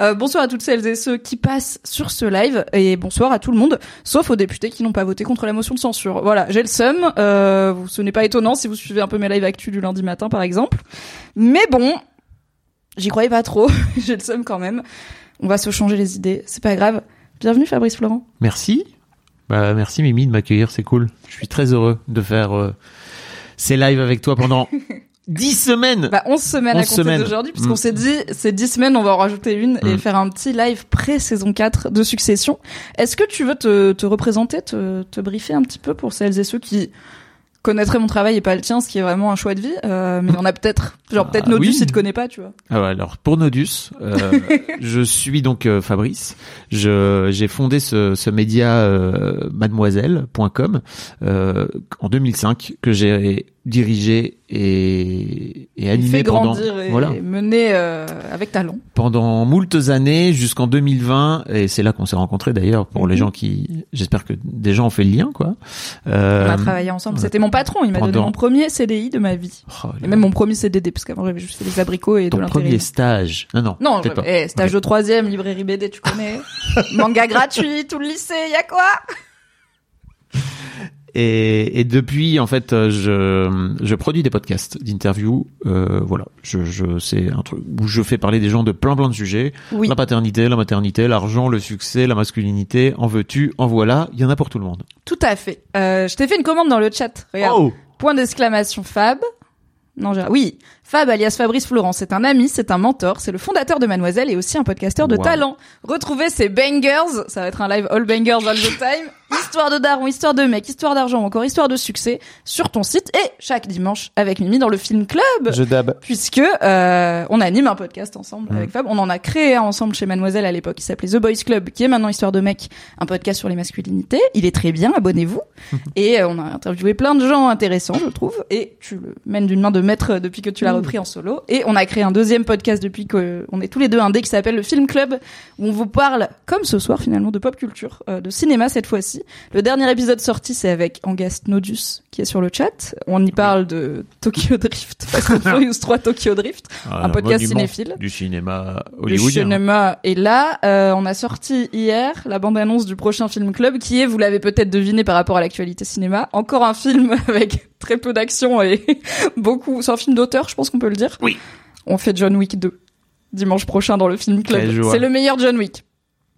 Euh, bonsoir à toutes celles et ceux qui passent sur ce live et bonsoir à tout le monde, sauf aux députés qui n'ont pas voté contre la motion de censure. Voilà, j'ai le seum. Euh, ce n'est pas étonnant si vous suivez un peu mes lives actus du lundi matin, par exemple. Mais bon, j'y croyais pas trop. j'ai le seum quand même. On va se changer les idées. C'est pas grave. Bienvenue Fabrice Florent. Merci. Bah, merci Mimi de m'accueillir, c'est cool. Je suis très heureux de faire euh, ces lives avec toi pendant 10 semaines. Bah 11 semaines à 11 compter semaines. d'aujourd'hui, puisqu'on Mm. s'est dit, ces 10 semaines, on va en rajouter une et Mm. faire un petit live pré-saison 4 de Succession. Est-ce que tu veux te, te représenter, te, te briefer un petit peu pour celles et ceux qui connaîtraient mon travail et pas le tien, ce qui est vraiment un choix de vie, euh, mais il y en a peut-être, genre Ah, peut-être Nodus, oui. il te connaît pas, tu vois. Ah ouais, alors pour Nodus, euh, je suis donc euh, Fabrice. Je j'ai fondé ce, ce média euh, mademoiselle.com euh, en 2005 que j'ai dirigé et, et animé fait pendant grandir et voilà mener euh, avec talent. pendant moultes années jusqu'en 2020 et c'est là qu'on s'est rencontrés d'ailleurs pour les Mhm. gens qui j'espère que des gens ont fait le lien quoi. On Euh, a travaillé ensemble. C'était mon patron, il m'a donné Pendant- mon premier CDI de ma vie. oh, Et même mon premier CDD, parce qu'avant j'avais juste fait des abricots et ton de premier stage. Non non. Non, je- pas. eh, stage de troisième, librairie BD, tu connais. Manga gratuit, tout le lycée, y a quoi? Et, et depuis, en fait, euh, je, je produis des podcasts d'interviews. Euh, voilà, je, je, c'est un truc où je fais parler des gens de plein plein de sujets. Oui. La paternité, la maternité, l'argent, le succès, la masculinité. En veux-tu En voilà. Il y en a pour tout le monde. Tout à fait. Euh, je t'ai fait une commande dans le chat. Regarde. Oh Point d'exclamation Fab. Non, j'ai... Oui, Fab alias Fabrice Florent, c'est un ami, c'est un mentor, c'est le fondateur de Mademoiselle et aussi un podcasteur de Wow. talent. Retrouvez ses bangers, ça va être un live all bangers all the time, histoire de daron, histoire de mec, histoire d'argent, encore histoire de succès sur ton site et chaque dimanche avec Mimi dans le film club. Je dab. puisque euh, on anime un podcast ensemble avec Fab. On en a créé un ensemble chez Mademoiselle à l'époque, qui s'appelait The Boys Club, qui est maintenant Histoire de mec, un podcast sur les masculinités. Il est très bien, abonnez-vous. et euh, on a interviewé plein de gens intéressants, je trouve. Et tu le mènes d'une main de maître depuis que tu l'as repris en solo. Et on a créé un deuxième podcast depuis qu'on est tous les deux indés qui s'appelle le Film Club, où on vous parle, comme ce soir finalement, de pop culture, euh, de cinéma cette fois-ci. Le dernier épisode sorti, c'est avec Angast Nodus, qui est sur le chat. On y parle de Tokyo Drift, Fast and Furious 3 Tokyo Drift, un podcast cinéphile. du cinéma hollywoodien. cinéma est là. Euh, on a sorti hier la bande-annonce du prochain film club, qui est, vous l'avez peut-être deviné par rapport à l'actualité cinéma, encore un film avec très peu d'action et beaucoup. C'est un film d'auteur, je pense qu'on peut le dire. Oui. On fait John Wick 2 dimanche prochain dans le film club. C'est le meilleur John Wick.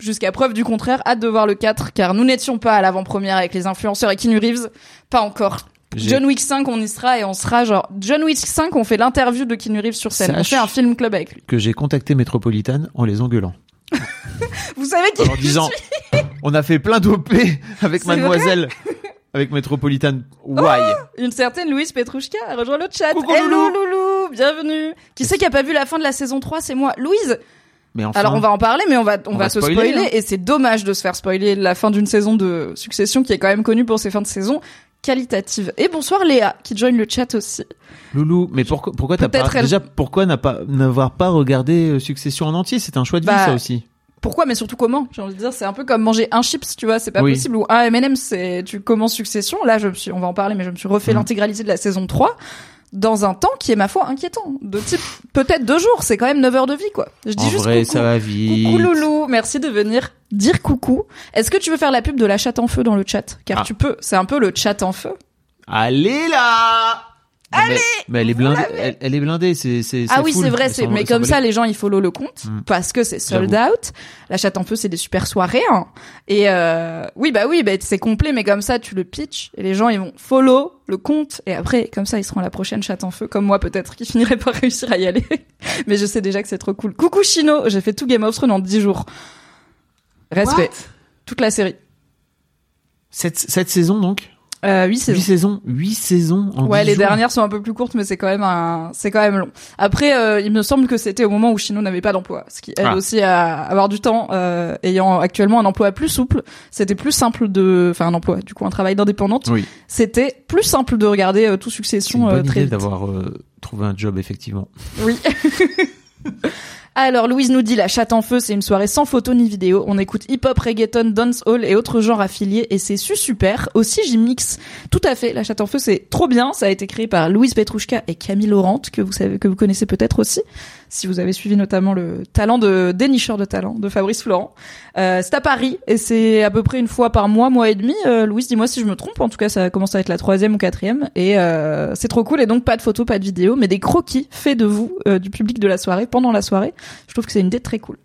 Jusqu'à preuve du contraire, hâte de voir le 4, car nous n'étions pas à l'avant-première avec les influenceurs et Keanu Reeves. Pas encore. John Wick 5, on y sera et on sera genre John Wick 5, on fait l'interview de Keanu Reeves sur scène. On fait un film club avec lui. que j'ai contacté Métropolitane en les engueulant. Vous savez qui En disant, on a fait plein d'OP avec Mademoiselle, avec Métropolitane. Why? Une certaine Louise Petrouchka a rejoint le chat. Coucou, Hello Loulou. Loulou, bienvenue. Qui c'est qui a pas vu la fin de la saison 3 C'est moi. Louise, Mais enfin, alors on va en parler, mais on va, on, On va, va se spoiler, spoiler. hein. Et c'est dommage de se faire spoiler la fin d'une saison de Succession qui est quand même connue pour ses fins de saison. qualitative. Et bonsoir Léa, qui join le chat aussi. Loulou, mais pourquoi, pourquoi t'as pas, elle- déjà, pourquoi n'a pas, n'avoir pas regardé euh, Succession en entier? C'est un choix de vie, Bah, ça aussi. Pourquoi, mais surtout comment? J'ai envie de dire, c'est un peu comme manger un chips, tu vois, c'est pas Oui. possible. Ou un M&M, c'est tu commences Succession. Là, je me suis, on va en parler, mais je me suis refait Mm. l'intégralité de la saison 3 dans un temps qui est ma foi inquiétant. De type peut-être deux jours, c'est quand même 9 heures de vie, quoi. Je dis En juste vrai, coucou. ça va vite. Coucou Loulou, merci de venir dire coucou. Est-ce que tu veux faire la pub de la chatte en feu dans le chat? Car Ah. tu peux, c'est un peu le chat en feu. Allez là! Allez mais, mais elle est blindée, l'avez. elle, elle est blindée, c'est, c'est, Ah oui, c'est vrai, c'est, mais comme ça, les gens, ils follow le compte Mm. parce que c'est sold J'avoue. out. La chatte en feu, c'est des super soirées. hein. Et euh, oui, bah oui, bah, c'est complet, mais comme ça, tu le pitch et les gens, ils vont follow le compte et après, comme ça, ils seront à la prochaine chatte en feu, comme moi peut-être, qui finirait par réussir à y aller. mais je sais déjà que c'est trop cool. Coucou Chino, j'ai fait tout Game of Thrones en 10 jours. Respect. Toute la série. Cette, cette saison, donc? Euh, 8 saisons. Huit saisons, huit saisons en Ouais, 10 les jours. dernières sont un peu plus courtes, mais c'est quand même un, c'est quand même long. Après, euh, il me semble que c'était au moment où Chino n'avait pas d'emploi, ce qui aide Ah. aussi à avoir du temps, euh, ayant actuellement un emploi plus souple. C'était plus simple de, enfin un emploi, du coup un travail d'indépendante. Oui. C'était plus simple de regarder euh, tout C'est Succession une euh, bonne très idée vite. d'avoir euh, trouvé un job, effectivement. Oui. Alors, Louise nous dit la chatte en feu, c'est une soirée sans photo ni vidéo. On écoute hip-hop, reggaeton, dancehall et autres genres affiliés et c'est su super. Aussi, j'y mixe. Tout à fait. La chatte en feu, c'est trop bien. Ça a été créé par Louise Petrouchka et Camille Laurent, que vous savez, que vous connaissez peut-être aussi. Si vous avez suivi notamment le talent de dénicheur de talent de Fabrice Florent. Euh, c'est à Paris et c'est à peu près une fois par mois, mois et demi. Euh, Louise, dis-moi si je me trompe. En tout cas, ça commence à être la troisième ou quatrième et euh, c'est trop cool. Et donc pas de photos, pas de vidéos, mais des croquis faits de vous, euh, du public de la soirée pendant la soirée. Je trouve que c'est une idée très cool.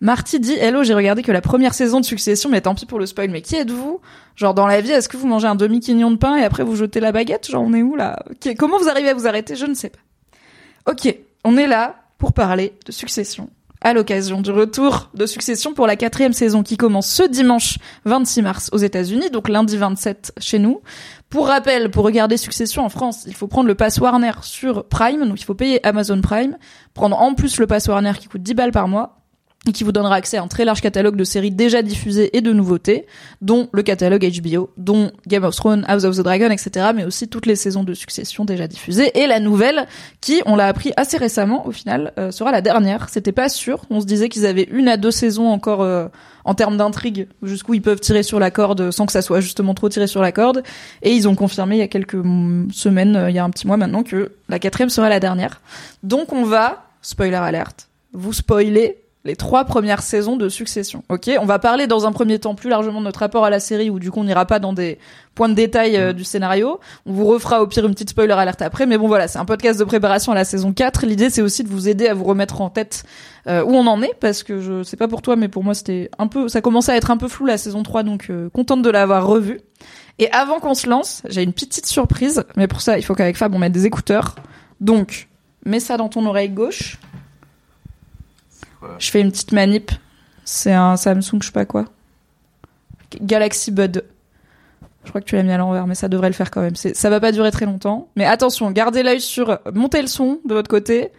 Marty dit Hello, j'ai regardé que la première saison de Succession, mais tant pis pour le spoil. Mais qui êtes-vous? Genre dans la vie, est-ce que vous mangez un demi quignon de pain et après vous jetez la baguette? Genre on est où là? Comment vous arrivez à vous arrêter? Je ne sais pas. Ok, on est là pour parler de Succession à l'occasion du retour de Succession pour la quatrième saison qui commence ce dimanche 26 mars aux États-Unis, donc lundi 27 chez nous. Pour rappel, pour regarder Succession en France, il faut prendre le pass Warner sur Prime, donc il faut payer Amazon Prime, prendre en plus le pass Warner qui coûte 10 balles par mois et qui vous donnera accès à un très large catalogue de séries déjà diffusées et de nouveautés, dont le catalogue HBO, dont Game of Thrones, House of the Dragon, etc., mais aussi toutes les saisons de Succession déjà diffusées, et la nouvelle, qui, on l'a appris assez récemment, au final, euh, sera la dernière. C'était pas sûr. On se disait qu'ils avaient une à deux saisons encore euh, en termes d'intrigue, jusqu'où ils peuvent tirer sur la corde sans que ça soit justement trop tiré sur la corde. Et ils ont confirmé il y a quelques mm, semaines, euh, il y a un petit mois maintenant, que la quatrième sera la dernière. Donc on va, spoiler alerte, vous spoiler les trois premières saisons de Succession. Ok, on va parler dans un premier temps plus largement de notre rapport à la série, où du coup on n'ira pas dans des points de détail euh, du scénario. On vous refera au pire une petite spoiler alerte après, mais bon voilà, c'est un podcast de préparation à la saison 4. L'idée c'est aussi de vous aider à vous remettre en tête euh, où on en est, parce que je sais pas pour toi, mais pour moi c'était un peu, ça commençait à être un peu flou la saison 3, donc euh, contente de l'avoir revue. Et avant qu'on se lance, j'ai une petite surprise, mais pour ça il faut qu'avec Fab on mette des écouteurs. Donc, mets ça dans ton oreille gauche. Je fais une petite manip. C'est un Samsung, je sais pas quoi. Galaxy Bud. Je crois que tu l'as mis à l'envers, mais ça devrait le faire quand même. Ça va pas durer très longtemps. Mais attention, gardez l'œil sur... Montez le son de votre côté.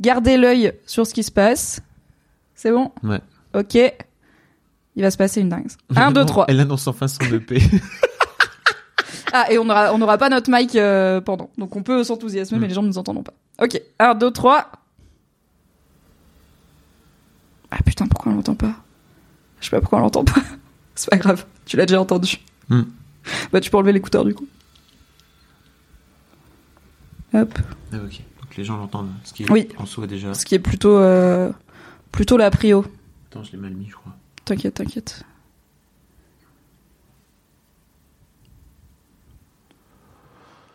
Gardez l'œil sur ce qui se passe. C'est bon? Ouais. Ok. Il va se passer une dingue. 1, 2, 3. Elle annonce enfin son EP. Ah, et on aura, on aura pas notre mic euh, pendant. Donc on peut s'enthousiasmer, Mm. mais les gens ne nous entendront pas. Ok. 1, 2, 3. Ah putain, pourquoi on l'entend pas Je sais pas pourquoi on l'entend pas. C'est pas grave, tu l'as déjà entendu. Mm. Bah tu peux enlever l'écouteur du coup. Hop. Ah, ok. Donc les gens l'entendent. Ce qui est Oui. en soi déjà. Ce qui est plutôt, euh, plutôt la prio. Attends, je l'ai mal mis, je crois. T'inquiète, t'inquiète.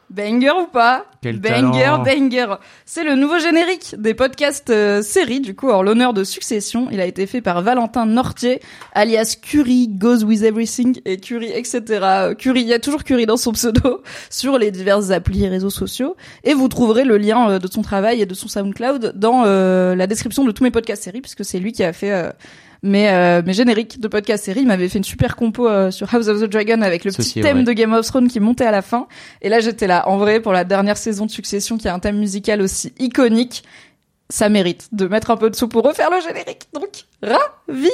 Banger ou pas Quel Banger, talent. banger. C'est le nouveau générique des podcasts euh, séries, du coup, en l'honneur de Succession. Il a été fait par Valentin Nortier, alias Curie, Goes With Everything, et Curie, etc. Euh, Curie, il y a toujours Curie dans son pseudo, sur les diverses applis et réseaux sociaux. Et vous trouverez le lien euh, de son travail et de son SoundCloud dans euh, la description de tous mes podcasts séries, puisque c'est lui qui a fait... mes, euh, mes génériques de podcast série, il m'avait fait une super compo euh, sur House of the Dragon avec le Ceci petit thème de Game of Thrones qui montait à la fin. Et là, j'étais là. En vrai, pour la dernière saison de Succession, qui a un thème musical aussi iconique, ça mérite de mettre un peu de sous pour refaire le générique. Donc, ravi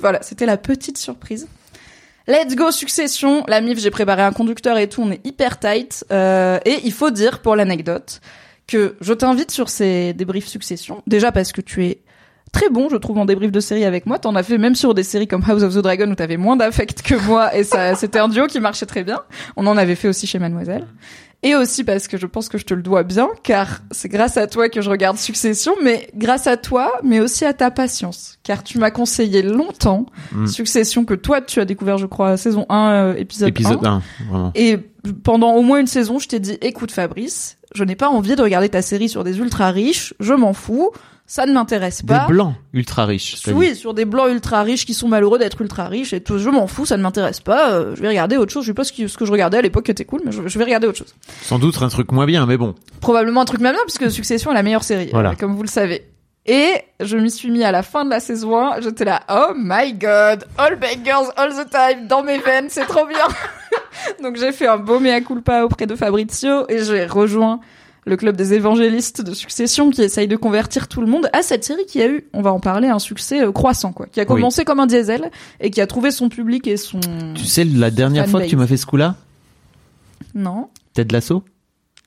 Voilà, c'était la petite surprise. Let's go Succession. La MIF, j'ai préparé un conducteur et tout, on est hyper tight. Euh, et il faut dire, pour l'anecdote, que je t'invite sur ces débriefs Succession. Déjà parce que tu es très bon, je trouve, en débrief de série avec moi. T'en as fait même sur des séries comme House of the Dragon où t'avais moins d'affect que moi et ça, c'était un duo qui marchait très bien. On en avait fait aussi chez Mademoiselle. Et aussi parce que je pense que je te le dois bien, car c'est grâce à toi que je regarde Succession, mais grâce à toi, mais aussi à ta patience. Car tu m'as conseillé longtemps Mm. Succession que toi tu as découvert, je crois, saison 1, euh, épisode, Épisode 1. 1, vraiment. Et pendant au moins une saison, je t'ai dit, écoute Fabrice, je n'ai pas envie de regarder ta série sur des ultra riches, je m'en fous, ça ne m'intéresse Des pas. blancs ultra riches. Oui, sur des blancs ultra riches qui sont malheureux d'être ultra riches et tout. Je m'en fous, ça ne m'intéresse pas. euh, je vais regarder autre chose. Je sais pas ce, qui- ce que je regardais à l'époque qui était cool, mais je, je vais regarder autre chose. Sans doute un truc moins bien, mais bon. Probablement un truc même bien puisque Succession est la meilleure série, Voilà. euh, comme vous le savez. Et je m'y suis mis à la fin de la saison 1. J'étais là, oh my god, all bangers all the time dans mes veines, c'est trop bien. Donc j'ai fait un beau mea culpa auprès de Fabrizio et j'ai rejoint le club des évangélistes de Succession qui essaye de convertir tout le monde à cette série qui a eu, on va en parler, un succès euh, croissant quoi, qui a commencé comme un diesel et qui a trouvé son public et son Tu sais, la dernière fois que tu m'as fait ce coup-là, non. Ted Lasso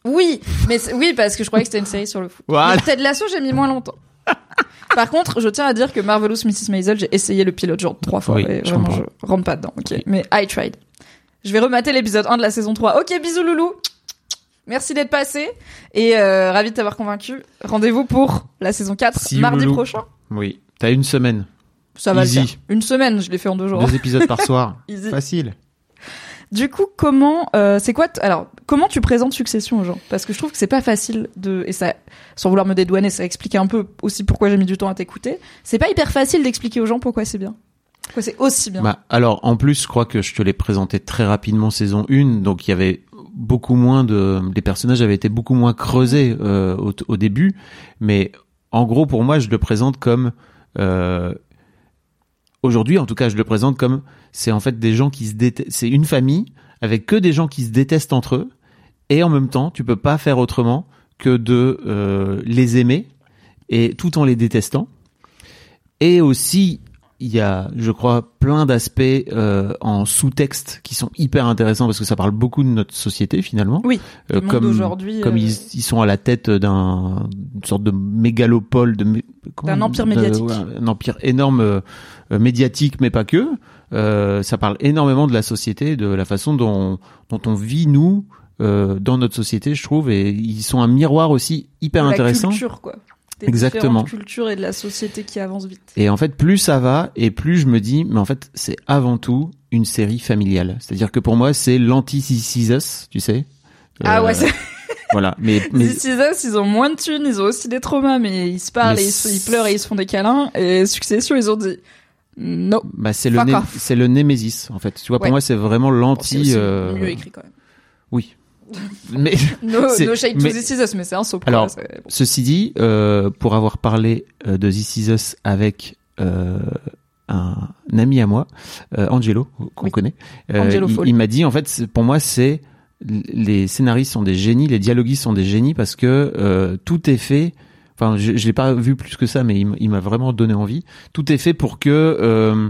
Oui, mais oui parce que je croyais que c'était une série sur le foot. Voilà. Mais Ted Lasso, j'ai mis moins longtemps. Par contre, je tiens à dire que Marvelous Mrs. Maisel, j'ai essayé le pilote genre trois fois Oui, et je vraiment comprends. je rentre pas dedans. OK, mais I tried. Je vais remater l'épisode 1 de la saison 3. OK, bisous loulou. Merci d'être passé et euh, ravi de t'avoir convaincu. Rendez-vous pour la saison 4 See you, mardi loulou. prochain. Oui. T'as une semaine. Ça va Easy. le faire. Une semaine, je l'ai fait en deux jours. Deux épisodes par soir. Easy. Facile. Du coup, comment euh, c'est quoi alors comment tu présentes Succession aux gens? Parce que je trouve que c'est pas facile de et ça sans vouloir me dédouaner, ça explique un peu aussi pourquoi j'ai mis du temps à t'écouter. C'est pas hyper facile d'expliquer aux gens pourquoi c'est bien. Pourquoi c'est aussi bien. Bah, alors, en plus, je crois que je te l'ai présenté très rapidement saison 1, donc il y avait beaucoup moins de... Les personnages avaient été beaucoup moins creusés euh, au, au début, mais en gros, pour moi, je le présente comme... euh, Aujourd'hui, en tout cas, je le présente comme... C'est en fait des gens qui se détestent... C'est une famille avec que des gens qui se détestent entre eux, et en même temps, tu peux pas faire autrement que de euh, les aimer, et tout en les détestant. Et aussi, il y a, je crois, plein d'aspects euh, en sous-texte qui sont hyper intéressants parce que ça parle beaucoup de notre société finalement. Oui, Euh, le monde comme d'aujourd'hui, comme euh, ils, ils sont à la tête d'un une sorte de mégalopole, de D'un empire de- médiatique. ouais, un empire énorme euh, médiatique, mais pas que. Euh, ça parle énormément de la société, de la façon dont dont on vit nous euh, dans notre société, je trouve, et ils sont un miroir aussi hyper de la intéressant. culture quoi. Des Exactement. différentes cultures et de la société qui avance vite. Et en fait, plus ça va, et plus je me dis, mais en fait, c'est avant tout une série familiale. C'est-à-dire que pour moi, c'est l'anti-This Us, tu sais. Ah Euh, ouais, c'est Voilà. Mais, mais This Is Us, ils ont moins de thunes, ils ont aussi des traumas, mais ils se parlent, Mais et ils, se- ils pleurent et ils se font des câlins. Et Succession, ils ont dit non. bah, c'est le, c'est le Némésis, en fait. Tu vois, pour moi, c'est vraiment Bon, c'est l'anti. aussi euh, mieux écrit quand même. Mais No, no shade to mais- This Is Us, mais c'est un soap. Alors, bon. ceci dit, euh, pour avoir parlé euh, de This Is Us avec euh, un ami à moi, euh, Angelo, qu'on Oui. connaît, Angelo il, m'a dit, en fait, pour moi, c'est les scénaristes sont des génies, les dialoguistes sont des génies parce que tout est fait. Enfin, je, je l'ai pas vu plus que ça, mais il, m'a vraiment donné envie. Tout est fait pour que,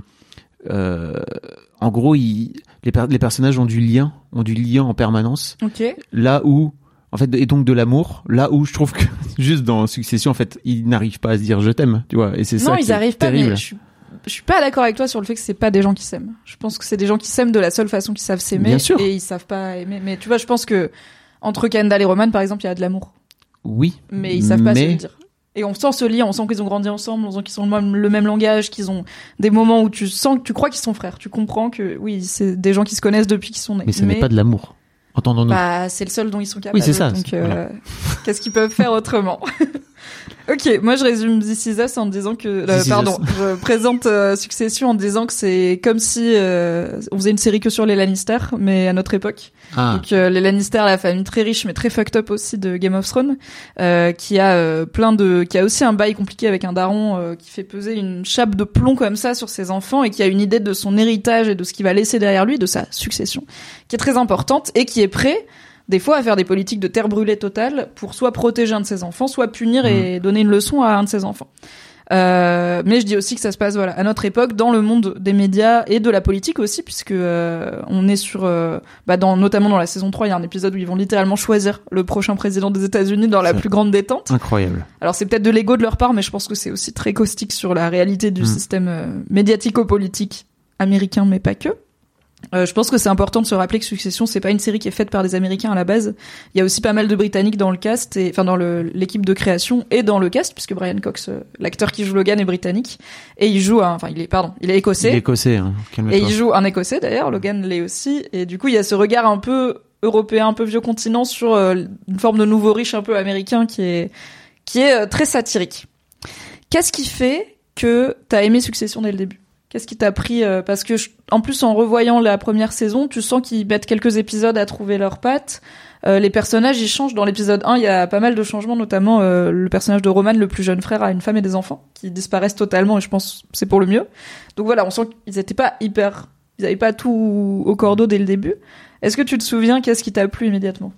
en gros, il- les, per- les personnages ont du lien, ont du lien en permanence Ok. là où en fait et donc de l'amour là où je trouve que juste dans Succession en fait ils n'arrivent pas à se dire je t'aime tu vois et c'est ça Non, qui ils est arrivent pas, terrible mais je suis, je suis pas d'accord avec toi sur le fait que c'est pas des gens qui s'aiment. Je pense que c'est des gens qui s'aiment de la seule façon qu'ils savent s'aimer. Bien sûr. Et ils savent pas aimer. Mais tu vois, je pense que entre Kendall et Roman, par exemple, il y a de l'amour. oui Mais ils savent pas se le dire. Et on sent ce lien, on sent qu'ils ont grandi ensemble, on sent qu'ils ont le même, le même langage, qu'ils ont des moments où tu sens que tu crois qu'ils sont frères. Tu comprends que oui, c'est des gens qui se connaissent depuis qu'ils sont nés. mais ce n'est pas de l'amour entendons-nous Bah, c'est le seul dont ils sont capables. Oui, c'est ça, Donc, euh, voilà. qu'est-ce qu'ils peuvent faire autrement? Ok, moi je résume This Is Us en disant que, euh, pardon, je présente euh, Succession en disant que c'est comme si euh, on faisait une série que sur les Lannister, mais à notre époque. ah Donc euh, les Lannister, la famille très riche mais très fucked up aussi de Game of Thrones, euh, qui a euh, plein de, qui a aussi un bail compliqué avec un daron euh, qui fait peser une chape de plomb comme ça sur ses enfants et qui a une idée de son héritage et de ce qu'il va laisser derrière lui, de sa succession, qui est très importante et qui est prêt des fois à faire des politiques de terre brûlée totale pour soit protéger un de ses enfants, soit punir et donner une leçon à un de ses enfants. Euh, mais je dis aussi que ça se passe voilà à notre époque dans le monde des médias et de la politique aussi puisque euh, on est sur euh, bah dans notamment dans la saison 3 il y a un épisode où ils vont littéralement choisir le prochain président des États-Unis dans la plus grande détente. Incroyable. Alors c'est peut-être de l'ego de leur part mais je pense que c'est aussi très caustique sur la réalité du Mm. système médiatico-politique américain mais pas que. Euh, je pense que c'est important de se rappeler que Succession, c'est pas une série qui est faite par des Américains à la base. Il y a aussi pas mal de Britanniques dans le cast, et enfin dans l'équipe de création et dans le cast, puisque Brian Cox, euh, l'acteur qui joue Logan, est britannique et il joue, un, enfin il est pardon, il est Il est écossais écossais, hein. et il joue un écossais d'ailleurs. Logan l'est aussi, et du coup il y a ce regard un peu européen, un peu vieux continent sur euh, une forme de nouveau riche un peu américain qui est qui est euh, très satirique. Qu'est-ce qui fait que t'as aimé Succession dès le début? Qu'est-ce qui t'a pris euh, Parce que je- en plus en revoyant la première saison, tu sens qu'ils mettent quelques épisodes à trouver leurs pattes. Euh, les personnages ils changent. Dans l'épisode 1, il y a pas mal de changements, notamment euh, le personnage de Roman, le plus jeune frère, a une femme et des enfants qui disparaissent totalement, et je pense que c'est pour le mieux. Donc voilà, on sent qu'ils étaient pas hyper, ils avaient pas tout au cordeau dès le début. Est-ce que tu te souviens qu'est-ce qui t'a plu immédiatement?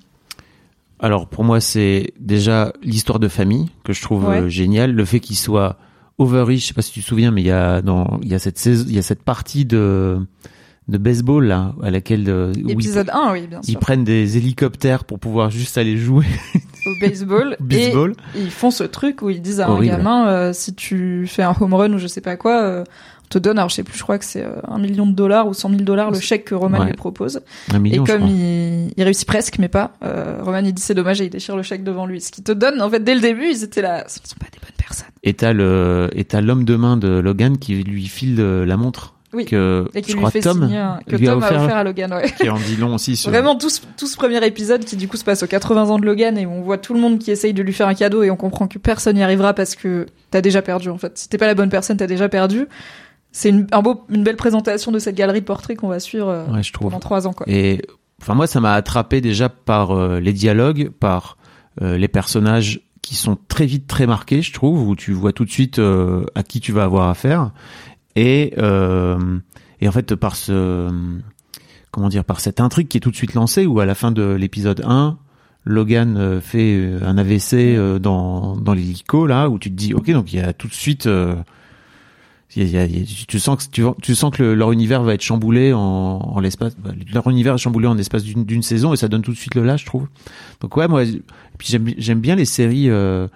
Alors pour moi, c'est déjà l'histoire de famille que je trouve Ouais. géniale. Le fait qu'il soit overreach, je sais pas si tu te souviens, mais il y a dans il y a cette saison, il y a cette partie de de baseball là à laquelle euh, où ils- Épisode 1, oui, bien ils, sûr. prennent des hélicoptères pour pouvoir juste aller jouer Au baseball. baseball. Et ils font ce truc où ils disent à Horrible. un gamin, euh, si tu fais un home run ou je sais pas quoi, euh, te donne, alors je sais plus, je crois que c'est euh, un million de dollars ou cent mille dollars le chèque que Roman Ouais. lui propose. Un million, et comme il, il réussit presque, mais pas, euh, Roman il dit c'est dommage et il déchire le chèque devant lui. Ce qui te donne, en fait, dès le début, ils étaient là, ce ne sont pas des bonnes personnes. Et t'as le et t'as l'homme de main de Logan qui lui file la montre Oui. que Et qui je lui crois fait Tom signer que lui Tom a offert, à Logan, ouais. qui en dit long aussi sur Vraiment tout ce, tout ce premier épisode qui du coup se passe aux 80 ans de Logan et on voit tout le monde qui essaye de lui faire un cadeau et on comprend que personne n'y arrivera parce que t'as déjà perdu en fait. Si t'es pas la bonne personne, t'as déjà perdu. C'est une, un beau, une belle présentation de cette galerie de portraits qu'on va suivre euh, ouais, je trouve. pendant trois ans quoi. Et enfin moi ça m'a attrapé déjà par euh, les dialogues, par euh, les personnages qui sont très vite très marqués, je trouve, où tu vois tout de suite euh, à qui tu vas avoir affaire. Et et en fait par ce comment dire par cette intrigue qui est tout de suite lancée où à la fin de l'épisode 1 Logan fait un AVC dans dans l'hélico là où tu te dis ok donc il y a tout de suite il y a- il y a- tu- sens que tu, tu sens que le- leur univers va être chamboulé en, en l'espace bah, leur univers est chamboulé en l'espace d'une saison et ça donne tout de suite le là je trouve donc ouais moi puis j'aime j'aime bien les séries euh,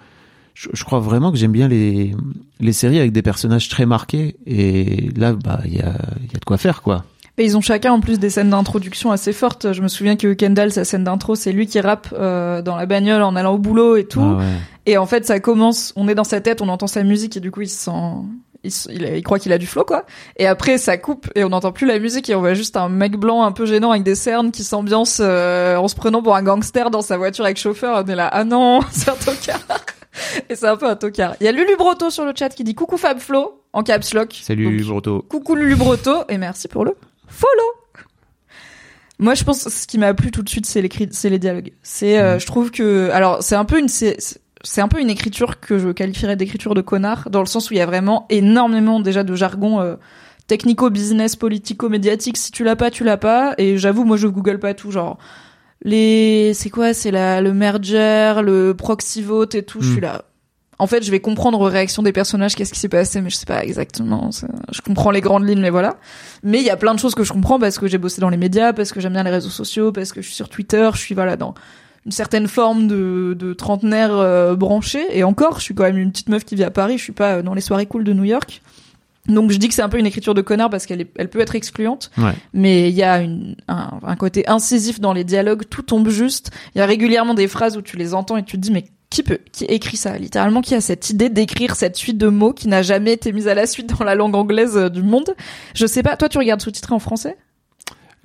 je, je crois vraiment que j'aime bien les les séries avec des personnages très marqués et là bah il y a il y a de quoi faire quoi Et ils ont chacun en plus des scènes d'introduction assez fortes. Je me souviens que Kendall, sa scène d'intro, c'est lui qui rappe euh, dans la bagnole en allant au boulot et tout. Ah ouais. Et en fait, ça commence, on est dans sa tête, on entend sa musique et du coup, il se sent, il, se- il, il croit qu'il a du flow, quoi. Et après, ça coupe et on n'entend plus la musique et on voit juste un mec blanc un peu gênant avec des cernes qui s'ambiance euh, en se prenant pour un gangster dans sa voiture avec chauffeur. On est là, ah non, c'est un tocard. Et c'est un peu un tocard. Il y a Lulu Broto sur le chat qui dit coucou Fab Flo en caps lock. salut Donc, Broto Coucou Lulu Broto et merci pour le follow. Moi, je pense que ce qui m'a plu tout de suite, c'est les dialogues. C'est, euh, Mhm. je trouve que, alors, c'est un peu une, c'est, c'est un peu une écriture que je qualifierais d'écriture de connard, dans le sens où il y a vraiment énormément déjà de jargon euh, technico-business, politico-médiatique. Si tu l'as pas, tu l'as pas. Et j'avoue, moi, je google pas tout, genre les, c'est quoi, c'est la le merger, le proxy vote et tout. Je suis là. En fait, je vais comprendre aux réactions des personnages qu'est-ce qui s'est passé, mais je sais pas exactement. Je comprends les grandes lignes, mais voilà. Mais il y a plein de choses que je comprends parce que j'ai bossé dans les médias, parce que j'aime bien les réseaux sociaux, parce que je suis sur Twitter, je suis voilà dans une certaine forme de, de trentenaire euh, branché. Et encore, je suis quand même une petite meuf qui vit à Paris, je suis pas euh, dans les soirées cool de New York. Donc je dis que c'est un peu une écriture de connard parce qu'elle elle peut être excluante, ouais mais il y a une, un, un côté incisif dans les dialogues, tout tombe juste. Il y a régulièrement des phrases où tu les entends et tu te dis mais qui peut, qui écrit ça? Littéralement, qui a cette idée d'écrire cette suite de mots qui n'a jamais été mise à la suite dans la langue anglaise euh, du monde? Je sais pas. Toi, tu regardes sous-titré en français?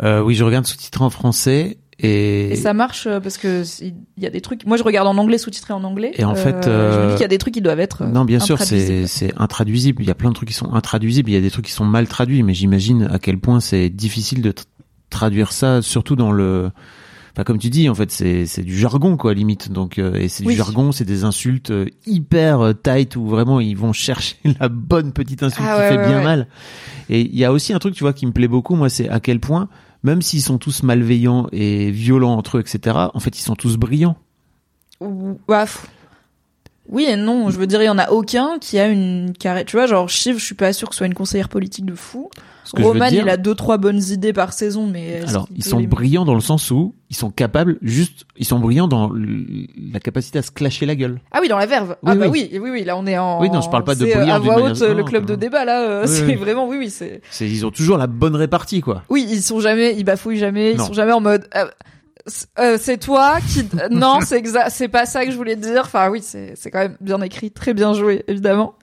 Euh, oui je regarde sous-titré en français et, et ça marche euh, parce que il y a des trucs. Moi, je regarde en anglais sous-titré en anglais. Et en fait, je me euh, dis qu'il y a des trucs qui doivent être. euh, Non, bien sûr, c'est c'est intraduisible. Il y a plein de trucs qui sont intraduisibles. Il y a des trucs qui sont mal traduits, mais j'imagine à quel point c'est difficile de tra- traduire ça, surtout dans le. Enfin, comme tu dis, en fait, c'est c'est du jargon, quoi, limite. Donc, euh, et c'est Oui. du jargon, c'est des insultes euh, hyper euh, tight où vraiment ils vont chercher la bonne petite insulte Ah qui ouais, fait ouais, bien ouais. mal. Et il y a aussi un truc, tu vois, qui me plaît beaucoup, moi, c'est à quel point, même s'ils sont tous malveillants et violents entre eux, etc., en fait, ils sont tous brillants. Ou- ouais, pff. Oui et non, je veux dire, il y en a aucun qui a une carré. Tu vois, genre Shiv, je suis pas sûr que ce soit une conseillère politique de fou. Roman, dire- il a deux trois bonnes idées par saison, mais Alors, ils sont les- brillants dans le sens où ils sont capables, juste, ils sont brillants dans la capacité à se clasher la gueule. Ah oui, dans la verve. Oui, ah bah oui. oui, oui, oui, là on est en. Oui, non, je parle pas de brillant À voix manière- haute, euh, le non, club de débat là, euh, Oui, c'est oui. vraiment, oui, oui, c'est. Ils ont toujours la bonne répartie, quoi. Oui, ils sont jamais, ils bafouillent jamais, ils sont jamais en mode. euh, euh, c'est toi qui euh, non c'est exact c'est pas ça que je voulais dire. Enfin oui c'est c'est quand même bien écrit très bien joué évidemment.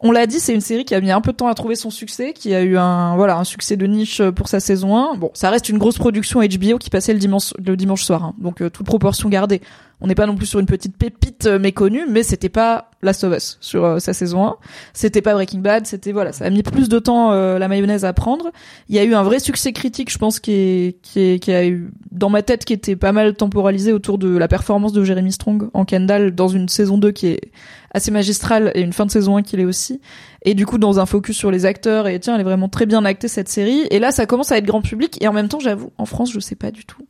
On l'a dit c'est une série qui a mis un peu de temps à trouver son succès qui a eu un voilà un succès de niche pour sa saison 1 bon ça reste une grosse production HBO qui passait le dimanche le dimanche soir hein. donc euh, toute proportion gardée. On n'est pas non plus sur une petite pépite euh, méconnue mais c'était pas Last of Us sur euh, sa saison 1 c'était pas Breaking Bad c'était voilà ça a mis plus de temps euh, la mayonnaise à prendre il y a eu un vrai succès critique, je pense, qui, est, qui, est, qui a eu dans ma tête, qui était pas mal temporalisé autour de la performance de Jeremy Strong en Kendall dans une saison 2 qui est assez magistrale et une fin de saison 1 qui l'est aussi. Et du coup, dans un focus sur les acteurs, et tiens, elle est vraiment très bien actée cette série. Et là, ça commence à être grand public. Et en même temps, j'avoue, en France, je sais pas du tout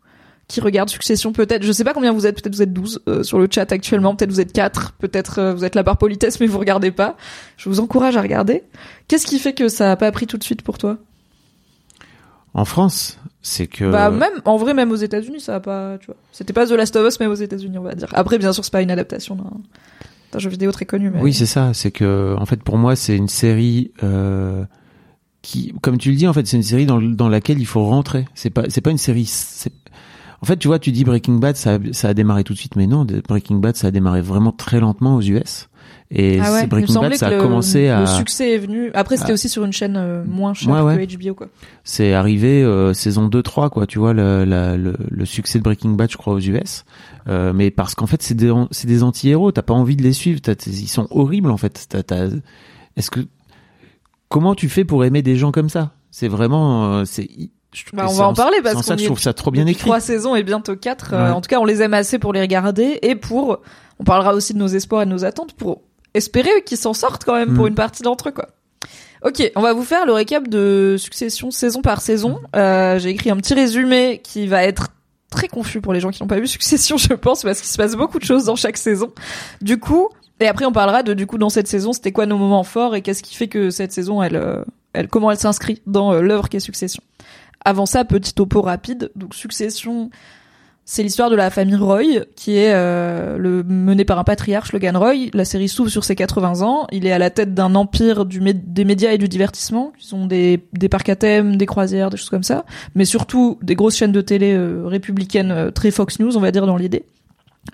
qui regarde Succession peut-être je sais pas combien vous êtes peut-être vous êtes 12 euh, sur le chat actuellement peut-être vous êtes 4 peut-être euh, vous êtes là par politesse mais vous regardez pas je vous encourage à regarder qu'est-ce qui fait que ça a pas pris tout de suite pour toi? En France, c'est que. Bah même en vrai même aux États-Unis ça a pas tu vois. C'était pas The Last of Us mais aux États-Unis on va dire. Après bien sûr c'est pas une adaptation d'un jeu vidéo très connu mais Oui, c'est ça. C'est que, en fait, pour moi, c'est une série euh, qui, comme tu le dis, en fait, c'est une série dans, dans laquelle il faut rentrer. C'est pas, c'est pas une série. c'est- En fait, tu vois, tu dis Breaking Bad, ça, a- ça a démarré tout de suite, mais non, Breaking Bad, ça a démarré vraiment très lentement aux US. Et ah ouais, Breaking Bad, ça a le, commencé à. le succès est venu. Après c'était à- aussi sur une chaîne euh, moins chère Ouais, ouais. que HBO quoi. c'est arrivé euh, saison 2-3 quoi tu vois le, la- le, le succès de Breaking Bad je crois aux US euh, mais parce qu'en fait c'est des des anti-héros t'as pas envie de les suivre ils sont horribles en fait est-ce que comment tu fais pour aimer des gens comme ça? C'est vraiment euh, c'est Bah, on va en parler parce qu'on que je trouve ça trop bien écrit Trois saisons et bientôt quatre. euh, en tout cas on les aime assez pour les regarder et pour on parlera aussi de nos espoirs et de nos attentes pour espérer qu'ils s'en sortent quand même pour Mm. une partie d'entre eux quoi. Ok, on va vous faire le récap de Succession saison par saison. Euh, J'ai écrit un petit résumé qui va être très confus pour les gens qui n'ont pas vu Succession, je pense, parce qu'il se passe beaucoup de choses dans chaque saison. Du coup, et après on parlera de du coup dans cette saison, c'était quoi nos moments forts et qu'est-ce qui fait que cette saison, elle, euh, elle comment elle s'inscrit dans euh, l'œuvre qu'est Succession. Avant ça, petit topo rapide. Donc Succession, c'est l'histoire de la famille Roy, qui est euh, menée par un patriarche, Logan Roy. La série s'ouvre sur ses 80 ans. Il est à la tête d'un empire des médias et du divertissement, qui sont des, des parcs à thème, des croisières, des choses comme ça, mais surtout des grosses chaînes de télé euh, républicaines, euh, très Fox News, on va dire dans l'idée.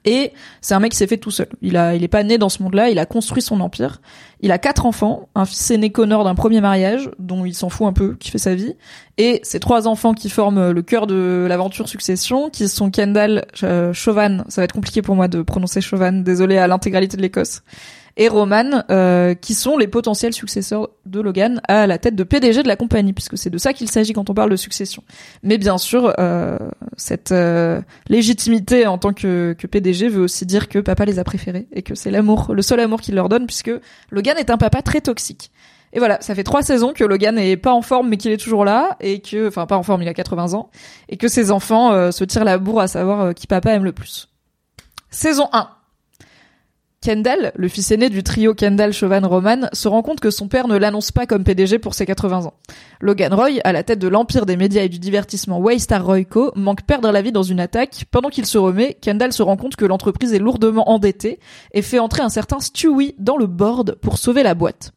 Et c'est un mec qui s'est fait tout seul. Il a, il est pas né dans ce monde-là. Il a construit son empire. Il a quatre enfants, un fils aîné Connor d'un premier mariage, dont il s'en fout un peu, qui fait sa vie, et ses trois enfants qui forment le cœur de l'aventure Succession, qui sont Kendall, euh, Chauvin, ça va être compliqué pour moi de prononcer Chauvin, désolé à l'intégralité de l'Écosse, et Roman, euh, qui sont les potentiels successeurs de Logan à la tête de PDG de la compagnie, puisque c'est de ça qu'il s'agit quand on parle de succession. Mais bien sûr, euh, cette euh, légitimité en tant que, que PDG veut aussi dire que papa les a préférés et que c'est l'amour, le seul amour qu'il leur donne, puisque Logan est un papa très toxique. Et voilà, ça fait trois saisons que Logan est pas en forme mais qu'il est toujours là et que, enfin pas en forme, il a 80 ans et que ses enfants euh, se tirent la bourre à savoir euh, qui papa aime le plus. Saison 1. Kendall, le fils aîné du trio Kendall, Chauvin, Roman, se rend compte que son père ne l'annonce pas comme PDG pour ses 80 ans. Logan Roy, à la tête de l'empire des médias et du divertissement Waystar Royco, manque perdre la vie dans une attaque. Pendant qu'il se remet, Kendall se rend compte que l'entreprise est lourdement endettée et fait entrer un certain Stewie dans le board pour sauver la boîte.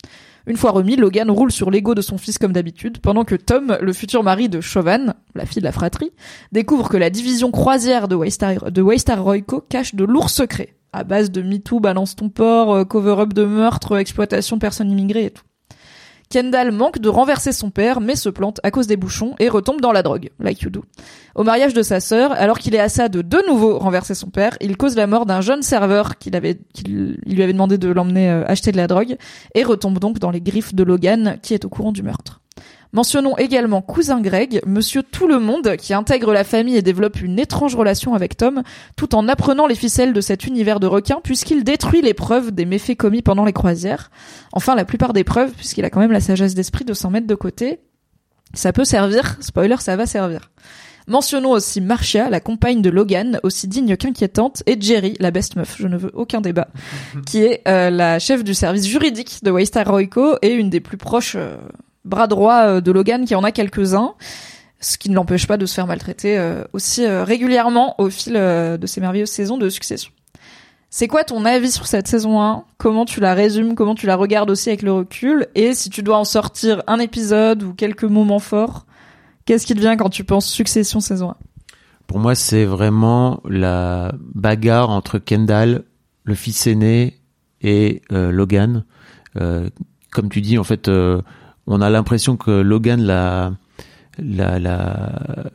Une fois remis, Logan roule sur l'ego de son fils comme d'habitude, pendant que Tom, le futur mari de Chauvin, la fille de la fratrie, découvre que la division croisière de Waystar, de Waystar Royco cache de lourds secrets, à base de MeToo, balance ton port, euh, cover-up de meurtre, exploitation de personnes immigrées et tout. Kendall manque de renverser son père, mais se plante à cause des bouchons et retombe dans la drogue, like you do. Au mariage de sa sœur, alors qu'il est à ça de de nouveau renverser son père, il cause la mort d'un jeune serveur qu'il avait, qu'il il lui avait demandé de l'emmener euh, acheter de la drogue et retombe donc dans les griffes de Logan, qui est au courant du meurtre. Mentionnons également cousin Greg, monsieur tout le monde, qui intègre la famille et développe une étrange relation avec Tom, tout en apprenant les ficelles de cet univers de requins, puisqu'il détruit les preuves des méfaits commis pendant les croisières. Enfin, la plupart des preuves, puisqu'il a quand même la sagesse d'esprit de s'en mettre de côté. Ça peut servir, spoiler, ça va servir. Mentionnons aussi Marcia, la compagne de Logan, aussi digne qu'inquiétante, et Jerry, la best meuf, je ne veux aucun débat, qui est euh, la chef du service juridique de Waystar Royco et une des plus proches euh, bras droits euh, de Logan, qui en a quelques-uns, ce qui ne l'empêche pas de se faire maltraiter euh, aussi euh, régulièrement au fil de ces merveilleuses saisons de succession. C'est quoi ton avis sur cette saison 1 Comment tu la résumes? Comment tu la regardes aussi avec le recul? Et si tu dois en sortir un épisode ou quelques moments forts, qu'est-ce qui te vient quand tu penses Succession saison 1 Pour moi, c'est vraiment la bagarre entre Kendall, le fils aîné, et Logan. Comme tu dis, en fait, on a l'impression que Logan l'a, l'a, l'a,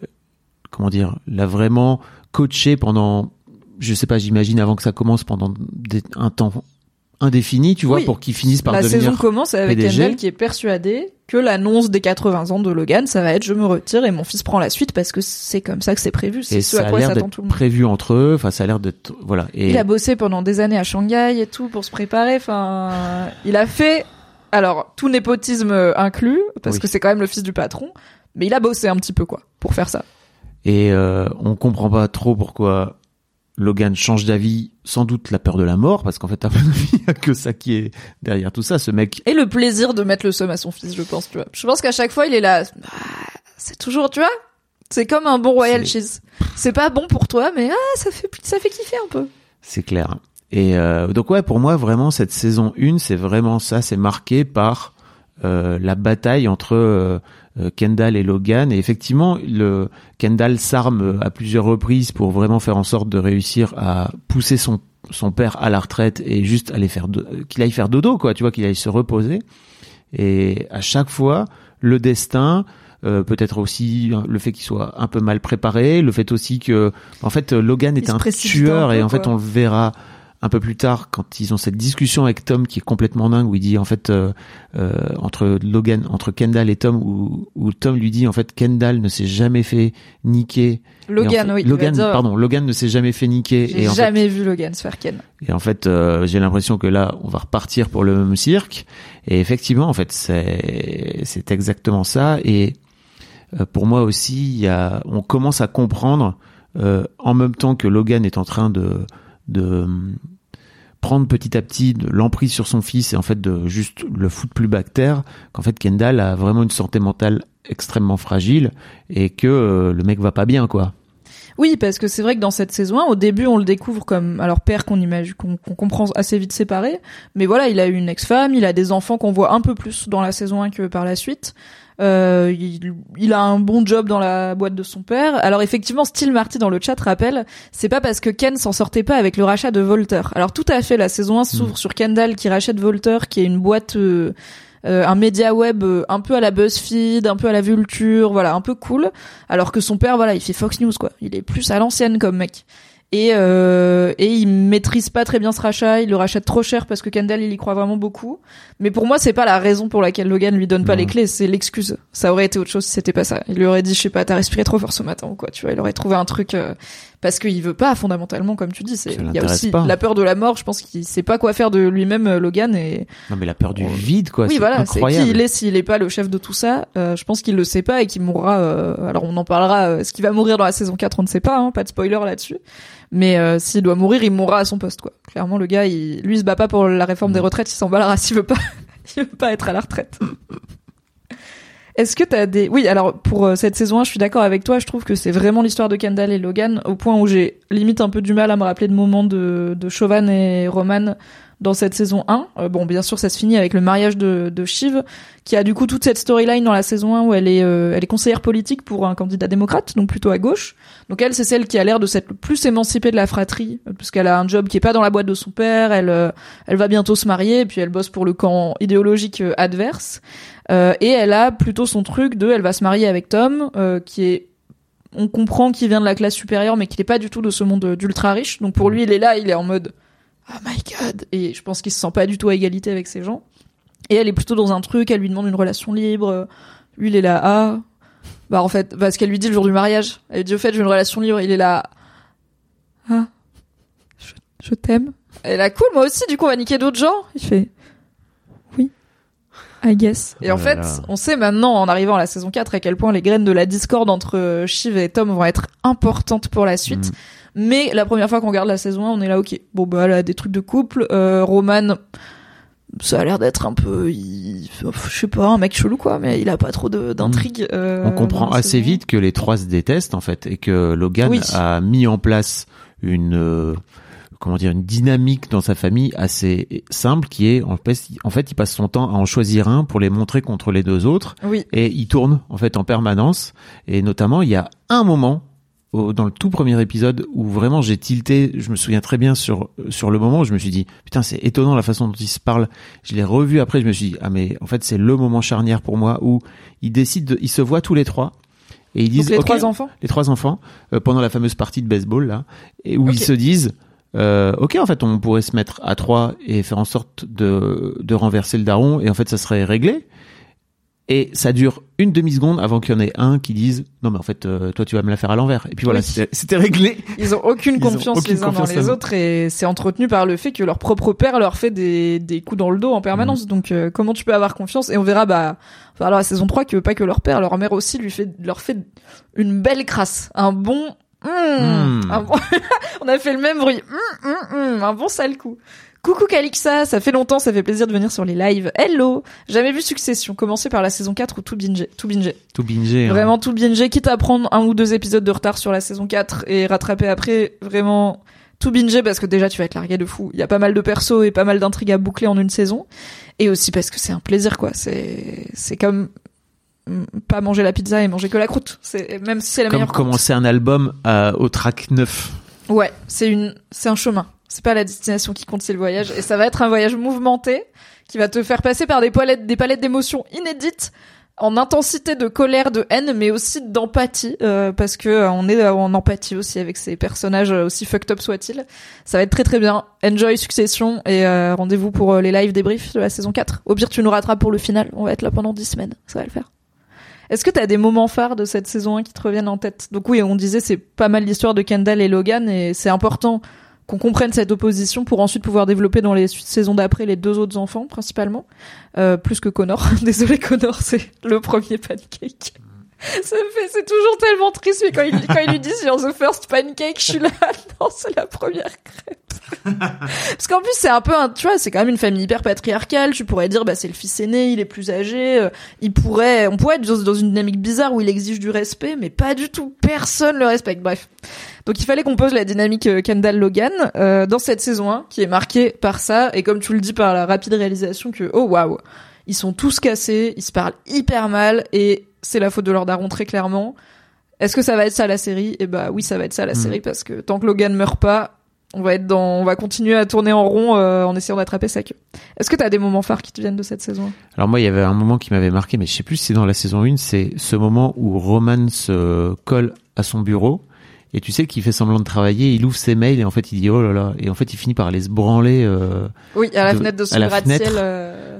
comment dire, l'a vraiment coaché pendant, je sais pas, j'imagine avant que ça commence pendant des- un temps indéfini, tu vois, Oui. pour qu'il finisse par La devenir. saison commence avec PDG. Qui est persuadé que l'annonce des 80 ans de Logan, ça va être je me retire et mon fils prend la suite parce que c'est comme ça que c'est prévu. C'est ce à quoi s'attend tout le monde. prévu entre eux. Enfin, ça a l'air d'être, voilà. Et Il a bossé pendant des années à Shanghai et tout pour se préparer. Enfin, il a fait, alors tout népotisme inclus, parce Oui. que c'est quand même le fils du patron, mais il a bossé un petit peu quoi pour faire ça. Et euh, on comprend pas trop pourquoi Logan change d'avis. Sans doute la peur de la mort, parce qu'en fait, à mon avis, il y a que ça qui est derrière tout ça. Ce mec, Et le plaisir de mettre le seum à son fils, je pense, tu vois. Je pense qu'à chaque fois, il est là. Ah, c'est toujours, tu vois, c'est comme un bon royal cheese. C'est pas bon pour toi, mais ah, ça fait, ça fait kiffer un peu. c'est clair. Et euh, donc ouais, pour moi, vraiment, cette saison 1, c'est vraiment ça. C'est marqué par euh, la bataille entre euh, euh, Kendall et Logan. Et effectivement, le Kendall s'arme à plusieurs reprises pour vraiment faire en sorte de réussir à pousser son son père à la retraite et juste aller faire do- qu'il aille faire dodo quoi tu vois qu'il aille se reposer et à chaque fois le destin euh, peut-être aussi le fait qu'il soit un peu mal préparé le fait aussi que en fait Logan est un tueur peu, et en fait on le verra un peu plus tard quand ils ont cette discussion avec Tom qui est complètement dingue où il dit en fait euh, euh, entre Logan entre Kendall et Tom où, où Tom lui dit en fait Kendall ne s'est jamais fait niquer en Logan, fait- oui. Logan pardon Logan ne s'est jamais fait niquer J'ai et en fait, jamais vu Logan se faire ken. et en fait, euh, j'ai l'impression que là, on va repartir pour le même cirque. Et effectivement, en fait, c'est c'est exactement ça. Et pour moi aussi, il y a, on commence à comprendre euh, en même temps que Logan est en train de de prendre petit à petit l'emprise sur son fils et en fait de juste le foutre plus bactère qu'en fait Kendall a vraiment une santé mentale extrêmement fragile et que euh, le mec va pas bien quoi. Oui, parce que c'est vrai que dans cette saison 1, au début, on le découvre comme alors père qu'on imagine, qu'on qu'on comprend assez vite séparé. Mais voilà, il a eu une ex-femme, il a des enfants qu'on voit un peu plus dans la saison 1 que par la suite. Euh, il, il a un bon job dans la boîte de son père. Alors effectivement, Steel Marty dans le chat rappelle, c'est pas parce que Ken s'en sortait pas avec le rachat de Volter. Alors tout à fait, la saison 1 s'ouvre sur Kendall qui rachète Volter, qui est une boîte, euh, euh, un média web euh, un peu à la BuzzFeed, un peu à la Vulture, voilà, un peu cool. Alors que son père, voilà, il fait Fox News quoi. Il est plus à l'ancienne comme mec. Et, euh, et il maîtrise pas très bien ce rachat, il le rachète trop cher parce que Kendall il y croit vraiment beaucoup. Mais pour moi c'est pas la raison pour laquelle Logan lui donne pas les clés, c'est l'excuse. Ça aurait été autre chose si c'était pas ça. Il lui aurait dit je sais pas, t'as respiré trop fort ce matin ou quoi, tu vois. Il aurait trouvé un truc euh, parce qu'il veut pas fondamentalement comme tu dis. C'est il y a aussi pas. la peur de la mort. Je pense qu'il sait pas quoi faire de lui-même euh, Logan et Non mais la peur du vide quoi. oui, voilà, c'est incroyable. qui il est s'il est pas le chef de tout ça. Euh, je pense qu'il le sait pas et qu'il mourra. euh, alors on en parlera. euh, ce qui va mourir dans la saison 4, on ne sait pas. Hein, pas de spoiler là-dessus. Mais euh, s'il doit mourir, il mourra à son poste, quoi. Clairement, le gars, il, lui, il se bat pas pour la réforme des retraites. Il s'en bat la race. Il veut pas, il veut pas être à la retraite. Est-ce que t'as des... Oui, alors pour euh, cette saison 1, je suis d'accord avec toi. Je trouve que c'est vraiment l'histoire de Kendall et Logan, au point où j'ai limite un peu du mal à me rappeler de moments de, de Chauvin et Roman dans cette saison 1. Euh, bon, bien sûr, ça se finit avec le mariage de, de Shiv, qui a du coup toute cette storyline dans la saison 1 où elle est, euh, elle est conseillère politique pour un candidat démocrate, donc plutôt à gauche. Donc elle, c'est celle qui a l'air de s'être le plus émancipée de la fratrie, euh, puisqu'elle a un job qui est pas dans la boîte de son père, elle, euh, elle va bientôt se marier, et puis elle bosse pour le camp idéologique adverse. Et elle a plutôt son truc de, elle va se marier avec Tom, qui est on comprend qu'il vient de la classe supérieure, mais qu'il est pas du tout de ce monde d'ultra riche. Donc pour lui, il est là, il est en mode Oh my god Et je pense qu'il se sent pas du tout à égalité avec ces gens. Et elle est plutôt dans un truc, elle lui demande une relation libre. Lui, il est là, ah. Bah en fait, parce qu'elle lui dit le jour du mariage. Elle lui dit au fait, j'ai une relation libre. Il est là, ah. Je, je t'aime. Elle est là, cool, moi aussi, du coup, on va niquer d'autres gens. Il fait, oui. I guess. Et en Oh fait, on sait maintenant, en arrivant à la saison 4, à quel point les graines de la discorde entre euh, Shiv et Tom vont être importantes pour la suite. Mm. Mais la première fois qu'on regarde la saison 1, on est là, ok, bon bah là, des trucs de couple. Euh, Roman, ça a l'air d'être un peu, il- je sais pas, un mec chelou quoi, mais il a pas trop d'intrigue. euh, Mm. On comprend assez vite que les trois se détestent en fait et que Logan Oui. a mis en place une euh, comment dire une dynamique dans sa famille assez simple qui est en fait, en fait il passe son temps à en choisir un pour les montrer contre les deux autres Oui. et il tourne en fait en permanence et notamment il y a un moment au- dans le tout premier épisode où vraiment j'ai tilté, je me souviens très bien sur sur le moment où je me suis dit putain c'est étonnant la façon dont ils se parlent. Je l'ai revu après, je me suis dit ah mais en fait c'est le moment charnière pour moi où ils décident, de- ils se voient tous les trois et ils disent Donc les trois enfants. les trois enfants euh, pendant la fameuse partie de baseball là et où ils se disent euh, ok en fait on pourrait se mettre à trois et faire en sorte de de renverser le daron et en fait ça serait réglé et ça dure une demi seconde avant qu'il y en ait un qui dise non mais en fait euh, toi tu vas me la faire à l'envers et puis voilà Oui. c'était réglé Ils ont aucune Ils ont confiance aucune les uns confiance dans les autres et c'est entretenu par le fait que leur propre père leur fait des, des coups dans le dos en permanence. Donc euh, comment tu peux avoir confiance? Et on verra bah enfin, alors la saison 3 que pas que leur père, leur mère aussi lui fait leur fait une belle crasse, un bon mm, Mm. un bon- on a fait le même bruit. Un bon sale coup. Coucou Calixa, ça fait longtemps, ça fait plaisir de venir sur les lives. Hello, jamais vu Succession, commencer par la saison 4 ou tout binge, tout binge. tout binger hein. Vraiment tout binge, quitte à prendre un ou deux épisodes de retard sur la saison 4 et rattraper après, vraiment tout binge parce que déjà tu vas être largué de fou. Il y a pas mal de persos et pas mal d'intrigues à boucler en une saison. Et aussi parce que c'est un plaisir quoi. C'est c'est comme mm, pas manger la pizza et manger que la croûte. C'est même si c'est la comme meilleure croûte. commencer un album à- au track 9 Ouais, c'est une, c'est un chemin. C'est pas la destination qui compte, c'est le voyage. Et ça va être un voyage mouvementé qui va te faire passer par des palettes, des palettes d'émotions inédites en intensité de colère, de haine, mais aussi d'empathie, euh, parce que euh, on est en empathie aussi avec ces personnages, euh, aussi fucked up soient-ils. Ça va être très très bien. Enjoy Succession et euh, rendez-vous pour euh, les live débriefs de la saison 4. Au pire, tu nous rattrapes pour le final. On va être là pendant 10 semaines. Ça va le faire. Est-ce que t'as des moments phares de cette saison 1 qui te reviennent en tête? Donc oui, on disait c'est pas mal l'histoire de Kendall et Logan et c'est important qu'on comprenne cette opposition pour ensuite pouvoir développer dans les saisons d'après les deux autres enfants principalement, euh, plus que Connor. Désolé Connor, c'est le premier pancake. Ça me fait, c'est toujours tellement triste, mais quand il, quand il lui dit sur the first pancake, je suis là, non, c'est la première crêpe. Parce qu'en plus, c'est un peu un, tu vois, c'est quand même une famille hyper patriarcale, tu pourrais dire, bah, c'est le fils aîné, il est plus âgé, euh, il pourrait, on pourrait être dans, dans une dynamique bizarre où il exige du respect, mais pas du tout, personne le respecte, bref. Donc il fallait qu'on pose la dynamique euh, Kendall-Logan euh, dans cette saison 1, qui est marquée par ça, et comme tu le dis, par la rapide réalisation que, oh waouh, ils sont tous cassés, ils se parlent hyper mal, et c'est la faute de leur daron très clairement. Est-ce que ça va être ça la série? Eh bah oui, ça va être ça la Mm. série parce que tant que Logan meurt pas, on va être dans, on va continuer à tourner en rond euh, en essayant d'attraper sa queue. Est-ce que t'as des moments phares qui te viennent de cette saison Alors moi, il y avait un moment qui m'avait marqué, mais je sais plus si c'est dans la saison 1, c'est ce moment où Roman se colle à son bureau et tu sais qu'il fait semblant de travailler, il ouvre ses mails et en fait il dit oh là là et en fait il finit par aller se branler euh, Oui, à la De- fenêtre de son gratte-ciel. euh,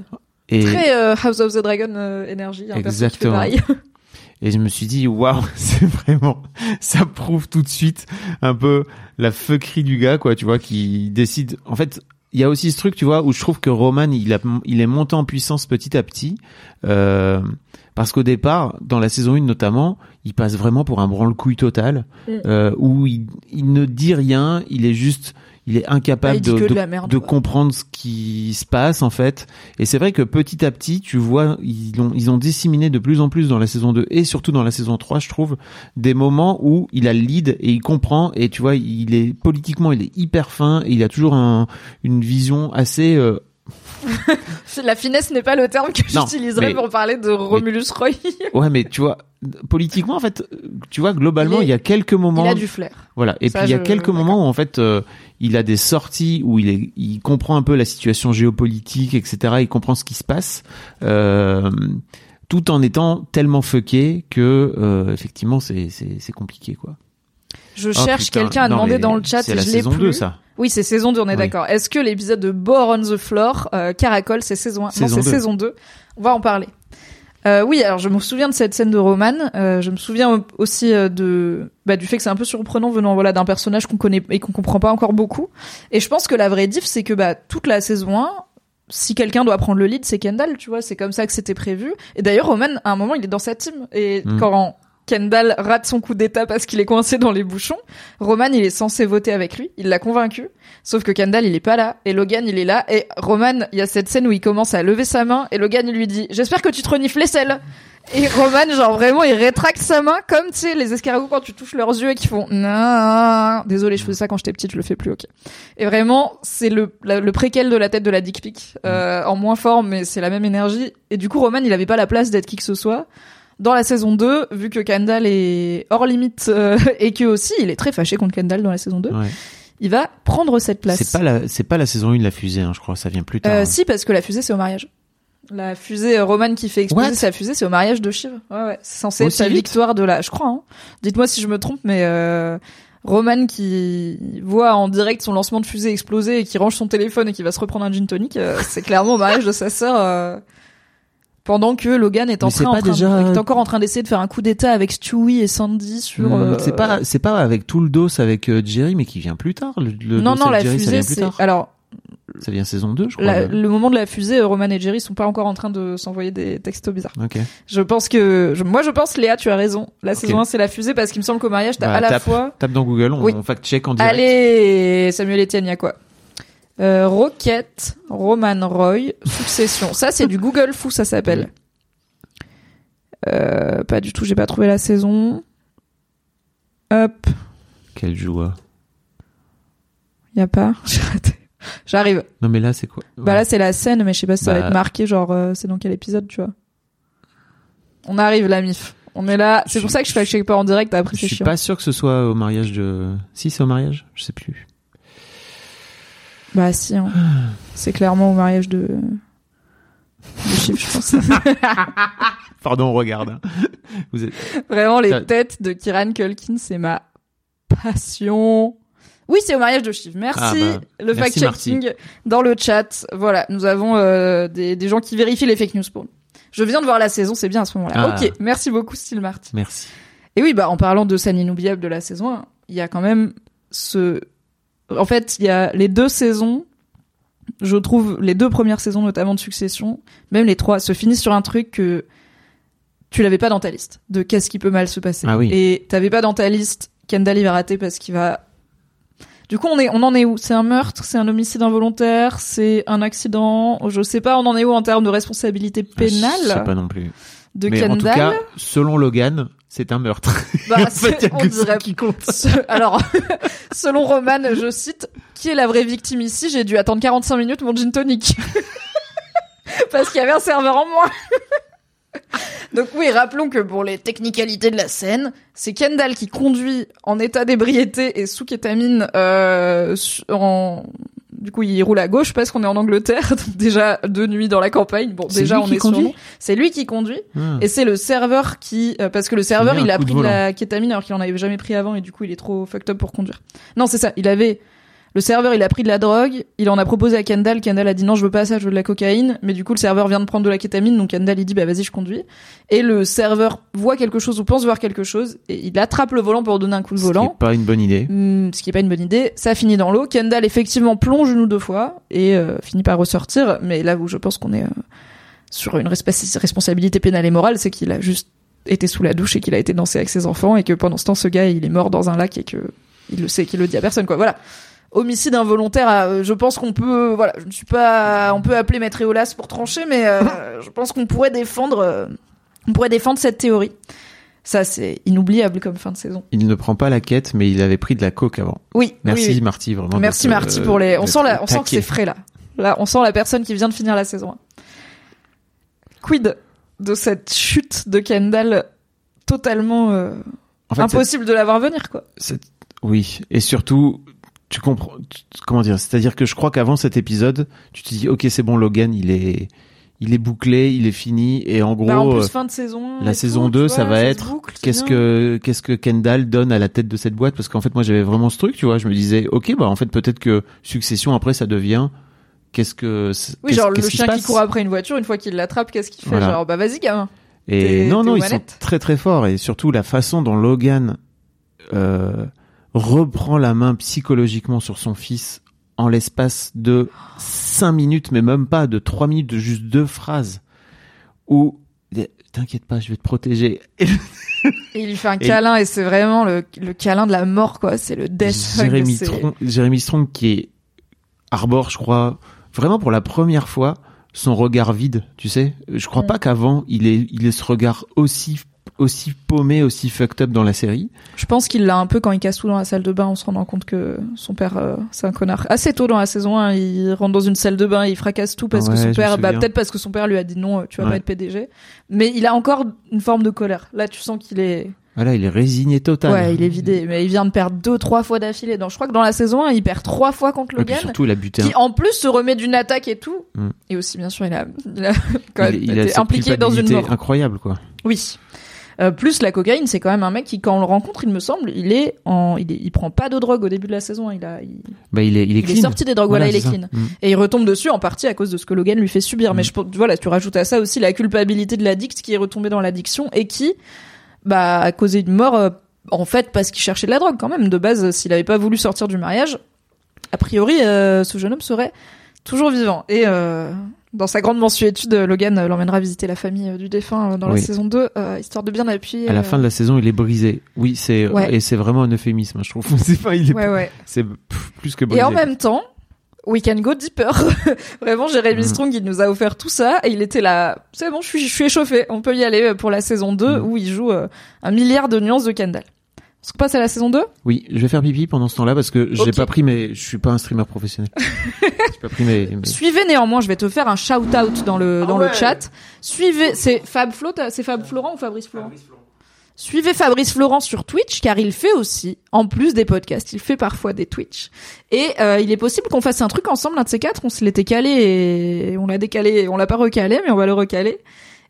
et Très euh, House of the Dragon euh, énergie. Exactement. et je me suis dit waouh c'est vraiment ça prouve tout de suite un peu la fuckerie du gars quoi tu vois qui décide en fait il y a aussi ce truc tu vois où je trouve que Roman il a il est monté en puissance petit à petit euh, parce qu'au départ dans la saison 1 notamment il passe vraiment pour un branle-couille total Mm. euh, où il, il ne dit rien il est juste il est incapable il de, de de- la merde, de quoi. comprendre ce qui se passe en fait et c'est vrai que petit à petit tu vois ils ont ils ont disséminé de plus en plus dans la saison 2 et surtout dans la saison 3 je trouve des moments où il a le lead et il comprend et tu vois il est politiquement il est hyper fin et il a toujours un, une vision assez euh, La finesse n'est pas le terme que j'utiliserais mais- pour parler de Romulus Roy. ouais mais tu vois politiquement en fait tu vois globalement Il est- il, y a quelques moments Il a du flair. Voilà. Et Ça, puis il y a je- quelques moments où en fait euh, il a des sorties où il est, il comprend un peu la situation géopolitique, etc. Il comprend ce qui se passe, euh, tout en étant tellement fucké que euh, effectivement c'est compliqué quoi. Je Oh, cherche quelqu'un à Non, demander dans le chat C'est et la je l'ai saison plus. 2 ça. Oui, c'est saison 2, on est Oui. d'accord. Est-ce que l'épisode de Bore on the Floor, euh, Caracol, c'est saison 1 Non, Saison c'est 2. saison 2. On va en parler. Euh, oui, alors je me souviens de cette scène de Roman. Euh, je me souviens aussi euh, de bah, du fait que c'est un peu surprenant venant voilà d'un personnage qu'on connaît et qu'on comprend pas encore beaucoup. Et je pense que la vraie diff, c'est que bah toute la saison 1, si quelqu'un doit prendre le lead, c'est Kendall, tu vois, c'est comme ça que c'était prévu. Et d'ailleurs, Roman, à un moment, il est dans sa team. Et Mm. quand Kendall rate son coup d'état parce qu'il est coincé dans les bouchons, Roman, il est censé voter avec lui. Il l'a convaincu. Sauf que Kendall, il est pas là. Et Logan, il est là. Et Roman, il y a cette scène où il commence à lever sa main. Et Logan, il lui dit, j'espère que tu te renifles les selles. Et Roman, genre vraiment, il rétracte sa main comme, tu sais, les escargots quand tu touches leurs yeux et qu'ils font non. Désolé, je faisais ça quand j'étais petite, je le fais plus, ok. Et vraiment, c'est le, la- le préquel de la tête de la dick pic, euh, en moins fort, mais c'est la même énergie. Et du coup, Roman, il avait pas la place d'être qui que ce soit. Dans la saison 2, vu que Kendall est hors limite euh, et que aussi il est très fâché contre Kendall dans la saison 2, Ouais. il va prendre cette place. C'est pas la, c'est pas la saison 1 de la fusée, hein, je crois. Ça vient plus tard. Euh, si, parce que la fusée, c'est au mariage. La fusée euh, Roman qui fait exploser What sa fusée, c'est au mariage de Shiv. Ouais, ouais. C'est censé être Aussi vite victoire de la. Je crois. Hein. Dites-moi si je me trompe, mais euh, Roman qui voit en direct son lancement de fusée exploser et qui range son téléphone et qui va se reprendre un gin tonic, euh, c'est clairement au mariage de sa sœur. Pendant que Logan est en train, en pas train déjà- de- est encore en train d'essayer de faire un coup d'état avec Stewie et Sandy sur. Hmm, euh, C'est pas, c'est pas avec tout le dos avec euh, Jerry, mais qui vient plus tard. Le, le non, non, la Jerry, fusée, c'est. Alors, Ça vient saison 2, je crois. la- le moment de la fusée, euh, Roman et Jerry sont pas encore en train de s'envoyer des textos bizarres. Ok. Je pense que, je- moi je pense Léa, tu as raison. La saison 1 c'est la fusée parce qu'il me semble qu'au mariage t'as Bah, à la tape, fois. Tape dans Google, on, Oui. on fact-check en direct. Allez, Samuel Etienne, y a quoi? Euh, Rocket, Roman Roy, Succession. Ça c'est du Google fou, ça s'appelle. Euh, pas du tout, j'ai pas trouvé la saison. Hop, Quelle joie. y a pas. J'ai raté. J'arrive. Non, mais là, c'est quoi? Bah là c'est la scène, mais je sais pas si ça va Bah. être marqué, genre euh, c'est dans quel épisode, tu vois. On arrive, la mif. On est là. C'est pour ça que je fais check pas en direct. Après Je suis chiant. pas sûr que ce soit au mariage de. Si, c'est au mariage? Je sais plus. Bah si, hein. c'est clairement au mariage de de Chief, je pense. Pardon, on regarde. hein. Vous êtes... Vraiment les têtes de Kiran Culkin, c'est ma passion. Oui, c'est au mariage de Chief. Merci Ah bah, le fact-checking dans le chat. Voilà, nous avons euh, des, des gens qui vérifient les fake news pour nous. Je viens de voir la saison, c'est bien à ce moment-là. Ah. Ok, merci beaucoup Steel Marty. Merci. Et oui, bah en parlant de scène inoubliable de la saison 1, il y a quand même ce... En fait, il y a les deux saisons, je trouve, les deux premières saisons notamment de Succession, même les trois, se finissent sur un truc que tu l'avais pas dans ta liste, de qu'est-ce qui peut mal se passer. Ah oui. Et t'avais pas dans ta liste, Kendall il va rater parce qu'il va... Du coup, on, est, on en est où? C'est un meurtre? C'est un homicide involontaire? C'est un accident? Je sais pas, on en est où en termes de responsabilité Ah, Je sais pénale pas non plus. de mais Kendall en tout cas, selon Logan, c'est un meurtre. Bah, En fait, on dirait qui compte. Ce- Alors, selon Roman, je cite, qui est la vraie victime ici? J'ai dû attendre 45 minutes mon gin tonic. Parce qu'il y avait un serveur en moins. Donc oui, rappelons que pour les technicalités de la scène, c'est Kendall qui conduit en état d'ébriété et sous kétamine euh, en... Du coup, il roule à gauche parce qu'on est en Angleterre, donc déjà de nuit dans la campagne. Bon, déjà lui on qui est conduit. C'est lui qui conduit. Ah. Et c'est le serveur qui, euh, parce que le serveur, il a de pris de volant. la kétamine alors qu'il en avait jamais pris avant et du coup il est trop fucked up pour conduire. Non, c'est ça. Il avait, le serveur, il a pris de la drogue, il en a proposé à Kendall. Kendall a dit non, je veux pas ça, je veux de la cocaïne. Mais du coup, le serveur vient de prendre de la kétamine, donc Kendall il dit bah vas-y, je conduis. Et le serveur voit quelque chose ou pense voir quelque chose et il attrape le volant pour donner un coup de Ce qui volant. est pas une bonne idée. Hmm, ce qui est pas une bonne idée. Ça finit dans l'eau. Kendall effectivement plonge une ou deux fois et euh, finit par ressortir. Mais là où je pense qu'on est euh, sur une responsabilité pénale et morale, c'est qu'il a juste été sous la douche et qu'il a été dansé avec ses enfants et que pendant ce temps, ce gars, il est mort dans un lac et que il le sait, qu'il le dit à personne, quoi. Voilà. Homicide involontaire, euh, je pense qu'on peut, voilà, je ne suis pas, on peut appeler Maître Eolas pour trancher, mais euh, je pense qu'on pourrait défendre, euh, on pourrait défendre cette théorie. Ça, c'est inoubliable comme fin de saison. Il ne prend pas la quête, mais il avait pris de la coke avant. Oui. Merci oui, oui. Marty, vraiment. Merci Marty euh, pour les. On sent la, on sent que c'est frais là. Là, on sent la personne qui vient de finir la saison 1. Quid de cette chute de Kendall totalement euh, En fait, impossible de la voir venir quoi? Oui, et surtout, tu comprends. Comment dire C'est-à-dire que je crois qu'avant cet épisode, tu te dis, ok, c'est bon, Logan, il est, il est bouclé, il est fini, et en gros, Bah, en plus euh, fin de saison. la saison tout, 2, tu ça vois, va être qu'est-ce que qu'est-ce que Kendall donne à la tête de cette boîte Parce qu'en fait, moi, j'avais vraiment ce truc, tu vois. Je me disais, ok, bah en fait, peut-être que Succession après, ça devient qu'est-ce que Oui, qu'est-ce- genre le qui se chien qui court après une voiture, une fois qu'il l'attrape, qu'est-ce qu'il fait Voilà. Genre bah vas-y gamin. Et non, non, ils sont très très forts et surtout la façon dont Logan euh, reprend la main psychologiquement sur son fils en l'espace de cinq minutes, mais même pas de trois minutes, de juste deux phrases où t'inquiète pas, je vais te protéger. Et, il lui fait un câlin et c'est vraiment le, le, câlin de la mort, quoi. C'est le death Jérémy, Strong, Jérémy Strong qui est arbore, je crois, vraiment pour la première fois son regard vide, tu sais. Je crois mm. pas qu'avant il ait, il ait ce regard aussi aussi paumé, aussi fucked up dans la série. Je pense qu'il l'a un peu quand il casse tout dans la salle de bain en se rendant compte que son père, euh, c'est un connard. Assez tôt dans la saison 1, il rentre dans une salle de bain, il fracasse tout parce que son père, bah, peut-être parce que son père lui a dit non, tu vas pas être PDG. Mais il a encore une forme de colère. Là, tu sens qu'il est... Voilà, il est résigné total. Ouais, il est vidé. Mais il vient de perdre deux, trois fois d'affilée. Donc, je crois que dans la saison 1, il perd trois fois contre Logan. Et surtout, il a buté. Qui, en plus, se remet d'une attaque et tout. Mm. Et aussi, bien sûr, il a, il a quand même été impliqué dans une mort. incroyable, quoi. Oui. Euh, plus la cocaïne, c'est quand même un mec qui, quand on le rencontre, il me semble, il est en, il, est, il prend pas de drogue au début de la saison. Hein. Il a, il, bah, il est, il est, il est sorti des drogues. Voilà, il est clean. Mm. Et il retombe dessus en partie à cause de ce que Logan lui fait subir. Mais mm. je, voilà, tu rajoutes à ça aussi la culpabilité de l'addict qui est retombé dans l'addiction et qui, bah, a causé une mort. Euh, en fait, parce qu'il cherchait de la drogue quand même. De base, s'il avait pas voulu sortir du mariage, a priori, euh, ce jeune homme serait toujours vivant. Et euh, dans sa grande mensuétude, Logan l'emmènera visiter la famille euh, du défunt euh, dans la saison 2, euh, histoire de bien appuyer. À la fin de la saison, il est brisé. Oui, c'est et c'est vraiment un euphémisme, hein, je trouve. c'est pas, il est c'est plus que brisé. Et en même temps, We can go deeper. vraiment, Jérémy mm. Strong, il nous a offert tout ça et il était là. C'est bon, je suis, je suis échauffé. On peut y aller pour la saison 2 mm. où il joue un milliard de nuances de Kendall. Est-ce qu'on passe à la saison 2 Oui, je vais faire pipi pendant ce temps-là parce que j'ai pas pris mes je suis pas un streamer professionnel. j'ai pas pris mes, Suivez néanmoins, je vais te faire un shout out dans le dans le ah chat. Suivez, c'est Fab Flo, c'est Fab Florent ou Fabrice Florent? Fabrice Florent. Suivez Fabrice Florent sur Twitch car il fait aussi, en plus des podcasts, il fait parfois des Twitch. Et euh, il est possible qu'on fasse un truc ensemble, un de ces quatre. On se l'était calé et on l'a décalé, on l'a pas recalé, mais on va le recaler.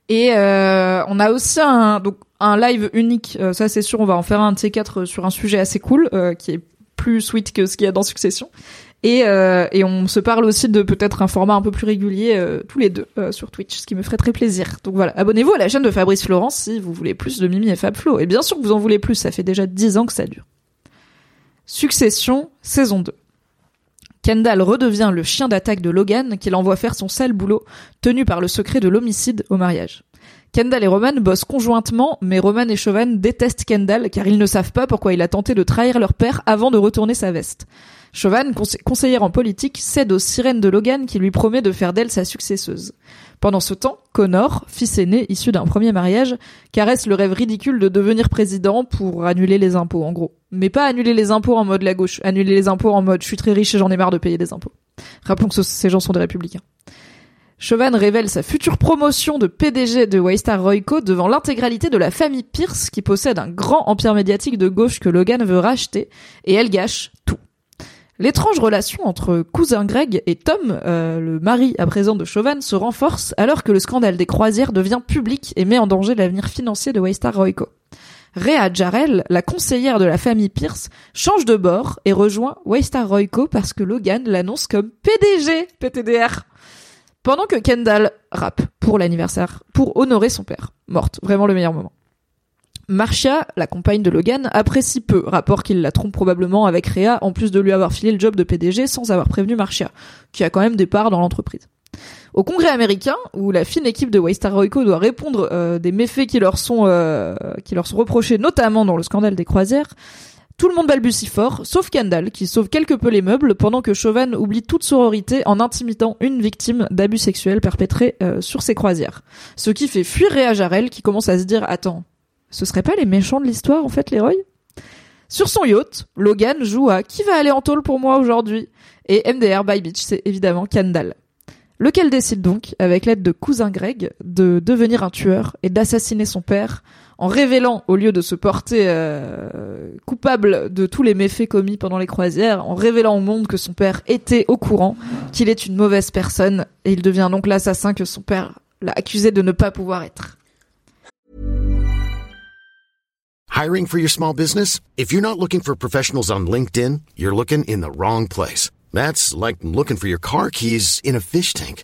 Et euh, on a aussi un donc un live unique, euh, ça c'est sûr, on va en faire un de ces quatre sur un sujet assez cool, euh, qui est plus sweet que ce qu'il y a dans Succession. Et, euh, on se parle aussi de peut-être un format un peu plus régulier tous les deux sur Twitch, ce qui me ferait très plaisir. Donc voilà, abonnez-vous à la chaîne de Fabrice Florence si vous voulez plus de Mimi et Fab Flo. Et bien sûr que vous en voulez plus, ça fait déjà 10 ans que ça dure. Succession, saison 2. Kendall redevient le chien d'attaque de Logan qu'il envoie faire son sale boulot, tenu par le secret de l'homicide au mariage. Kendall et Roman bossent conjointement, mais Roman et Chauvin détestent Kendall car ils ne savent pas pourquoi il a tenté de trahir leur père avant de retourner sa veste. Chauvin, conseillère en politique, cède aux sirènes de Logan qui lui promet de faire d'elle sa successeuse. Pendant ce temps, Connor, fils aîné issu d'un premier mariage, caresse le rêve ridicule de devenir président pour annuler les impôts en gros. Mais pas annuler les impôts en mode la gauche, annuler les impôts en mode je suis très riche et j'en ai marre de payer des impôts. Rappelons que ces gens sont des républicains. Chauvin révèle sa future promotion de PDG de Waystar Royco devant l'intégralité de la famille Pierce qui possède un grand empire médiatique de gauche que Logan veut racheter et elle gâche tout. L'étrange relation entre cousin Greg et Tom, euh, le mari à présent de Chauvin, se renforce alors que le scandale des croisières devient public et met en danger l'avenir financier de Waystar Royco. Rhea Jarrell, la conseillère de la famille Pierce, change de bord et rejoint Waystar Royco parce que Logan l'annonce comme PDG PTDR. Pendant que Kendall rappe pour l'anniversaire, pour honorer son père, morte, vraiment le meilleur moment. Marcia, la compagne de Logan, apprécie peu, rapport qu'il la trompe probablement avec Rhea, en plus de lui avoir filé le job de PDG sans avoir prévenu Marcia, qui a quand même des parts dans l'entreprise. Au Congrès américain, où la fine équipe de Waystar Royco doit répondre euh, des méfaits qui leur sont euh, qui leur sont reprochés, notamment dans le scandale des croisières, tout le monde balbutie fort, sauf Kendall, qui sauve quelque peu les meubles, pendant que Chauvin oublie toute sororité en intimidant une victime d'abus sexuels perpétrés euh, sur ses croisières. Ce qui fait fuir Réa Jarel, qui commence à se dire « Attends, ce serait pas les méchants de l'histoire, en fait, les Roy ?» Sur son yacht, Logan joue à « Qui va aller en tôle pour moi aujourd'hui ?» Et MDR by Beach, c'est évidemment Kendall lequel décide donc, avec l'aide de cousin Greg, de devenir un tueur et d'assassiner son père en révélant, au lieu de se porter euh, coupable de tous les méfaits commis pendant les croisières, en révélant au monde que son père était au courant, qu'il est une mauvaise personne, et il devient donc l'assassin que son père l'a accusé de ne pas pouvoir être. Hiring for your small business? If you're not looking for professionals on LinkedIn, you're looking in the wrong place. That's like looking for your car keys in a fish tank.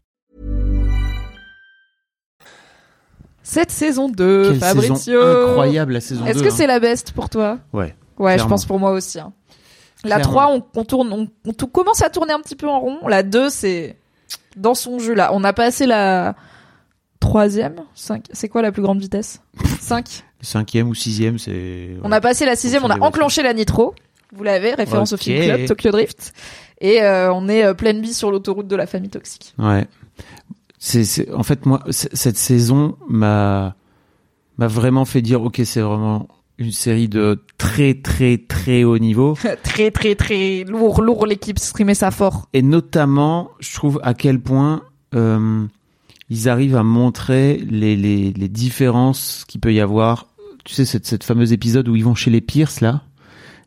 Cette saison 2, Quelle Fabrizio. saison incroyable la saison 2. Est-ce que c'est la best pour toi? Ouais. Ouais, je pense pour moi aussi. hein. La Clairement. 3, on, on tourne, on, on commence à tourner un petit peu en rond. La 2, c'est dans son jeu là. On a passé la troisième, 5. C'est quoi la plus grande vitesse? 5. Cinquième ou sixième, c'est. On a passé la sixième, on a enclenché la nitro. Vous l'avez, référence au film club Tokyo Drift. Et euh, on est euh, pleine vie sur l'autoroute de la famille toxique. Ouais. C'est, en fait, moi, cette saison m'a, m'a vraiment fait dire, ok, c'est vraiment une série de très, très, très haut niveau. très très très lourd, lourd l'équipe streamer ça fort. Et notamment, je trouve à quel point euh, ils arrivent à montrer les, les, les différences qu'il peut y avoir. Tu sais, cette, cette fameuse épisode où ils vont chez les Pierce, là?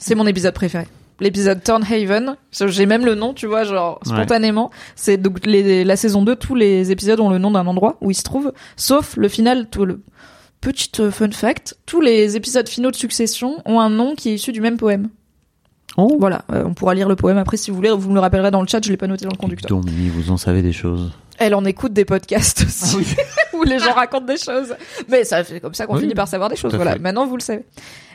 C'est mon épisode préféré. L'épisode Turnhaven, j'ai même le nom, tu vois, genre Ouais. spontanément. C'est donc les- la saison 2, tous les épisodes ont le nom d'un endroit où ils se trouvent, sauf le final, tout le petit euh, fun fact, tous les épisodes finaux de Succession ont un nom qui est issu du même poème. Oh. Voilà, euh, on pourra lire le poème après si vous voulez, vous me le rappellerez dans le chat, je l'ai pas noté dans le conducteur. Donc, vous en savez des choses. Elle en écoute des podcasts aussi, où les gens racontent des choses. Mais ça fait comme ça qu'on Oui, finit par savoir des choses. Voilà, fait. maintenant vous le savez.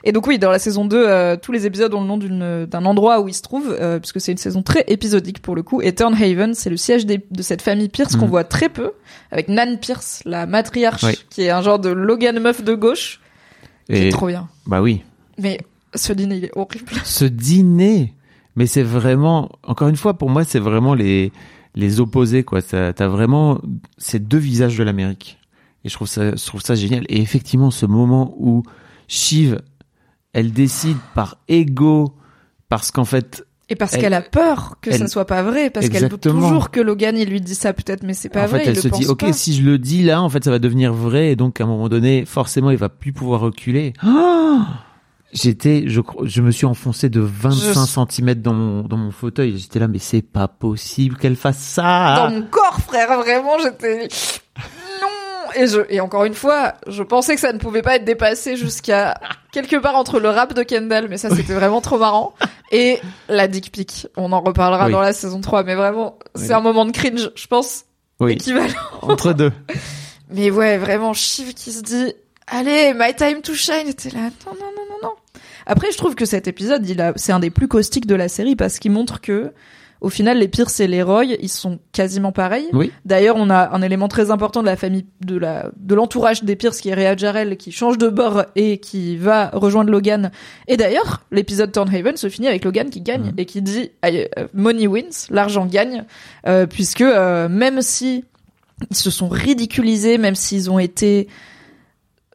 Et donc oui, dans la saison 2, euh, tous les épisodes ont le nom d'une d'un endroit où ils se trouvent, euh, puisque c'est une saison très épisodique pour le coup. Et Turnhaven, c'est le siège des- de cette famille Pierce qu'on Mhm. voit très peu, avec Nan Pierce, la matriarche, Oui. qui est un genre de Logan meuf de gauche, qui Et, est trop bien. bah oui. Mais ce dîner, il est horrible. ce dîner, mais c'est vraiment, encore une fois, pour moi, c'est vraiment les, les opposés, quoi. T'as t'as vraiment ces deux visages de l'Amérique. Et je trouve ça, je trouve ça génial. Et effectivement, ce moment où Shiv, elle décide par ego, parce qu'en fait, Et parce Elle- qu'elle a peur que ça elle- soit pas vrai, parce qu'elle veut toujours que Logan il lui dise ça peut-être, mais c'est pas en vrai. fait, il elle le se dit, ok, pas. si je le dis là, en fait, ça va devenir vrai, et donc à un moment donné, forcément, il va plus pouvoir reculer. Ah J'étais, je, crois- je me suis enfoncé de 25 centimètres dans mon, dans mon fauteuil. J'étais là, mais c'est pas possible qu'elle fasse ça. dans mon corps, frère. Vraiment, j'étais. Et je et encore une fois, je pensais que ça ne pouvait pas être dépassé jusqu'à quelque part entre le rap de Kendall, mais ça c'était vraiment trop marrant, et la dick pic. On en reparlera Oui. dans la saison 3, mais vraiment, c'est Oui. un moment de cringe, je pense, Oui, équivalent. entre deux. Mais ouais, vraiment, Shiv qui se dit, allez, my time to shine, était là, non, non, non, non, non. Après, je trouve que cet épisode, il a, c'est un des plus caustiques de la série parce qu'il montre que, au final, les Pierce et les Roy, ils sont quasiment pareils. Oui. D'ailleurs, on a un élément très important de la famille, de la, de l'entourage des Pierce qui est Rhea Jarrell, qui change de bord et qui va rejoindre Logan. Et d'ailleurs, l'épisode Turnhaven se finit avec Logan qui gagne Mhm. et qui dit, euh, money wins, l'argent gagne, euh, puisque, euh, même si ils se sont ridiculisés, même s'ils ont été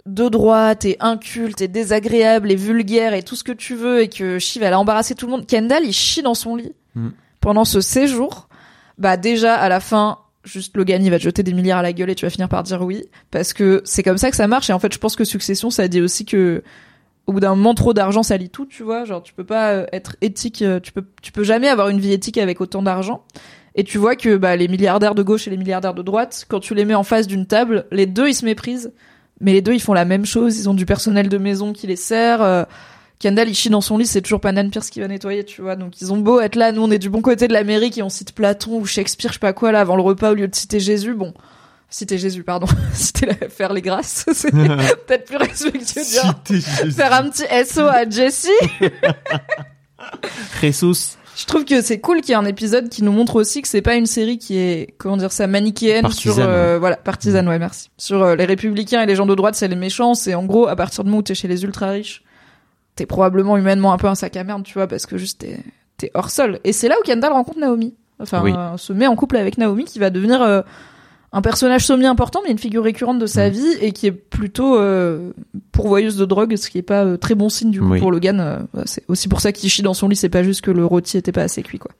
de droite et incultes et désagréables et vulgaires et tout ce que tu veux et que Shiv elle a embarrassé tout le monde. Kendall il chie dans son lit Mm. Pendant ce séjour. Bah déjà à la fin, juste Logan il va te jeter des milliards à la gueule et tu vas finir par dire oui parce que c'est comme ça que ça marche et en fait je pense que Succession ça dit aussi que au bout d'un moment trop d'argent ça lie tout tu vois genre tu peux pas euh, être éthique euh, tu peux peux jamais avoir une vie éthique avec autant d'argent et tu vois que bah, les milliardaires de gauche et les milliardaires de droite, quand tu les mets en face d'une table, les deux ils se méprisent, mais les deux ils font la même chose. Ils ont du personnel de maison qui les sert. Kendall il chie dans son lit, c'est toujours pas Nan Pierce qui va nettoyer, tu vois. Donc ils ont beau être là, nous on est du bon côté de l'Amérique et on cite Platon ou Shakespeare, je sais pas quoi là avant le repas au lieu de citer Jésus. Bon, citer Jésus, pardon, citer la, faire les grâces, c'est peut-être plus respectueux de dire. Faire un petit SO à Jessie. Jesus. Je trouve que c'est cool qu'il y ait un épisode qui nous montre aussi que c'est pas une série qui est comment dire ça manichéenne Partisane, sur euh, voilà partisane ouais merci sur euh, les républicains et les gens de droite c'est les méchants c'est en gros à partir du moment où t'es chez les ultra riches t'es probablement humainement un peu un sac à merde tu vois parce que juste t'es t'es hors sol et c'est là où Kendall rencontre Naomi enfin Oui. euh, se met en couple avec Naomi qui va devenir euh, un personnage semi-important, mais une figure récurrente de sa Mm. vie et qui est plutôt euh, pourvoyeuse de drogue, ce qui est pas très bon signe du coup Oui. pour Logan. C'est aussi pour ça qu'il chie dans son lit, c'est pas juste que le rôti était pas assez cuit, quoi.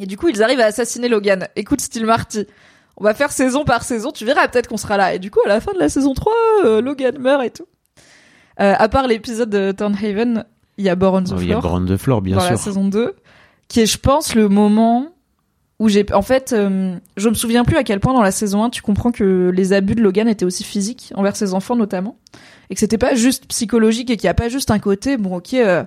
Et du coup, ils arrivent à assassiner Logan. Écoute, Steel Marty, on va faire saison par saison, tu verras peut-être qu'on sera là. Et du coup, à la fin de la saison 3, euh, Logan meurt et tout. Euh, à part l'épisode de Turnhaven, il y a Born the Oh, Il y a Floor Brand de Floor, bien dans la sûr. saison 2, qui est, je pense, le moment où j'ai, en fait, euh, je me souviens plus à quel point dans la saison 1 tu comprends que les abus de Logan étaient aussi physiques envers ses enfants notamment, et que c'était pas juste psychologique et qu'il y a pas juste un côté, bon ok, euh,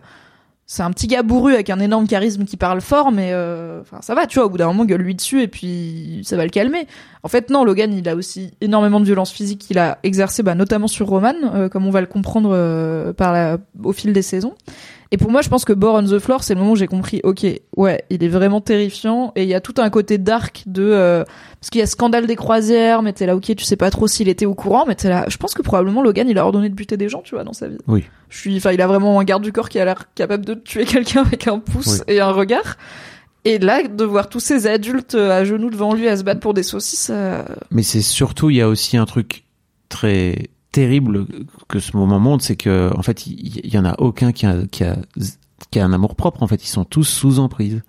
c'est un petit gars bourru avec un énorme charisme qui parle fort, mais euh, enfin ça va, tu vois, au bout d'un moment gueule lui dessus et puis ça va le calmer. En fait non, Logan il a aussi énormément de violence physique qu'il a exercé, bah, notamment sur Roman, euh, comme on va le comprendre euh, par la, au fil des saisons. Et pour moi, je pense que Bore on the Floor, c'est le moment où j'ai compris, ok, ouais, il est vraiment terrifiant, et il y a tout un côté dark de, euh, parce qu'il y a scandale des croisières, mais t'es là, ok, tu sais pas trop s'il était au courant, mais t'es là, je pense que probablement Logan, il a ordonné de buter des gens, tu vois, dans sa vie. Oui. Je suis, enfin, il a vraiment un garde du corps qui a l'air capable de tuer quelqu'un avec un pouce et un regard. Et là, de voir tous ces adultes euh, à genoux devant lui à se battre pour des saucisses, euh, Mais c'est surtout, il y a aussi un truc très terrible que ce moment montre, c'est que en fait, il il y, en a aucun qui a, qui a qui a un amour propre. En fait, ils sont tous sous emprise.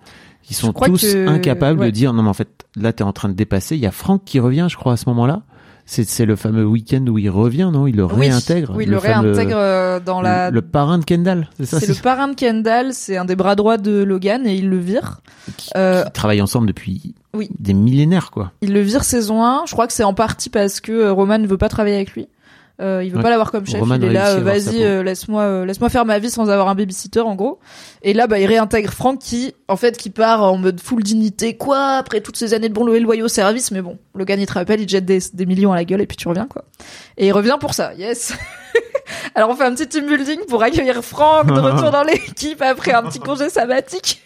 Ils sont tous que- incapables ouais. de dire non, mais en fait, là, t'es en train de dépasser. Il y a Franck qui revient, je crois, à ce moment-là. C'est le fameux week-end où il revient, non? Il le oui, réintègre. Oui, il le, réintègre euh, dans la. le, le parrain de Kendall, c'est ça? C'est le parrain de Kendall, c'est un des bras droits de Logan et il le vire. qui, Euh, qui travaillent ensemble depuis oui. des millénaires, quoi. Il le vire saison 1. Je crois que c'est en partie parce que euh, Roman ne veut pas travailler avec lui. Euh, il veut Ouais. pas l'avoir comme chef. Roman il est là, vas-y, euh, laisse-moi, euh, laisse-moi faire ma vie sans avoir un babysitter, en gros. Et là, bah, il réintègre Frank qui, en fait, qui part en mode full dignité, quoi, après toutes ces années de bon et loyaux service. Mais bon, Logan, il te rappelle, il te jette des, des millions à la gueule et puis tu reviens, quoi. Et il revient pour ça, yes. Alors on fait un petit team building pour accueillir Franck de retour dans l'équipe après un petit congé sabbatique.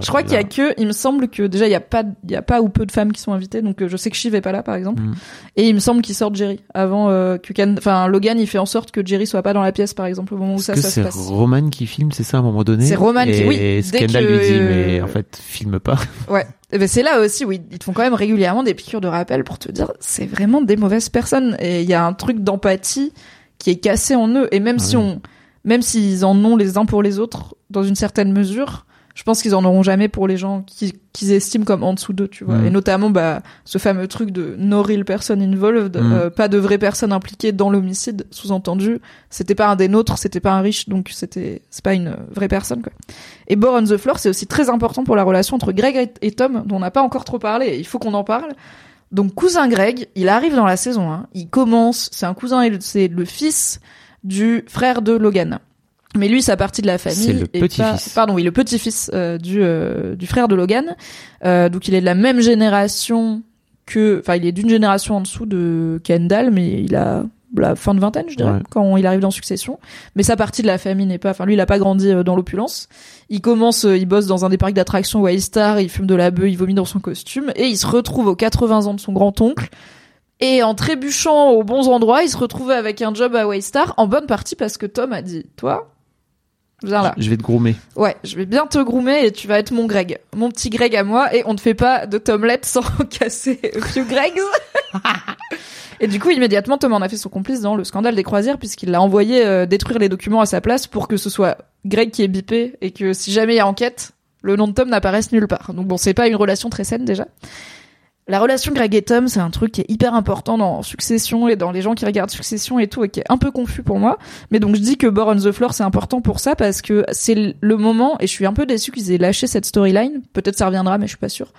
Je crois qu'il y a que, il me semble que déjà il y a pas, il y a pas ou peu de femmes qui sont invitées, donc euh, je sais que Shiv est pas là par exemple, Mm. et il me semble qu'il sort Jerry avant euh, que, enfin Logan il fait en sorte que Jerry soit pas dans la pièce par exemple au moment où ça, que ça se c'est passe. Roman qui filme, c'est ça à un moment donné C'est Roman qui- oui, Et dès Kendall que- lui dit mais en fait filme pas. Ouais. Et ben c'est là aussi où ils te font quand même régulièrement des piqûres de rappel pour te dire c'est vraiment des mauvaises personnes et il y a un truc d'empathie qui est cassé en eux et même si Ouais. on même s'ils en ont les uns pour les autres dans une certaine mesure, je pense qu'ils en auront jamais pour les gens qui qu'ils estiment comme en dessous d'eux, tu vois. Mm. Et notamment bah ce fameux truc de no real person involved, Mm. euh, pas de vraie personne impliquée dans l'homicide, sous-entendu, c'était pas un des nôtres, c'était pas un riche donc c'était c'est pas une vraie personne quoi. Et Bore on the Floor, c'est aussi très important pour la relation entre Greg et- Tom, dont on n'a pas encore trop parlé, et il faut qu'on en parle. Donc, cousin Greg, il arrive dans la saison 1, il commence, c'est un cousin, c'est le fils du frère de Logan. Mais lui, c'est partie de la famille. C'est le et petit-fils. Pardon, oui, le petit-fils euh, du, euh, du frère de Logan. Euh, donc, il est de la même génération que... Enfin, il est d'une génération en dessous de Kendall, mais il a la fin de vingtaine, je dirais, Ouais. quand il arrive dans Succession. Mais sa partie de la famille n'est pas... Enfin, lui, il a pas grandi euh, dans l'opulence. Il commence, euh, il bosse dans un des parcs d'attractions Waystar, il fume de la bœuf, il vomit dans son costume, et il se retrouve aux 80 ans de son grand-oncle. Et en trébuchant aux bons endroits, il se retrouve avec un job à Waystar, en bonne partie parce que Tom a dit, toi, viens là. Je vais te groomer. Ouais, je vais bien te groomer et tu vas être mon Greg. Mon petit Greg à moi, et on ne fait pas de Tomlet sans casser few Gregs. Et du coup, immédiatement, Tom en a fait son complice dans le scandale des croisières, puisqu'il l'a envoyé euh, détruire les documents à sa place pour que ce soit Greg qui est bipé, et que si jamais il y a enquête, le nom de Tom n'apparaisse nulle part. Donc bon, c'est pas une relation très saine déjà. La relation Greg et Tom, c'est un truc qui est hyper important dans Succession et dans les gens qui regardent Succession et tout, et qui est un peu confus pour moi. Mais donc je dis que Born on the Floor, c'est important pour ça, parce que c'est le moment, et je suis un peu déçu qu'ils aient lâché cette storyline. Peut-être ça reviendra, mais je suis pas sûre.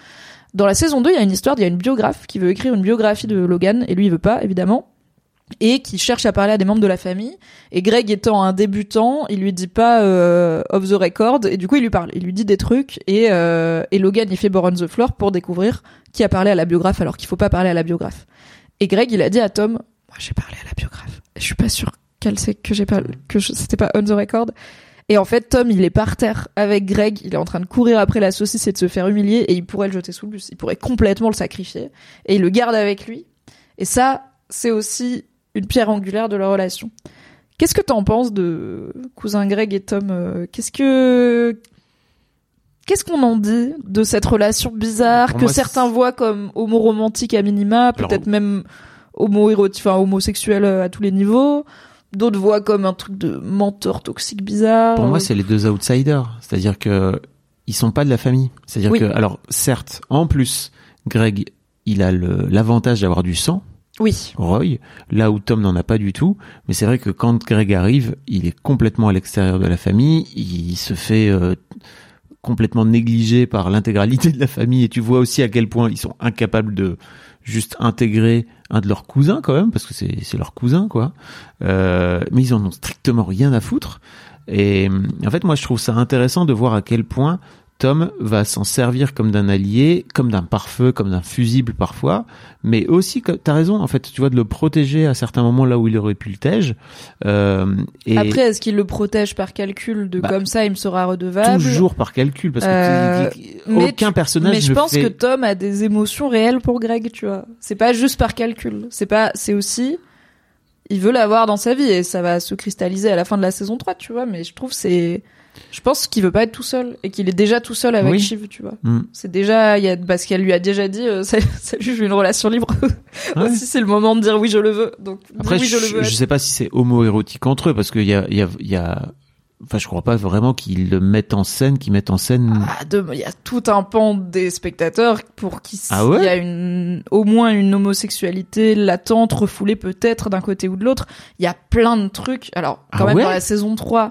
Dans la saison 2, il y a une histoire, il y a une biographe qui veut écrire une biographie de Logan, et lui il veut pas, évidemment. Et qui cherche à parler à des membres de la famille. Et Greg étant un débutant, il lui dit pas euh, off the record, et du coup il lui parle. Il lui dit des trucs, et, euh, Logan il fait Born on the Floor pour découvrir qui a parlé à la biographe alors qu'il faut pas parler à la biographe. Et Greg il a dit à Tom, moi j'ai parlé à la biographe. Je suis pas sûre qu'elle sait que j'ai pas que c'était pas on the record. Et en fait, Tom, il est par terre avec Greg, il est en train de courir après la saucisse et de se faire humilier, et il pourrait le jeter sous le bus, il pourrait complètement le sacrifier, et il le garde avec lui. Et ça, c'est aussi une pierre angulaire de leur relation. Qu'est-ce que t'en penses de cousin Greg et Tom euh, Qu'est-ce que Qu'est-ce qu'on en dit de cette relation bizarre Pour que moi, certains voient comme homo-romantique à minima, Alors- peut-être même homo-érotique, enfin homosexuel euh, à tous les niveaux. D'autres voient comme un truc de menteur toxique bizarre. Pour moi, c'est les deux outsiders. C'est-à-dire que ils sont pas de la famille. C'est-à-dire Oui. que, alors, certes, en plus, Greg, il a l'avantage d'avoir du sang, Oui. Roy, là où Tom n'en a pas du tout. Mais c'est vrai que quand Greg arrive, il est complètement à l'extérieur de la famille. Il se fait euh, complètement négligé par l'intégralité de la famille. Et tu vois aussi à quel point ils sont incapables de juste intégrer un de leurs cousins quand même, parce que c'est leur cousin quoi. Euh, mais ils en ont strictement rien à foutre. Et en fait, moi, je trouve ça intéressant de voir à quel point Tom va s'en servir comme d'un allié, comme d'un pare-feu, comme d'un fusible parfois, mais aussi, t'as raison, en fait, tu vois, de le protéger à certains moments là où il aurait pu le tège. Euh, et Après, est-ce qu'il le protège par calcul de Bah, comme ça il me sera redevable toujours par calcul, parce que Euh, aucun tu- personnage Mais je ne pense fait... que Tom a des émotions réelles pour Greg, tu vois. C'est pas juste par calcul. C'est pas, c'est aussi, il veut l'avoir dans sa vie et ça va se cristalliser à la fin de la saison 3, tu vois. Mais je trouve c'est, je pense qu'il veut pas être tout seul et qu'il est déjà tout seul avec Oui. Shiv, tu vois. Hmm. C'est déjà, il y a, parce qu'elle lui a déjà dit, euh, salut, je veux une relation libre. Ouais. aussi, c'est le moment de dire oui, je le veux. Donc, Après, oui, je, je, le veux. je sais pas si c'est homo-érotique entre eux, parce qu'il y a, il y a, y a, enfin, je crois pas vraiment qu'ils le mettent en scène, qu'ils mettent en scène. Ah, de- Il y a tout un pan des spectateurs pour qui Ah ouais il y a une, au moins une homosexualité latente, refoulée peut-être d'un côté ou de l'autre. Il y a plein de trucs. Alors, quand Ah même, ouais dans la saison 3, euh,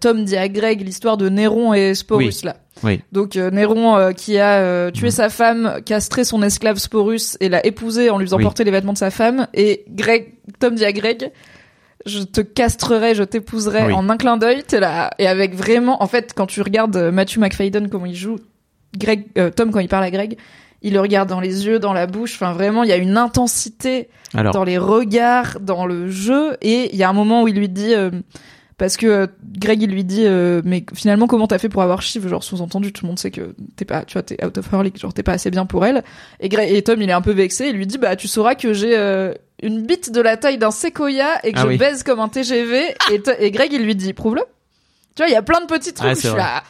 Tom dit à Greg l'histoire de Néron et Sporus, là. Oui. Donc, euh, Néron euh, qui a euh, tué Mhm. sa femme, castré son esclave Sporus et l'a épousé en lui faisant Oui. porter les vêtements de sa femme. Et Greg, Tom dit à Greg, je te castrerai, je t'épouserai Oui. en un clin d'œil. T'es là. Et avec vraiment, en fait, quand tu regardes euh, Matthew McFadden, comment il joue, Greg, euh, Tom, quand il parle à Greg, il le regarde dans les yeux, dans la bouche. Enfin, vraiment, il y a une intensité Alors, dans les regards, dans le jeu. Et il y a un moment où il lui dit, euh, parce que euh, Greg, il lui dit, euh, mais finalement, comment t'as fait pour avoir Shiv? Genre, sous-entendu, tout le monde sait que t'es pas, tu vois, t'es out of her league, genre, t'es pas assez bien pour elle. Et, Greg, et Tom, il est un peu vexé. Il lui dit, bah, tu sauras que j'ai euh, une bite de la taille d'un séquoia et que Ah je oui. baise comme un TGV. et, et Greg, il lui dit, prouve-le. Tu vois, il y a plein de petits trucs Ah, je suis là.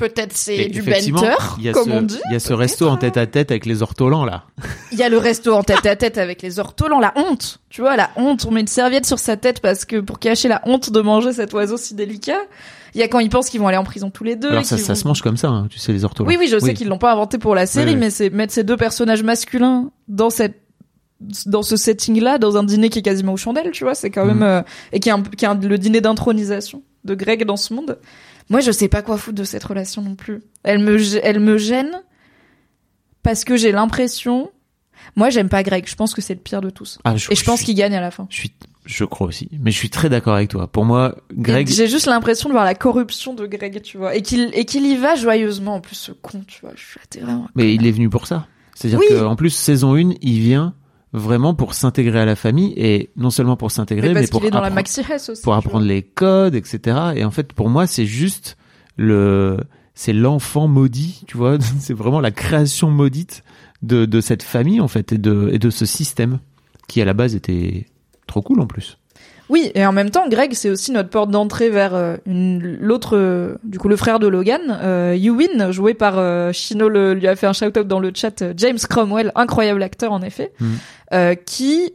Peut-être c'est du banter, il y a comme ce, on dit. il y a ce resto en tête à tête avec les ortolans là. Il y a le resto en tête à tête avec les ortolans, la honte. Tu vois, la honte. On met une serviette sur sa tête parce que pour cacher la honte de manger cet oiseau si délicat. Il y a quand ils pensent qu'ils vont aller en prison tous les deux. Alors ça, qu'ils ça vont- se mange comme ça, hein, tu sais les ortolans. Oui, oui, je sais qu'ils l'ont pas inventé pour la série, Oui, oui. mais c'est mettre ces deux personnages masculins dans cette dans ce setting-là, dans un dîner qui est quasiment aux chandelles, tu vois, c'est quand Mhm. même euh, et qui est, un, qui est un- le dîner d'intronisation de Greg dans ce monde. Moi, je sais pas quoi foutre de cette relation non plus. Elle me elle me gêne parce que j'ai l'impression. Moi, j'aime pas Greg. Je pense que c'est le pire de tous. Ah, Et je pense suis- qu'il gagne à la fin. Je suis, je crois aussi. Mais je suis très d'accord avec toi. Pour moi, Greg, J'ai juste l'impression de voir la corruption de Greg, tu vois, et qu'il et qu'il y va joyeusement. En plus, ce con, tu vois, je suis vraiment. mais il est venu pour ça. C'est-à-dire Oui. que en plus saison 1, il vient vraiment pour s'intégrer à la famille et non seulement pour s'intégrer, Mais pour est dans apprendre- aussi. pour apprendre les codes, etc. Et en fait, pour moi, c'est juste le, c'est l'enfant maudit, tu vois. C'est vraiment la création maudite de, de cette famille, en fait, et de, et de ce système qui, à la base, était trop cool, en plus. Oui, et en même temps, Greg, c'est aussi notre porte d'entrée vers euh, l'autre, euh, du coup, le frère de Logan, euh, joué par euh, Chino, le- lui a fait un shout-out dans le chat, euh, James Cromwell, incroyable acteur en effet, Mhm. euh, qui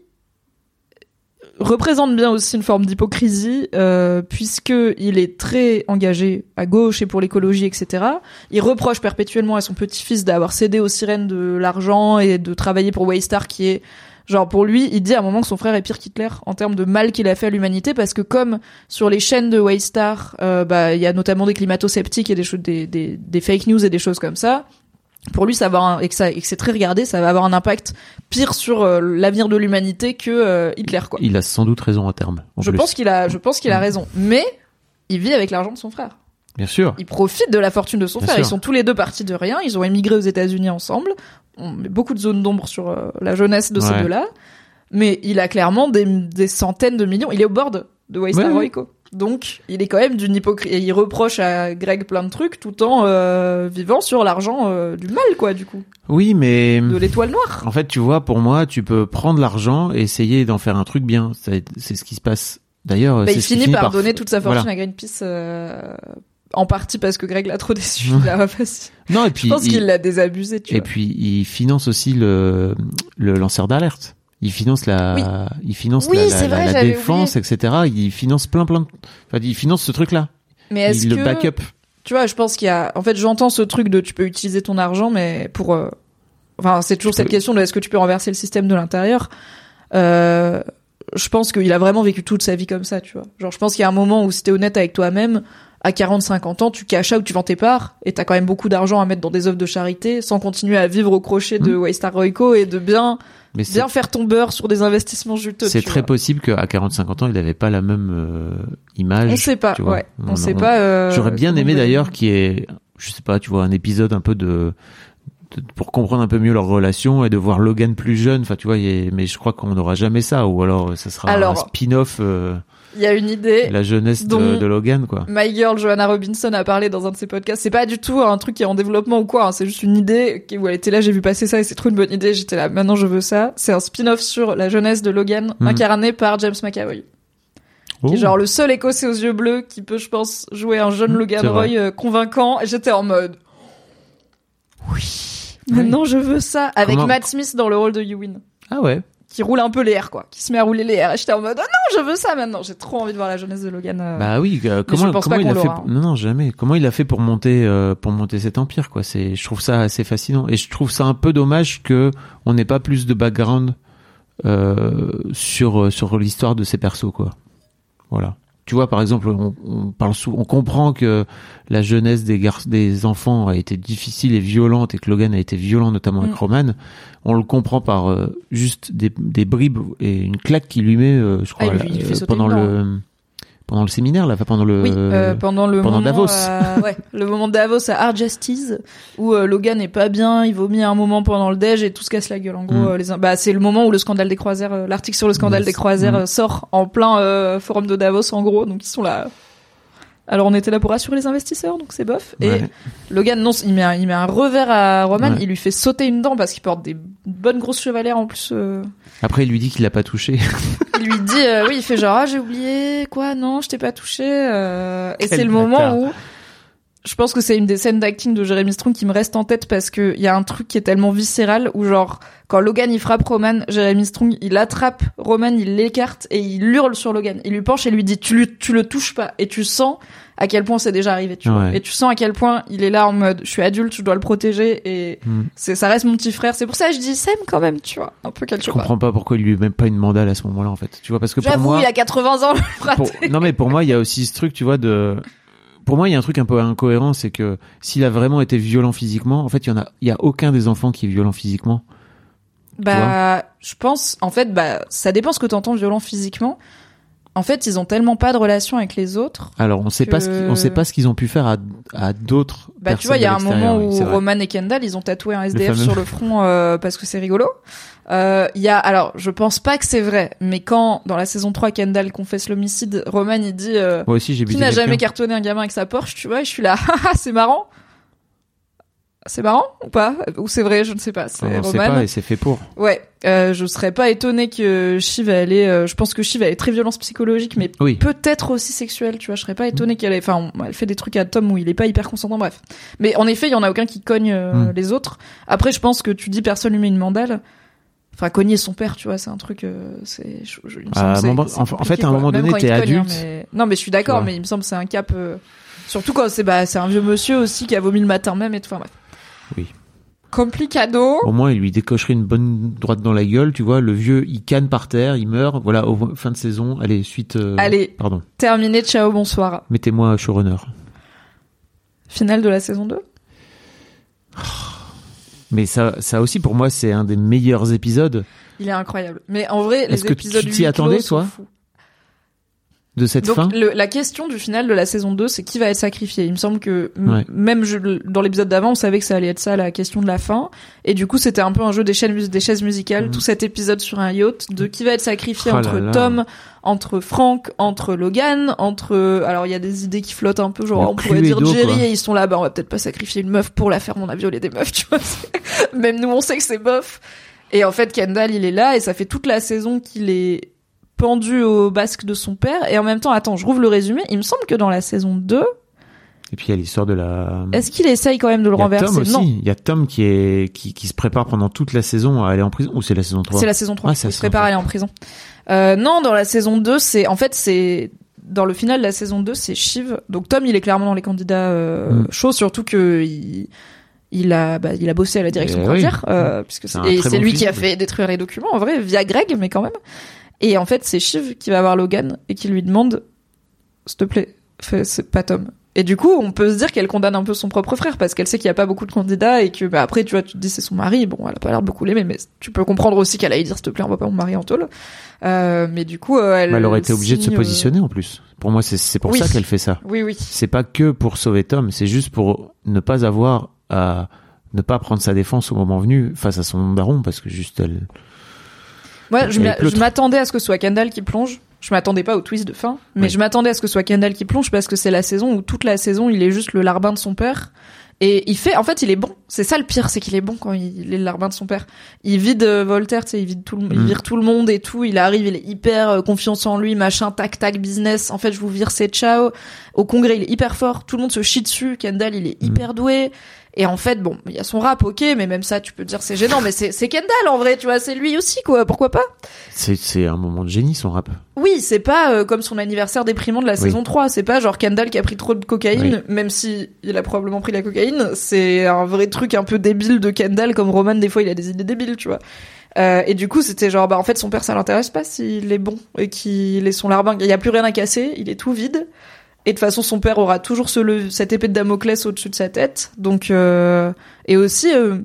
représente bien aussi une forme d'hypocrisie, euh, puisque il est très engagé à gauche et pour l'écologie, etc. Il reproche perpétuellement à son petit-fils d'avoir cédé aux sirènes de l'argent et de travailler pour Waystar, qui est Genre pour lui, il dit à un moment que son frère est pire qu'Hitler en termes de mal qu'il a fait à l'humanité parce que comme sur les chaînes de Waystar, euh, bah il y a notamment des climato-sceptiques et des choses, des, des, des fake news et des choses comme ça. Pour lui, ça va avoir un- et que ça et que c'est très regardé, ça va avoir un impact pire sur euh, l'avenir de l'humanité que euh, Hitler quoi. Il a sans doute raison à terme. Je plus. pense qu'il a, je pense qu'il a raison, mais il vit avec l'argent de son frère. Bien sûr. Il profite de la fortune de son Bien frère. sûr. Ils sont tous les deux partis de rien. Ils ont émigré aux États-Unis ensemble. On met beaucoup de zones d'ombre sur euh, la jeunesse de ces deux-là. Mais il a clairement des, des centaines de millions. Il est au board de Waystar Ouais. Donc, il est quand même d'une hypocrisie. Et il reproche à Greg plein de trucs tout en euh, vivant sur l'argent euh, du mal, quoi, du coup. Oui, mais De l'étoile noire. en fait, tu vois, pour moi, tu peux prendre l'argent et essayer d'en faire un truc bien. C'est ce qui se passe. D'ailleurs, Bah, c'est il ce qui finit par, donner toute sa fortune Voilà. à Greenpeace euh, en partie parce que Greg l'a trop déçu. Il a facile. Non, et puis Je pense il- qu'il l'a désabusé, tu et vois. puis il finance aussi le le lanceur d'alerte. Il finance la, Oui. il finance Oui, la, vrai, défense, etc. Il finance plein, plein. Enfin, il finance ce truc-là. Mais est-ce que le backup. tu vois, je pense qu'il y a. En fait, j'entends ce truc de tu peux utiliser ton argent, mais pour. euh, Enfin, c'est toujours Tu cette peux- question de est-ce que tu peux renverser le système de l'intérieur. Euh, je pense qu'il a vraiment vécu toute sa vie comme ça, tu vois. Genre, je pense qu'il y a un moment où si t'es honnête avec toi-même, à 40-50 ans, tu caches out, tu vends tes parts, et t'as quand même beaucoup d'argent à mettre dans des œuvres de charité, sans continuer à vivre au crochet de Waystar Royco et de bien, Mais bien faire ton beurre sur des investissements juteux. c'est très vois. possible qu'à 40-50 ans, il n'avait pas la même euh, image. On sait pas, tu vois. ouais. On, On- sait on- pas. euh, J'aurais bien aimé d'ailleurs qu'il y ait, je sais pas, tu vois, un épisode un peu de, pour comprendre un peu mieux leur relation et de voir Logan plus jeune. Enfin, tu vois, mais je crois qu'on n'aura jamais ça, ou alors ça sera un spin-off, euh, Il y a une idée. la jeunesse de, Logan, quoi. My Girl Joanna Robinson a parlé dans un de ses podcasts. C'est pas du tout un truc qui est en développement ou quoi. hein. C'est juste une idée qui- où elle était là. J'ai vu passer ça et c'est trop une bonne idée. J'étais là. Maintenant, je veux ça. C'est un spin-off sur la jeunesse de Logan, Mhm. incarné par James McAvoy, Oh. qui est genre le seul Écossais aux yeux bleus qui peut, je pense, jouer un jeune Mhm, Logan. Roy euh, convaincant. Et j'étais en mode. Oui. Maintenant, je veux ça. Avec Comment- Matt Smith dans le rôle de Ewan. Ah ouais. Qui roule un peu les airs, quoi. Qui se met à rouler les airs. Et j'étais en mode, oh non, je veux ça maintenant. J'ai trop envie de voir la jeunesse de Logan. euh. Bah oui, euh, comment, il a fait pour- Non, non, jamais. Comment il a fait pour monter, euh, pour monter cet empire, quoi? C'est, je trouve ça assez fascinant et je trouve ça un peu dommage que on n'ait pas plus de background sur sur l'histoire de ces persos, quoi. Voilà. Tu vois, par exemple, on, on parle sou- on comprend que la jeunesse des gar- des enfants a été difficile et violente et que Logan a été violent, notamment avec Mm. Roman. On le comprend par euh, juste des, des bribes et une claque qu'il lui met, euh, je crois, Ah, lui- euh, pendant le pendant le séminaire, là, pendant le Oui, euh, pendant le pendant moment, Davos. euh, ouais, le moment de Davos à Hard Justice où euh, Logan est pas bien, il vomit un moment pendant le déj et tout se casse la gueule. En gros, Mm. euh, les, bah c'est le moment où le scandale des croisières, l'article sur le scandale Yes. des croisières Mm. sort en plein forum de Davos en gros, donc ils sont là. Alors on était là pour rassurer les investisseurs, donc c'est bof. Et. Logan, non, il met un, il met un revers à Roman, Ouais. il lui fait sauter une dent parce qu'il porte des bonnes grosses chevalères en plus. euh, Après, il lui dit qu'il l'a pas touché. il lui dit euh, oui il fait genre ah j'ai oublié. Quoi? Non je t'ai pas touché euh, et c'est le moment où je pense que c'est une des scènes d'acting de Jeremy Strong qui me reste en tête parce que il y a un truc qui est tellement viscéral où genre quand Logan il frappe Roman Jeremy Strong il attrape Roman il l'écarte et il hurle sur Logan. Il lui penche et lui dit tu, lui, tu le touches pas. Et tu sens à quel point c'est déjà arrivé tu vois. Et tu sens à quel point il est là en mode je suis adulte je dois le protéger et Hmm. c'est ça reste mon petit frère. C'est pour ça que je dis Sam quand même tu vois. Un peu quelque Je chose. comprends pas pourquoi il lui met même pas une mandale à ce moment-là, en fait. Tu vois, parce que pour j'avoue moi, il a 80 ans pour- non mais pour moi, il y a aussi ce truc, tu vois, de, pour moi, il y a un truc un peu incohérent, c'est que s'il a vraiment été violent physiquement, en fait, il y en a, il y a aucun des enfants qui est violent physiquement. Bah, je pense, en fait, bah, ça dépend ce que t'entends violent physiquement. En fait, ils ont tellement pas de relation avec les autres. Alors, on sait pas ce on sait pas ce qu'ils ont pu faire à, à d'autres. Bah, tu vois, il y a un moment où oui. Roman et Kendall, ils ont tatoué un SDF fameux. sur le front euh, parce que c'est rigolo. Euh, Il y a, alors, je pense pas que c'est vrai, mais quand dans la saison 3, Kendall confesse l'homicide, Roman il dit euh, Moi aussi, j'ai qui n'a jamais cartonné un gamin avec sa Porsche, tu vois, et je suis là, haha, c'est marrant. C'est marrant ou pas? Ou c'est vrai, je ne sais pas. C'est pas et c'est fait pour. Ouais, euh, je serais pas étonnée que Shiv elle est, euh, je pense que Shiv elle est très violence psychologique, mais Oui. peut-être aussi sexuelle, tu vois. Je serais pas étonnée qu'elle ait, enfin, elle fait des trucs à Tom où il est pas hyper consentant, bref. Mais en effet, il y en a aucun qui cogne euh, Mm. les autres. Après, je pense que tu dis personne lui met une mandale. Enfin, cogner son père, tu vois, c'est un truc, euh, c'est, en- fait, à un quoi. moment Même donné, t'es cogne, hein, adulte. mais- Non, mais je suis d'accord, mais il me semble c'est un cap, euh, surtout quand c'est, bah, c'est un vieux monsieur aussi qui a vomi le matin même et tout, enfin, bref. Oui. Complicado. Au moins, il lui décocherait une bonne droite dans la gueule, tu vois. Le vieux, il canne par terre, il meurt. Voilà, au fin de saison. Allez, suite. euh, Allez. Pardon. Terminé, ciao, bonsoir. Mettez-moi showrunner. Finale de la saison 2 Mais ça, ça aussi pour moi, c'est un des meilleurs épisodes Il est incroyable. Mais en vrai, les Est-ce que épisodes tu t'y attendais, toi? De cette Donc fin. le- la question du final de la saison 2, c'est qui va être sacrifié? Il me semble que Ouais. même je- dans l'épisode d'avant, on savait que ça allait être ça la question de la fin. Et du coup, c'était un peu un jeu des chaises, des chaises musicales, Mhm. tout cet épisode sur un yacht, de qui va être sacrifié Oh entre là. Tom, entre Frank, entre Logan, entre... Alors il y a des idées qui flottent un peu, genre Le on pourrait dire Jerry quoi. et ils sont là, bah on va peut-être pas sacrifier une meuf pour la faire, on a violé des meufs, tu vois. même nous on sait que c'est bof. Et en fait, Kendall, il est là et ça fait toute la saison qu'il est pendu au basque de son père. Et en même temps, attends, je rouvre le résumé. Il me semble que dans la saison 2, Et puis il y a l'histoire de la. Est-ce qu'il essaye quand même de le renverser Tom aussi. Non. Il y a Tom qui est qui, qui se prépare pendant toute la saison à aller en prison ou c'est la saison 3 C'est la saison 3. Ah, il se prépare à 3. aller en prison. Euh, non, dans la saison 2, c'est en fait c'est dans le final de la saison 2, c'est Shiv. Donc Tom, il est clairement dans les candidats euh, Mm. chauds, surtout que il, il a bah, il a bossé à la direction Eh oui. euh, puisque c'est et c'est bon lui film, qui a fait détruire les documents en vrai via Greg, mais quand même. Et en fait, c'est Shiv qui va voir Logan et qui lui demande, s'il te plaît, c'est pas Tom. Et du coup, on peut se dire qu'elle condamne un peu son propre frère parce qu'elle sait qu'il y a pas beaucoup de candidats et que bah, après, tu vois, tu te dis c'est son mari. Bon, elle a pas l'air de beaucoup l'aimer, mais tu peux comprendre aussi qu'elle allait dire s'il te plaît, on va pas mon mari en tôle. Euh, mais du coup, euh, elle. Mais elle aurait été obligée de se signe, euh, positionner en plus. Pour moi, c'est c'est pour Oui. ça qu'elle fait ça. Oui, oui. C'est pas que pour sauver Tom, c'est juste pour ne pas avoir à ne pas prendre sa défense au moment venu face à son daron parce que juste elle. Moi, je m'attendais à ce que ce soit Kendall qui plonge. Je m'attendais pas au twist de fin, mais Oui. je m'attendais à ce que ce soit Kendall qui plonge parce que c'est la saison où toute la saison il est juste le larbin de son père. Et il fait, en fait, il est bon. C'est ça le pire, c'est qu'il est bon quand il est le larbin de son père. Il vide euh, Voltaire, tu sais, il vide tout le, il Mm. vire tout le monde et tout. Il arrive, il est hyper euh, confiance en lui, machin, tac, tac, business. En fait, je vous vire, c'est ciao. Au congrès, il est hyper fort. Tout le monde se chie dessus. Kendall, il est Mm. hyper doué. Et en fait, bon, il y a son rap, ok, mais même ça, tu peux te dire c'est gênant, mais c'est Kendall en vrai, tu vois, c'est lui aussi, quoi. Pourquoi pas? C'est c'est un moment de génie son rap. Oui, c'est pas euh, comme son anniversaire déprimant de la Oui. saison 3. C'est pas genre Kendall qui a pris trop de cocaïne, même si il a probablement pris la cocaïne. C'est un vrai truc un peu débile de Kendall, comme Roman, des fois, il a des idées débiles, tu vois. Euh, et du coup, c'était genre, bah, en fait, son père, ça l'intéresse pas s'il est bon et qu'il est son larbin. Il y a plus rien à casser, il est tout vide. Et de toute façon, son père aura toujours ce cette épée de Damoclès au-dessus de sa tête. Donc, euh, et aussi, euh,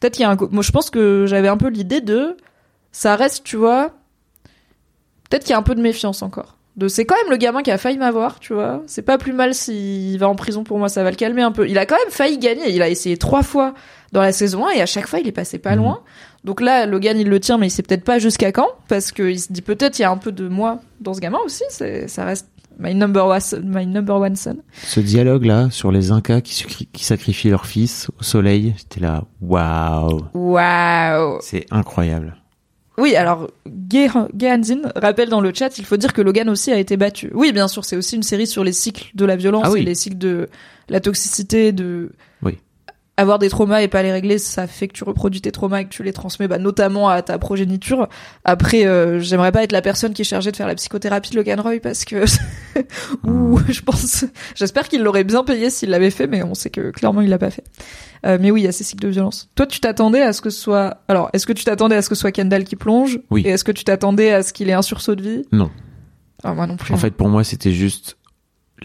peut-être qu'il y a un, moi, je pense que j'avais un peu l'idée de, ça reste, tu vois, peut-être qu'il y a un peu de méfiance encore. De, c'est quand même le gamin qui a failli m'avoir, tu vois. C'est pas plus mal s'il va en prison pour moi, ça va le calmer un peu. Il a quand même failli gagner. Il a essayé trois fois dans la saison 1 et à chaque fois il est passé pas Mhm. loin. Donc là, Logan il le tient, mais il sait peut-être pas jusqu'à quand parce qu'il se dit peut-être il y a un peu de moi dans ce gamin aussi. Ça reste my number one, my number one son. Ce dialogue là sur les Incas qui, qui sacrifient leur fils au soleil, j'étais là, waouh, Waouh. c'est incroyable. Oui, alors Gay Gay Hanzin rappelle dans le chat, il faut dire que Logan aussi a été battu. Oui, bien sûr, c'est aussi une série sur les cycles de la violence Ah oui. et les cycles de la toxicité, de. Avoir des traumas et pas les régler, ça fait que tu reproduis tes traumas et que tu les transmets bah, notamment à ta progéniture. Après, euh, j'aimerais pas être la personne qui est chargée de faire la psychothérapie de Logan Roy parce que ou je pense, j'espère qu'il l'aurait bien payé s'il l'avait fait, mais on sait que clairement il l'a pas fait. Euh, mais oui, il y a ces cycles de violence. Toi, tu t'attendais à ce que ce soit. Alors, est-ce que tu t'attendais à ce que ce soit Kendall qui plonge? Oui. Et est-ce que tu t'attendais à ce qu'il ait un sursaut de vie? Non. Ah, moi non plus. En fait, pour moi, c'était juste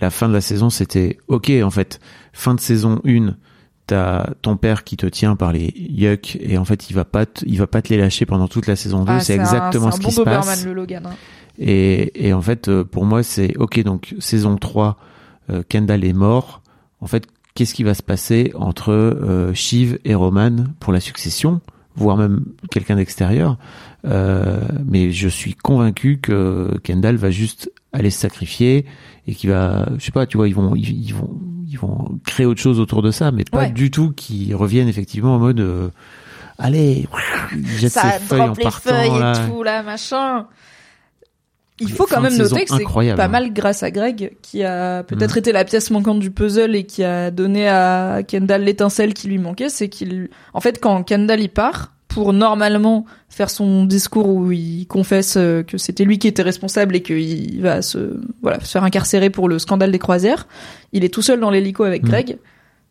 la fin de la saison. C'était ok. En fait, fin de saison 1 T'as ton père qui te tient par les yucks et en fait il va pas te, il va pas te les lâcher pendant toute la saison 2 Ah, c'est exactement ce un qui bon se passe Doberman, le Logan. hein. et, et en fait euh, pour moi c'est ok donc saison 3 euh, Kendall est mort en fait qu'est-ce qui va se passer entre euh, Shiv et Roman pour la succession voire même quelqu'un d'extérieur? Euh, mais je suis convaincu que Kendall va juste aller se sacrifier et qu'il va je sais pas tu vois ils vont ils, ils vont ils vont créer autre chose autour de ça mais pas Ouais. du tout qu'ils reviennent effectivement en mode euh, allez jette Ça ses feuilles en les partant feuilles là. et tout, là, machin. Il faut quand même noter que c'est pas hein. mal grâce à Greg, qui a peut-être Mhm. été la pièce manquante du puzzle et qui a donné à Kendall l'étincelle qui lui manquait. C'est qu'il, en fait, quand Kendall y part, pour normalement faire son discours où il confesse euh, que c'était lui qui était responsable et qu'il va se, voilà, se faire incarcérer pour le scandale des croisières, il est tout seul dans l'hélico avec Mhm. Greg.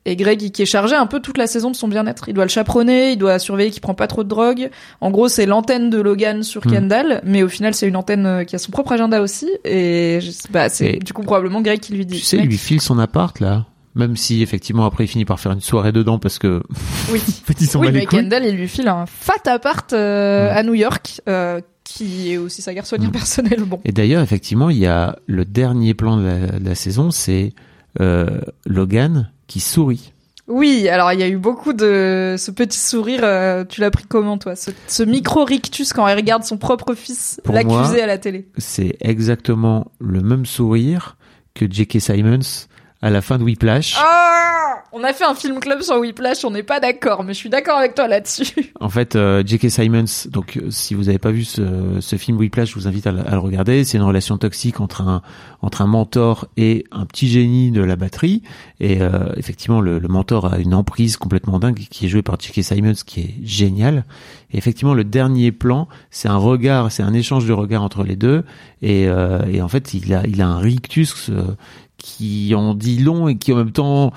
Et Greg, qui est chargé un peu toute la saison de son bien-être. Il doit le chaperonner, il doit surveiller qu'il prend pas trop de drogue. En gros, c'est l'antenne de Logan sur Hmm. Kendall, mais au final, c'est une antenne euh, qui a son propre agenda aussi. Et je sais- bah, c'est du coup probablement Greg qui lui dit. Tu sais, il lui file son appart là. Même si effectivement après il finit par faire une soirée dedans parce que Oui. en fait ils sont oui, mais. Kendall, il lui file un fat appart euh, à New York, euh, qui est aussi sa garçonnière Hmm. personnelle. Bon. Et d'ailleurs effectivement il y a le dernier plan de la, de la saison, c'est euh, Logan qui sourit. Oui, alors il y a eu beaucoup de ce petit sourire. euh, tu l'as pris comment, toi? Ce, ce micro rictus quand il regarde son propre fils l'accuser à la télé? C'est exactement le même sourire que J.K. Simons à la fin de Whiplash. Ah On a fait un film club sur Whiplash, on n'est pas d'accord, mais je suis d'accord avec toi là-dessus. En fait, euh, J.K. Simons, donc euh, si vous n'avez pas vu ce, ce film Whiplash, je vous invite à, le- à le regarder. C'est une relation toxique entre un entre un mentor et un petit génie de la batterie. Et euh, effectivement, le, le mentor a une emprise complètement dingue qui est jouée par J.K. Simons, qui est génial. Et effectivement, le dernier plan, c'est un regard, c'est un échange de regards entre les deux. Et, euh, et en fait, il a il a un rictus euh, qui en dit long et qui en même temps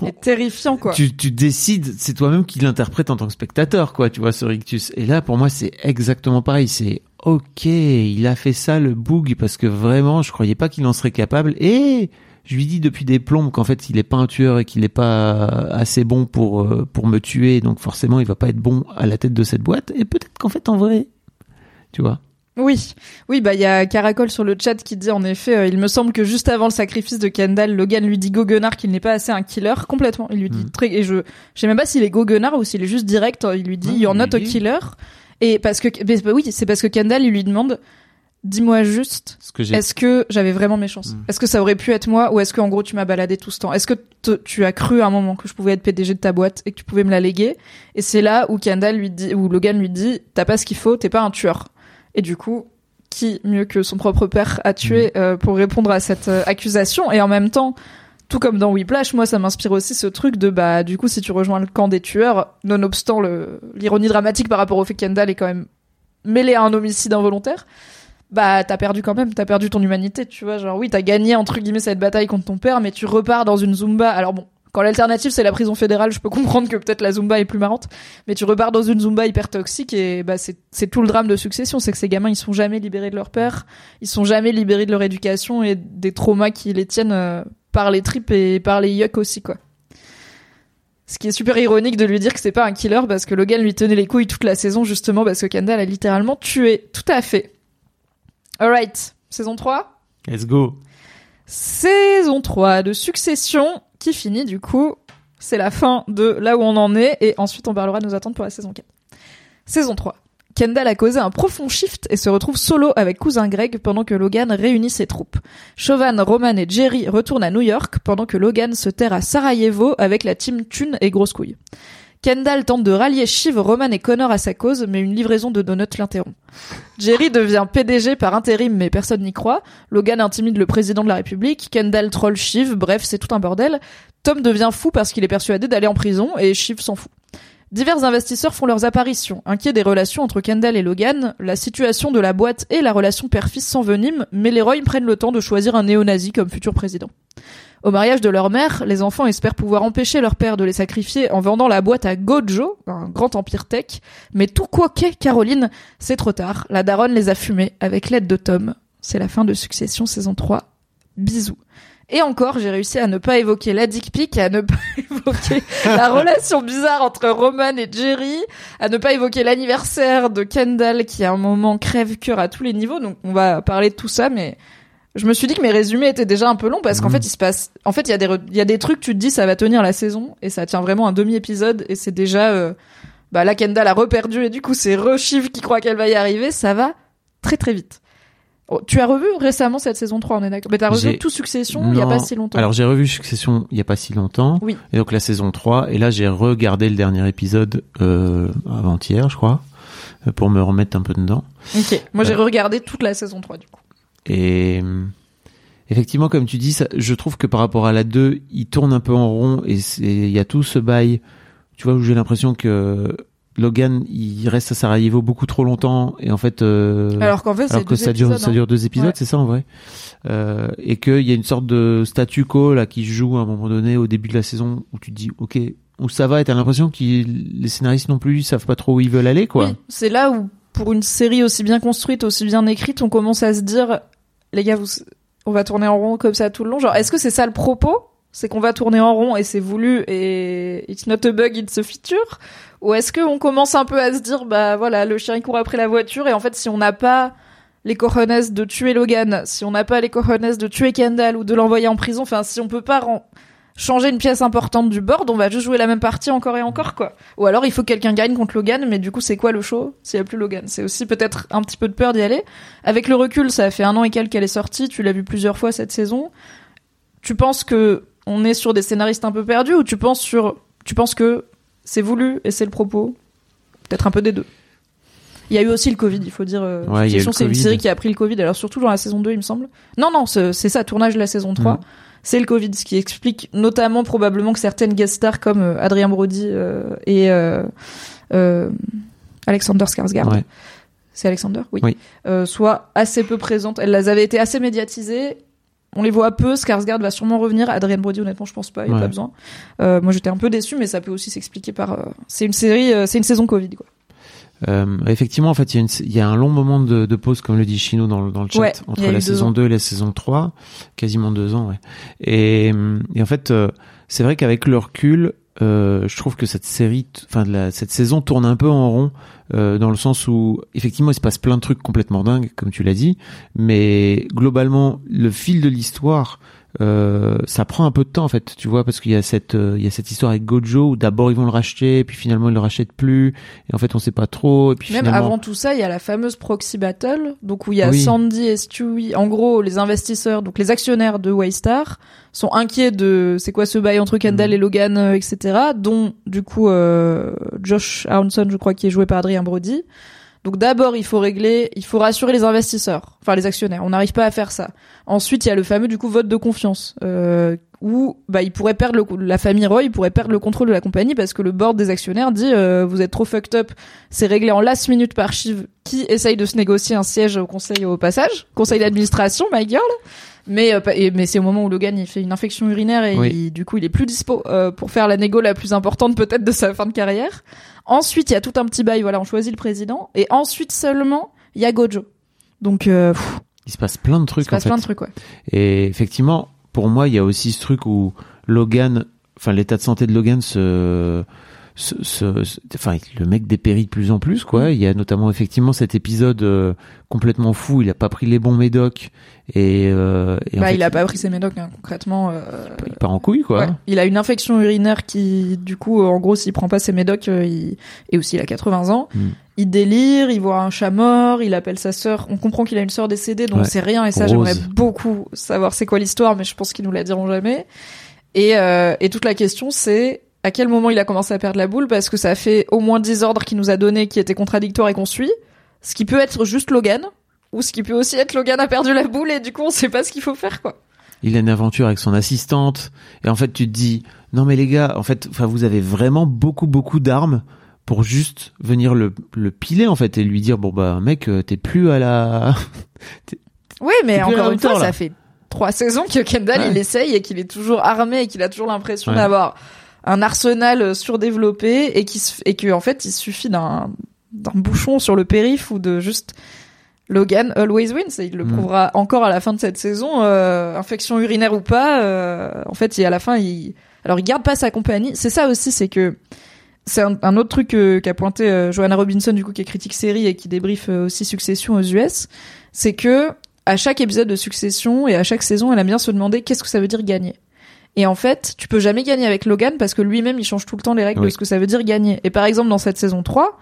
C'est terrifiant, quoi. tu, tu décides, c'est toi-même qui l'interprète en tant que spectateur, quoi, tu vois, ce rictus. Et là, pour moi, c'est exactement pareil. C'est ok, il a fait ça, le boug, parce que vraiment, je croyais pas qu'il en serait capable. Et je lui dis depuis des plombes qu'en fait, il est pas un tueur et qu'il est pas assez bon pour euh, pour me tuer. Donc forcément, il va pas être bon à la tête de cette boîte. Et peut-être qu'en fait, en vrai, tu vois. Oui, oui, bah il y a Caracol sur le chat qui dit en effet, euh, il me semble que juste avant le sacrifice de Kendall, Logan lui dit goguenard qu'il n'est pas assez un killer complètement. Il lui dit Mm. très et je, je sais même pas s'il est goguenard ou s'il est juste direct. Il lui dit Non, you're il not a killer. Et parce que mais bah oui, c'est parce que Kendall il lui demande, dis-moi juste, est-ce que j'avais vraiment mes chances? Mm. Est-ce que ça aurait pu être moi ou est-ce que en gros tu m'as baladé tout ce temps? Est-ce que te- tu as cru à un moment que je pouvais être PDG de ta boîte et que tu pouvais me la léguer? Et c'est là où Kendall lui dit, où Logan lui dit, t'as pas ce qu'il faut, t'es pas un tueur. Et du coup, qui mieux que son propre père a tué euh, pour répondre à cette euh, accusation? Et en même temps, tout comme dans Whiplash, moi ça m'inspire aussi ce truc de bah du coup si tu rejoins le camp des tueurs, nonobstant le l'ironie dramatique par rapport au fait que Kendall est quand même mêlé à un homicide involontaire bah t'as perdu quand même, t'as perdu ton humanité, tu vois, genre oui t'as gagné entre guillemets cette bataille contre ton père, mais tu repars dans une zumba. Alors bon, quand l'alternative c'est la prison fédérale, je peux comprendre que peut-être la zumba est plus marrante, mais tu repars dans une zumba hyper toxique et bah c'est tout le drame de succession, c'est que ces gamins ils sont jamais libérés de leur père, ils sont jamais libérés de leur éducation et des traumas qui les tiennent euh, par les tripes et par les yucks aussi quoi. Ce qui est super ironique de lui dire que c'est pas un killer parce que Logan lui tenait les couilles toute la saison justement parce que Kendall a littéralement tué. Tout à fait. Alright, saison 3 Let's go. Saison 3 de Succession qui finit du coup. C'est la fin de là où on en est et ensuite on parlera de nos attentes pour la saison 4. Saison 3. Kendall a causé un profond shift et se retrouve solo avec cousin Greg pendant que Logan réunit ses troupes. Chauvin, Roman et Jerry retournent à New York pendant que Logan se terre à Sarajevo avec la team Thune et Grosse Couille. Kendall tente de rallier Shiv, Roman et Connor à sa cause, mais une livraison de donuts l'interrompt. Jerry devient PDG par intérim, mais personne n'y croit. Logan intimide le président de la République. Kendall troll Shiv. Bref, c'est tout un bordel. Tom devient fou parce qu'il est persuadé d'aller en prison et Shiv s'en fout. Divers investisseurs font leurs apparitions, inquiets des relations entre Kendall et Logan, la situation de la boîte et la relation père-fils s'enveniment, mais les Roy prennent le temps de choisir un néo-nazi comme futur président. Au mariage de leur mère, les enfants espèrent pouvoir empêcher leur père de les sacrifier en vendant la boîte à Gojo, un grand empire tech, mais tout quoi qu'est Caroline, c'est trop tard, la daronne les a fumés avec l'aide de Tom. C'est la fin de Succession saison 3. Bisous. Et encore, j'ai réussi à ne pas évoquer la dick pic, à ne pas évoquer la relation bizarre entre Roman et Jerry, à ne pas évoquer l'anniversaire de Kendall qui à un moment crève cœur à tous les niveaux. Donc on va parler de tout ça, mais je me suis dit que mes résumés étaient déjà un peu longs parce qu'en Mhm. fait il se passe, en fait il y a des re- il y a des trucs tu te dis ça va tenir la saison et ça tient vraiment un demi épisode et c'est déjà euh, bah là Kendall a reperdu et du coup c'est Reshiv qui croit qu'elle va y arriver, ça va très très vite. Oh, tu as revu récemment cette saison 3, on est d'accord? Mais t'as revu tout Succession il y a pas si longtemps. Alors j'ai revu Succession il y a pas si longtemps. Oui. Et donc la saison 3 et là j'ai regardé le dernier épisode euh, avant-hier, je crois, euh, pour me remettre un peu dedans. Ok. Moi j'ai Euh. regardé toute la saison 3 du coup. Et effectivement, comme tu dis, ça, je trouve que par rapport à la 2, il tourne un peu en rond et c'est- il y a tout ce bail, tu vois, où j'ai l'impression que Logan, il reste à Sarajevo beaucoup trop longtemps et en fait, euh, Alors qu'en fait alors que ça dure, épisodes, ça hein. dure deux épisodes, Ouais. c'est ça en vrai, euh, et qu'il y a une sorte de statu quo là qui joue à un moment donné au début de la saison où tu te dis, ok, où ça va, et t'as l'impression que les scénaristes non plus ils savent pas trop où ils veulent aller, quoi. Oui, c'est là où, pour une série aussi bien construite, aussi bien écrite, on commence à se dire, les gars, on va tourner en rond comme ça tout le long. Genre, est-ce que c'est ça le propos? C'est qu'on va tourner en rond et c'est voulu et it's not a bug, it's a feature? Ou est-ce qu'on commence un peu à se dire, bah voilà, le chien il court après la voiture et en fait, si on n'a pas les cojones de tuer Logan, si on n'a pas les cojones de tuer Kendall ou de l'envoyer en prison, enfin, si on peut pas changer une pièce importante du board, on va juste jouer la même partie encore et encore, quoi. Ou alors il faut que quelqu'un gagne contre Logan, mais du coup c'est quoi le show s'il y a plus Logan? C'est aussi peut-être un petit peu de peur d'y aller. Avec le recul, ça fait un an et quelques qu'elle est sortie, tu l'as vu plusieurs fois cette saison. Tu penses que on est sur des scénaristes un peu perdus ou tu penses sur, tu penses que c'est voulu et c'est le propos? Peut-être un peu des deux. Il y a eu aussi le Covid, il faut dire. euh, Ouais, a c'est une série qui a pris le Covid, alors surtout dans la saison 2, il me semble. Non, non, c'est ça, tournage de la saison 3. Mhm. C'est le Covid, ce qui explique notamment probablement que certaines guest stars comme euh, Adrien Brody euh, et euh, Alexander Skarsgård, Ouais. c'est Alexander, oui, Oui. soient assez peu présentes. Elles avaient été assez médiatisées. On les voit peu. Skarsgård va sûrement revenir. Adrien Brody, honnêtement, je pense pas. Il y a Ouais. pas besoin. Euh, moi, j'étais un peu déçu, mais ça peut aussi s'expliquer par. euh, c'est une série, euh, c'est une saison Covid, quoi. Euh, effectivement, en fait, il y, y a un long moment de, de pause, comme le dit Chino dans, le- dans le chat, Ouais, entre la saison ans. 2 et la saison 3, quasiment deux ans, ouais. Et, hum, et en fait, euh, c'est vrai qu'avec le recul, euh, je trouve que cette série, enfin, cette saison tourne un peu en rond, euh, dans le sens où, effectivement, il se passe plein de trucs complètement dingues, comme tu l'as dit, mais globalement, le fil de l'histoire, euh, ça prend un peu de temps en fait, tu vois, parce qu'il y a cette, euh, il y a cette histoire avec Gojo où d'abord ils vont le racheter, puis finalement ils le rachètent plus, et en fait on sait pas trop, et puis Même finalement. avant tout ça, il y a la fameuse proxy battle, donc où il y a Oui. Sandy et Stewie. En gros, les investisseurs, donc les actionnaires de Waystar, sont inquiets de c'est quoi ce bail entre Kendall Mhm. et Logan, euh, etc. Dont du coup euh, Josh Aronson, je crois, qui est joué par Adrien Brody. Donc d'abord, il faut régler, il faut rassurer les investisseurs, enfin les actionnaires. On n'arrive pas à faire ça. Ensuite, il y a le fameux du coup vote de confiance, euh, où bah il pourrait perdre la famille Roy, il pourrait perdre le contrôle de la compagnie parce que le board des actionnaires dit euh, vous êtes trop fucked up. C'est réglé en last minute par Shiv, qui essaye de se négocier un siège au conseil au passage, conseil d'administration, my girl. Mais euh, et- mais c'est au moment où Logan il fait une infection urinaire et Oui. il- du coup il est plus dispo euh, pour faire la négo la plus importante peut-être de sa fin de carrière. Ensuite, il y a tout un petit bail, voilà, on choisit le président. Et ensuite seulement, il y a Gojo. Donc, euh, pff, Il se passe plein de il trucs se passe en fait. plein de trucs, ouais. Et effectivement, pour moi, il y a aussi ce truc où Logan, enfin l'état de santé de Logan se, se- se- enfin le mec dépérit de plus en plus quoi. Il y a notamment effectivement cet épisode euh, complètement fou. Il a pas pris les bons médocs et, euh, et en Bah, fait, il a pas pris ses médocs, hein, concrètement. euh, il part en couille quoi. ouais. Il a une infection urinaire qui, du coup, euh, en gros, s'il prend pas ses médocs, euh, il... et aussi il a 80 ans, Mm. il délire, il voit un chat mort, il appelle sa sœur. On comprend qu'il a une sœur décédée, Ouais. sait rien, et ça, j'aimerais beaucoup savoir c'est quoi l'histoire, mais je pense qu'ils nous la diront jamais. Et, euh, et toute la question, c'est à quel moment il a commencé à perdre la boule, parce que ça fait au moins 10 ordres qu'il nous a donnés qui étaient contradictoires et qu'on suit. Ce qui peut être juste Logan, ou ce qui peut aussi être Logan a perdu la boule et du coup on sait pas ce qu'il faut faire, quoi. Il a une aventure avec son assistante et en fait tu te dis non mais les gars, en fait, enfin vous avez vraiment beaucoup beaucoup d'armes pour juste venir le, le piler en fait et lui dire bon bah mec euh, t'es plus à la Oui, mais encore une fois, ça fait trois saisons que Kendall Ouais. il essaye et qu'il est toujours armé et qu'il a toujours l'impression Ouais. d'avoir un arsenal euh, surdéveloppé et qui et que en fait il suffit d'un d'un bouchon sur le périph ou de juste Logan always wins. Et il le Mm. prouvera encore à la fin de cette saison euh, infection urinaire ou pas euh, en fait il, à la fin il alors il garde pas sa compagnie. C'est ça aussi c'est que c'est un, un autre truc euh, qu'a pointé Joanna Robinson du coup qui est critique série et qui débriefe aussi Succession aux US c'est que à chaque épisode de Succession et à chaque saison elle aime bien se demander qu'est-ce que ça veut dire gagner et en fait, tu peux jamais gagner avec Logan parce que lui-même, il change tout le temps les règles de ce que ça veut dire gagner. Et par exemple, dans cette saison 3,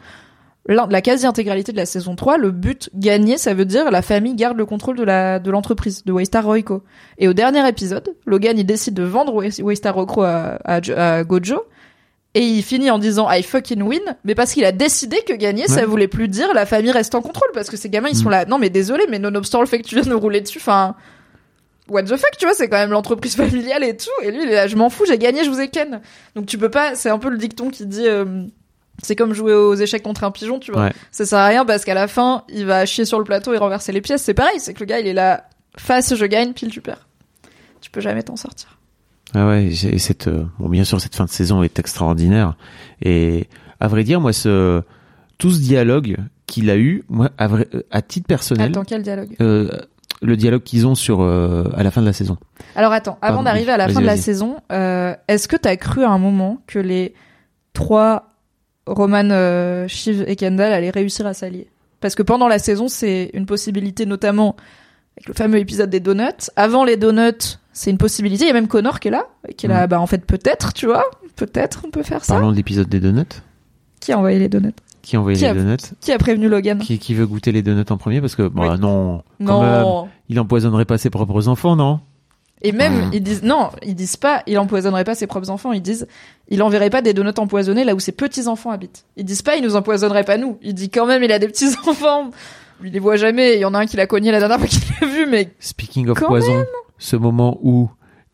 l'un- la quasi-intégralité de la saison 3, le but gagner, ça veut dire la famille garde le contrôle de la de l'entreprise, de Waystar Royco. Et au dernier épisode, Logan, il décide de vendre Way- Waystar Royco à, à, Jo- à Gojo. Et il finit en disant I fucking win, mais parce qu'il a décidé que gagner, ça voulait plus dire la famille reste en contrôle, parce que ces gamins, ils sont Mm. là. Non, mais désolé, mais nonobstant le fait que tu viens de nous rouler dessus, enfin, what the fuck, tu vois, c'est quand même l'entreprise familiale et tout. Et lui, il est là, je m'en fous, j'ai gagné, je vous ai ken. Donc tu peux pas, c'est un peu le dicton qui dit, euh, c'est comme jouer aux échecs contre un pigeon, tu vois. Ouais. Ça sert à rien parce qu'à la fin, il va chier sur le plateau et renverser les pièces. C'est pareil, c'est que le gars, il est là, face, je gagne, pile, tu perds. Tu peux jamais t'en sortir. Ah ouais, et cette euh, bon bien sûr cette fin de saison est extraordinaire et à vrai dire moi ce tout ce dialogue qu'il a eu moi à, vrai, euh, à titre personnel Attends, quel dialogue? euh, le dialogue qu'ils ont sur euh, à la fin de la saison. Alors attends, avant d'arriver à la fin de la saison, euh, est-ce que t'as cru à un moment que les trois Roman, euh, Shiv et Kendall allaient réussir à s'allier? Parce que pendant la saison, c'est une possibilité, notamment avec le fameux épisode des donuts. Avant les donuts, c'est une possibilité. Il y a même Connor qui est là, qui est là. Mhm. Bah en fait, peut-être, tu vois, peut-être on peut faire ça. Parlons de l'épisode des donuts. Qui a envoyé les donuts? Qui a envoyé Qui les a- donuts Qui a prévenu Logan qui, qui veut goûter les donuts en premier parce que bah Oui. non quand même, Non. il empoisonnerait pas ses propres enfants non? Et même, Ah. ils disent, non, ils disent pas, il empoisonnerait pas ses propres enfants, ils disent, il enverrait pas des donuts empoisonnés là où ses petits-enfants habitent. Ils disent pas, il nous empoisonnerait pas nous. Il dit quand même, il a des petits-enfants. Il les voit jamais, il y en a un qui l'a cogné la dernière fois qu'il l'a vu, mais Speaking of Quand poison, ce moment où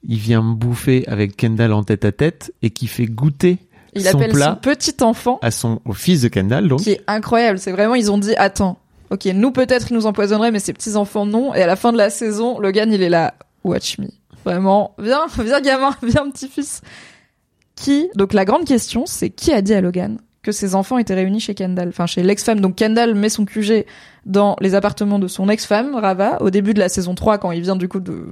il vient me bouffer avec Kendall en tête à tête et qui fait goûter il son appelle plat son petit enfant, à son au fils de Kendall donc qui est incroyable. C'est vraiment, ils ont dit, attends, ok, nous peut-être ils nous empoisonneraient, mais ses petits-enfants non. Et à la fin de la saison, Logan, il est là, watch me. Vraiment, viens, viens gamin, viens petit-fils. Qui, donc la grande question, c'est qui a dit à Logan que ses enfants étaient réunis chez Kendall, enfin chez l'ex-femme. Donc Kendall met son QG dans les appartements de son ex-femme, Rava, au début de la saison 3, quand il vient du coup de...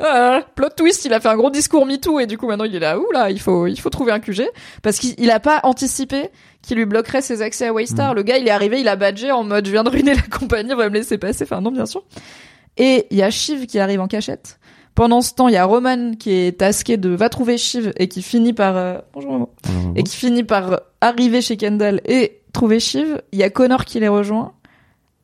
Ah, plot twist, il a fait un gros discours MeToo et du coup maintenant il est là, ouh là, il faut, il faut trouver un QG. Parce qu'il il a pas anticipé qu'il lui bloquerait ses accès à Waystar. Le gars, il est arrivé, il a badgé en mode je viens de ruiner la compagnie, on va me laisser passer. Enfin non, bien sûr. Et il y a Shiv qui arrive en cachette. Pendant ce temps, il y a Roman qui est tasqué de va trouver Shiv et qui finit par euh, bonjour maman et qui finit par arriver chez Kendall et trouver Shiv. Il y a Connor qui les rejoint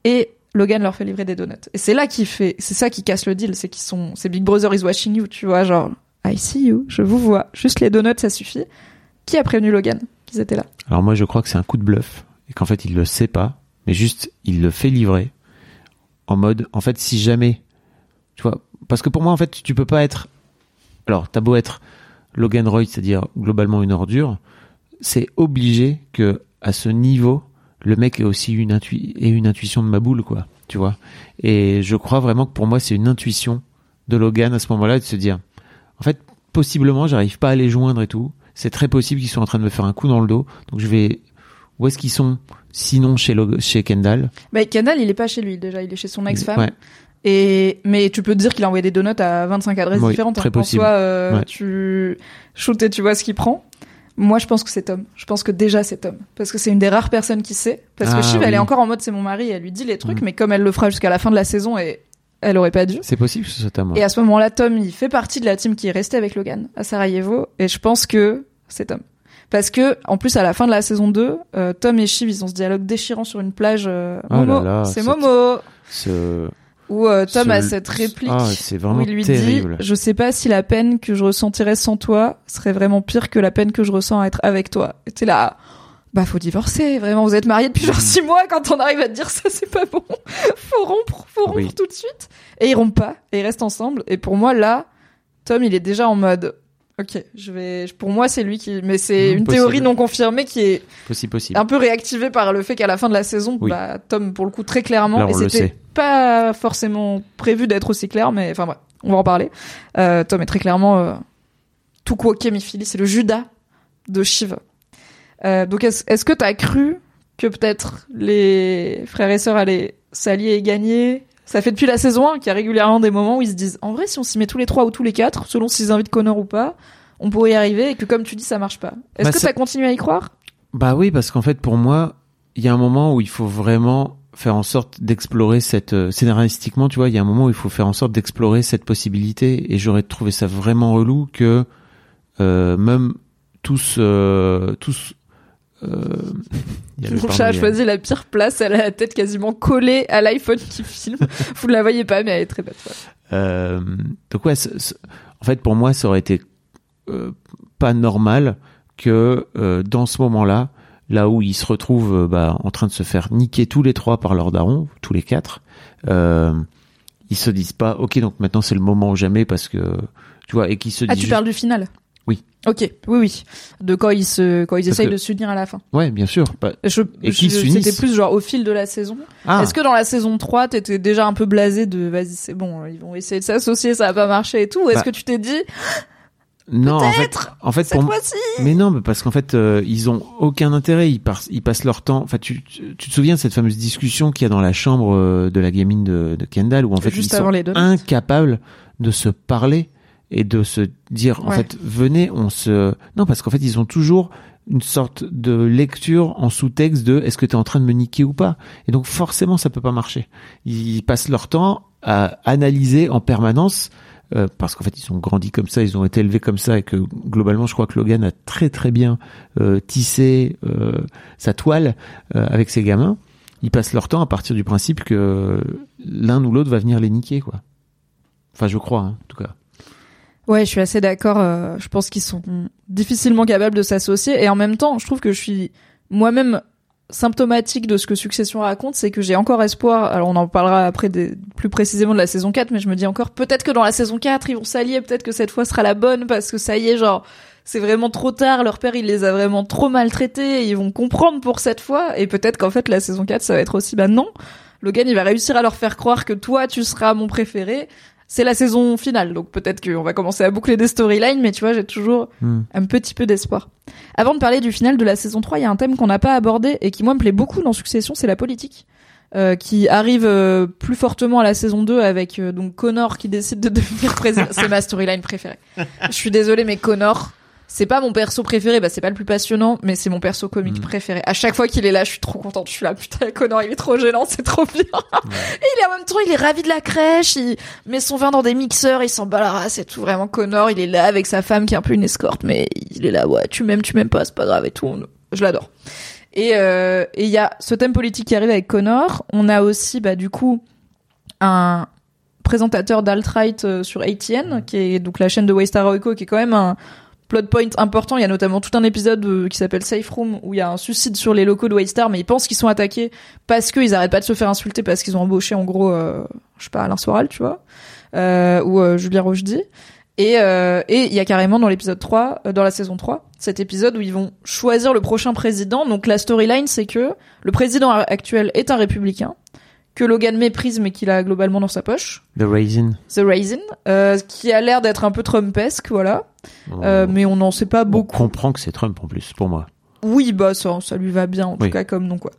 et Logan leur fait livrer des donuts. Et c'est là qu'il fait, c'est ça qui casse le deal, c'est qu'ils sont, c'est Big Brother is watching you, tu vois, genre I see you, je vous vois, juste les donuts ça suffit. Qui a prévenu Logan qu'ils étaient là? Alors moi je crois que c'est un coup de bluff et qu'en fait il le sait pas, mais juste il le fait livrer en mode en fait si jamais tu vois parce que pour moi en fait tu peux pas être alors t'as beau être Logan Roy c'est-à-dire globalement une ordure, c'est obligé que à ce niveau le mec ait aussi une intui ait une intuition de ma boule quoi, tu vois. Et je crois vraiment que pour moi c'est une intuition de Logan à ce moment-là de se dire en fait possiblement j'arrive pas à les joindre et tout. C'est très possible qu'ils soient en train de me faire un coup dans le dos. Donc je vais où est-ce qu'ils sont sinon chez Lo- chez Kendall? Bah, Kendall, il est pas chez lui déjà, il est chez son ex-femme. Ouais. Et mais tu peux te dire qu'il a envoyé des donuts à 25 adresses Oui, différentes. très En possible. soi, euh, Ouais. tu shoot et tu vois ce qu'il prend. Moi, je pense que c'est Tom. Je pense que déjà c'est Tom, parce que c'est une des rares personnes qui sait. Parce Ah, que Shiv, elle est encore en mode c'est mon mari, elle lui dit les trucs, Mm. mais comme elle le fera jusqu'à la fin de la saison et elle aurait pas dû. C'est possible que ce moi. Et à ce moment-là, Tom, il fait partie de la team qui est restée avec Logan à Sarajevo, et je pense que c'est Tom. Parce que, en plus, à la fin de la saison 2, euh, Tom et Shiv, ils ont ce dialogue déchirant sur une plage. euh, Oh Momo, c'est Momo. Ce... Où euh, Tom ce- a cette réplique Ah, c'est où il lui terrible. dit Je sais pas si la peine que je ressentirais sans toi serait vraiment pire que la peine que je ressens à être avec toi. Et t'es là, bah faut divorcer, vraiment, vous êtes mariés depuis genre six mois, quand on arrive à te dire ça, c'est pas bon. faut rompre, faut rompre Oui. tout de suite. Et ils rompent pas, et ils restent ensemble. Et pour moi, là, Tom, il est déjà en mode. Ok, je vais. Pour moi, c'est lui qui. Mais c'est une possible. théorie non confirmée qui est Possible, possible. un peu réactivée par le fait qu'à la fin de la saison, Oui. bah, Tom, pour le coup, très clairement, Là, et c'était pas forcément prévu d'être aussi clair, mais enfin, bref, on va en parler. Euh, Tom est très clairement euh, tout quoi Philly, c'est le Judas de Shiv. Euh, donc, est-ce est-ce que t'as cru que peut-être les frères et sœurs allaient s'allier et gagner? Ça fait depuis la saison 1 qu'il y a régulièrement des moments où ils se disent, en vrai, si on s'y met tous les trois ou tous les quatre, selon s'ils invitent Connor ou pas, on pourrait y arriver et que comme tu dis, ça marche pas. Est-ce Bah, que t'as continué à y croire? Bah oui, parce qu'en fait, pour moi, il y a un moment où il faut vraiment faire en sorte d'explorer cette euh, scénaristiquement, tu vois, il y a un moment où il faut faire en sorte d'explorer cette possibilité et j'aurais trouvé ça vraiment relou que euh, même tous euh, tous euh, il y a le- Mon pardon, chat a a- choisi la pire place, elle a la tête quasiment collée à l'iPhone qui filme. Vous ne la voyez pas, mais elle est très bête. ouais. Euh, donc ouais, en fait pour moi ça aurait été euh, pas normal que euh, dans ce moment-là, là où ils se retrouvent euh, bah, en train de se faire niquer tous les trois par leur daron, tous les quatre, euh, ils se disent pas ok donc maintenant c'est le moment ou jamais parce que tu vois et qu'ils se Ah, disent tu juste- parles du final. Ok, oui, oui. De quand ils se, quand ils Parce essayent que- de s'unir à la fin. ouais bien sûr Bah, Je, Et je-. C'était plus genre au fil de la saison. ah Est-ce que dans la saison 3, t'étais déjà un peu blasé de vas-y, c'est bon, ils vont essayer de s'associer, ça va pas marcher et tout Ou est-ce Bah, que tu t'es dit, non en fait en fait cette pour fois-ci Mais non, mais parce qu'en fait, euh, ils ont aucun intérêt. Ils, par- ils passent leur temps. Enfin, tu, tu, tu te souviens de cette fameuse discussion qu'il y a dans la chambre euh, de la gamine de, de Kendall, où en fait Juste ils sont incapables de se parler et de se dire, en fait, venez, on se. Non, parce qu'en fait, ils ont toujours une sorte de lecture en sous-texte de est-ce que tu es en train de me niquer ou pas? Et donc forcément ça peut pas marcher ils passent leur temps à analyser en permanence euh, parce qu'en fait ils ont grandi comme ça, ils ont été élevés comme ça et que globalement je crois que Logan a très très bien euh, tissé euh, sa toile euh, avec ses gamins. Ils passent leur temps à partir du principe que l'un ou l'autre va venir les niquer quoi. Enfin je crois hein, en tout cas. Ouais, je suis assez d'accord. euh, je pense qu'ils sont difficilement capables de s'associer. Et en même temps, je trouve que je suis moi-même symptomatique de ce que Succession raconte, c'est que j'ai encore espoir. Alors, on en parlera après des, plus précisément de la saison 4, mais je me dis encore, peut-être que dans la saison 4, ils vont s'allier, peut-être que cette fois sera la bonne, parce que ça y est, genre, c'est vraiment trop tard, leur père, il les a vraiment trop maltraités, ils vont comprendre pour cette fois, et peut-être qu'en fait, la saison 4, ça va être aussi, bah non, Logan, il va réussir à leur faire croire que toi, tu seras mon préféré. C'est la saison finale, donc peut-être qu'on va commencer à boucler des storylines, mais tu vois, j'ai toujours Hmm. un petit peu d'espoir. Avant de parler du final de la saison 3, il y a un thème qu'on n'a pas abordé et qui moi me plaît beaucoup dans Succession, c'est la politique. euh, qui arrive euh, plus fortement à la saison 2 avec euh, donc Connor qui décide de devenir président. c'est ma storyline préférée. Je suis désolée mais Connor, c'est pas mon perso préféré, bah c'est pas le plus passionnant, mais c'est mon perso comique Mm. préféré. À chaque fois qu'il est là, je suis trop contente. Je suis là, putain, Connor, il est trop gênant, c'est trop bien. Et il est en même temps, il est ravi de la crèche, il met son vin dans des mixeurs, il s'en bat la race et tout. Vraiment, Connor, il est là avec sa femme qui est un peu une escorte, mais il est là, ouais, tu m'aimes, tu m'aimes pas, c'est pas grave et tout. Je l'adore. Et euh, et il y a ce thème politique qui arrive avec Connor. On a aussi, bah, du coup, un présentateur d'alt-right euh, sur ATN, qui est donc la chaîne de Waystar Royco, qui est quand même un plot point important. Il y a notamment tout un épisode euh, qui s'appelle Safe Room, où il y a un suicide sur les locaux de Waystar, mais ils pensent qu'ils sont attaqués parce qu'ils arrêtent pas de se faire insulter parce qu'ils ont embauché, en gros, euh, je sais pas, Alain Soral, tu vois, euh, ou euh, Julien Rochdy. Et euh, et il y a carrément dans l'épisode 3, euh, dans la saison 3, cet épisode où ils vont choisir le prochain président. Donc la storyline, c'est que le président actuel est un républicain, que Logan méprise mais qu'il a globalement dans sa poche. The Raisin. The Raisin, euh, qui a l'air d'être un peu Trumpesque, voilà. Euh, mais on n'en sait pas On beaucoup. comprend que c'est Trump en plus, pour moi. Oui, bah ça, ça lui va bien en tout cas comme nom quoi.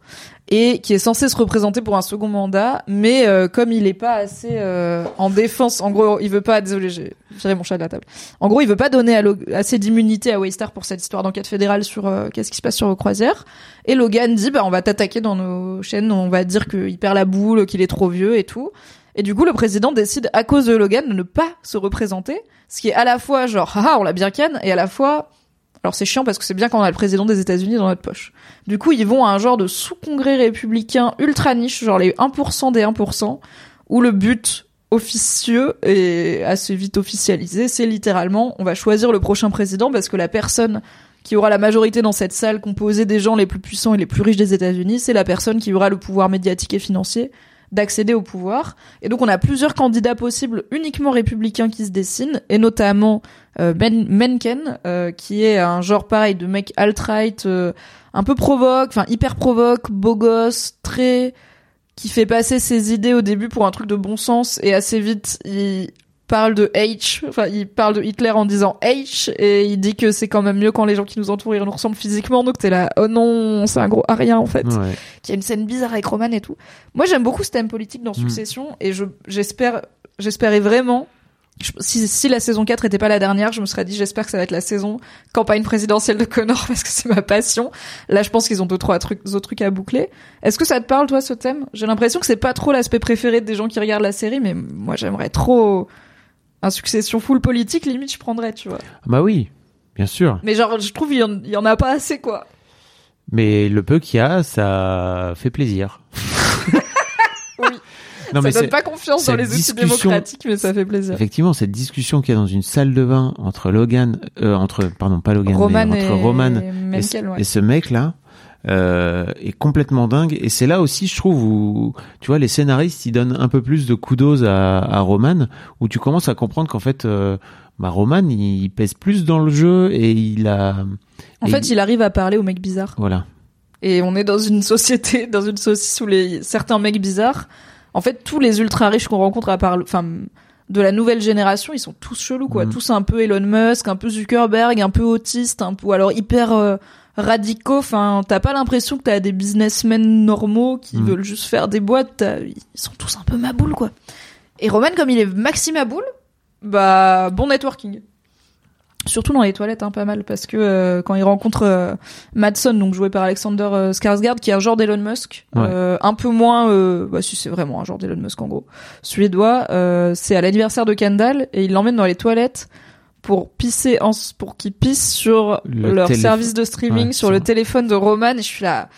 Et qui est censé se représenter pour un second mandat, mais euh, comme il est pas assez euh, en défense, en gros, il veut pas. Désolé, j'ai viré mon chat de la table. En gros, il veut pas donner à assez d'immunité à Waystar pour cette histoire d'enquête fédérale sur euh, qu'est-ce qui se passe sur vos croisières. Et Logan dit, bah on va t'attaquer dans nos chaînes, on va dire qu'il perd la boule, qu'il est trop vieux et tout. Et du coup, le président décide, à cause de Logan, de ne pas se représenter, ce qui est à la fois genre, haha, on l'a bien ken, et à la fois, alors c'est chiant parce que c'est bien quand on a le président des États-Unis dans notre poche. Du coup, ils vont à un genre de sous-congrès républicain ultra niche, genre les 1% des 1%, où le but officieux et assez vite officialisé, c'est littéralement, on va choisir le prochain président parce que la personne qui aura la majorité dans cette salle composée des gens les plus puissants et les plus riches des États-Unis, c'est la personne qui aura le pouvoir médiatique et financier d'accéder au pouvoir. Et donc on a plusieurs candidats possibles uniquement républicains qui se dessinent, et notamment euh, Ben Mencken, euh, qui est un genre pareil de mec alt-right, euh, un peu provoque, enfin hyper provoque, beau gosse, très qui fait passer ses idées au début pour un truc de bon sens et assez vite il parle de H, enfin il parle de Hitler en disant H et il dit que c'est quand même mieux quand les gens qui nous entourent ils nous ressemblent physiquement donc t'es là oh non c'est un gros arien en fait Ouais. qui a une scène bizarre avec Roman et tout. Moi, j'aime beaucoup ce thème politique Mm. dans Succession et je j'espère j'espérais vraiment si, si la saison 4 était pas la dernière, je me serais dit j'espère que ça va être la saison campagne présidentielle de Connor parce que c'est ma passion. Là, je pense qu'ils ont deux trois trucs autres trucs à boucler. Est-ce que ça te parle toi ce thème? J'ai l'impression que c'est pas trop l'aspect préféré des gens qui regardent la série mais moi j'aimerais trop un Succession full politique limite je prendrais, tu vois. Bah oui, bien sûr. Mais genre je trouve il y, en- il y en a pas assez quoi. Mais le peu qu'il y a, ça fait plaisir. Oui. Non, mais ça donne c'est- pas confiance dans les outils démocratiques mais ça fait plaisir. effectivement cette discussion qu'il y a dans une salle de bain entre Logan, euh, entre pardon pas Logan, Roman mais et entre Roman et, ce- ouais. et ce mec là euh, est complètement dingue. Et c'est là aussi, je trouve, où tu vois les scénaristes ils donnent un peu plus de kudos à, à Roman, où tu commences à comprendre qu'en fait, euh, bah, Roman il pèse plus dans le jeu et il a. En fait, il arrive à parler aux mecs bizarres. Voilà. Et on est dans une société, dans une société où les certains mecs bizarres, en fait, tous les ultra riches qu'on rencontre à part, enfin, de la nouvelle génération, ils sont tous chelous, quoi. Mhm. Tous un peu Elon Musk, un peu Zuckerberg, un peu autiste, un peu, ou alors hyper euh, radicaux. Enfin, t'as pas l'impression que t'as des businessmen normaux qui Mhm. veulent juste faire des boîtes. Ils sont tous un peu maboule, quoi. Et Roman, comme il est maxi maboule, bah, bon networking. Surtout dans les toilettes, hein, pas mal, parce que euh, quand il rencontre euh, Madson, donc joué par Alexander euh, Skarsgård, qui est un genre d'Elon Musk, Ouais. euh, un peu moins, bah si c'est vraiment un genre d'Elon Musk en gros, suédois, c'est à l'anniversaire de Kendall et il l'emmène dans les toilettes pour pisser, en, pour qu'il pisse sur Le leur téléphone. service de streaming, Ouais, sur ça. le téléphone de Roman, et je suis là.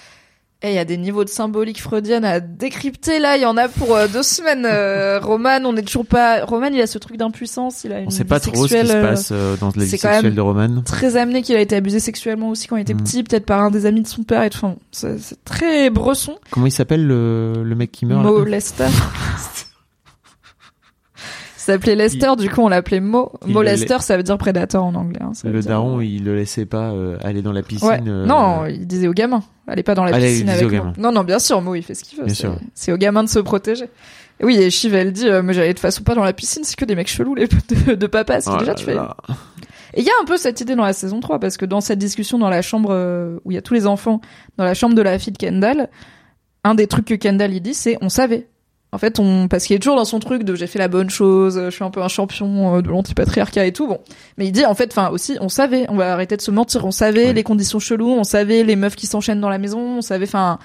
Et il y a des niveaux de symbolique freudienne à décrypter là. Il y en a pour euh, deux semaines. Euh, Roman, on est toujours pas. Roman, il a ce truc d'impuissance. Il a une On sait pas trop ce qui se passe euh, dans la vie sexuelle de Roman. Très amené qu'il a été abusé sexuellement aussi quand il était Mm. petit, peut-être par un des amis de son père et. Enfin, c'est très bresson. Comment il s'appelle le, le mec qui meurt là? Mo Lester. Il s'appelait Lester, du coup on l'appelait Mo. Mo le Lester, ça veut dire prédateur en anglais. hein, Le dire- daron, il le laissait pas euh, aller dans la piscine. Ouais. euh, Non, il disait aux gamins. Allez pas dans la Allez, piscine avec moi. Non, non, bien sûr, Mo, il fait ce qu'il veut. C'est- aux gamins de se protéger. Et oui, et Shiv, elle dit, euh, mais j'allais de toute façon pas dans la piscine, c'est que des mecs chelous, les potes de, de papa. Oh déjà, tu fais. là. Et il y a un peu cette idée dans la saison 3, parce que dans cette discussion dans la chambre euh, où il y a tous les enfants, dans la chambre de la fille de Kendall, un des trucs que Kendall il dit, c'est on savait. En fait, on parce qu'il est toujours dans son truc de j'ai fait la bonne chose, je suis un peu un champion euh, de l'antipatriarcat et tout. Bon, mais il dit en fait, enfin aussi, on savait, on va arrêter de se mentir, on savait Ouais. les conditions cheloues, on savait les meufs qui s'enchaînent dans la maison, on savait, enfin,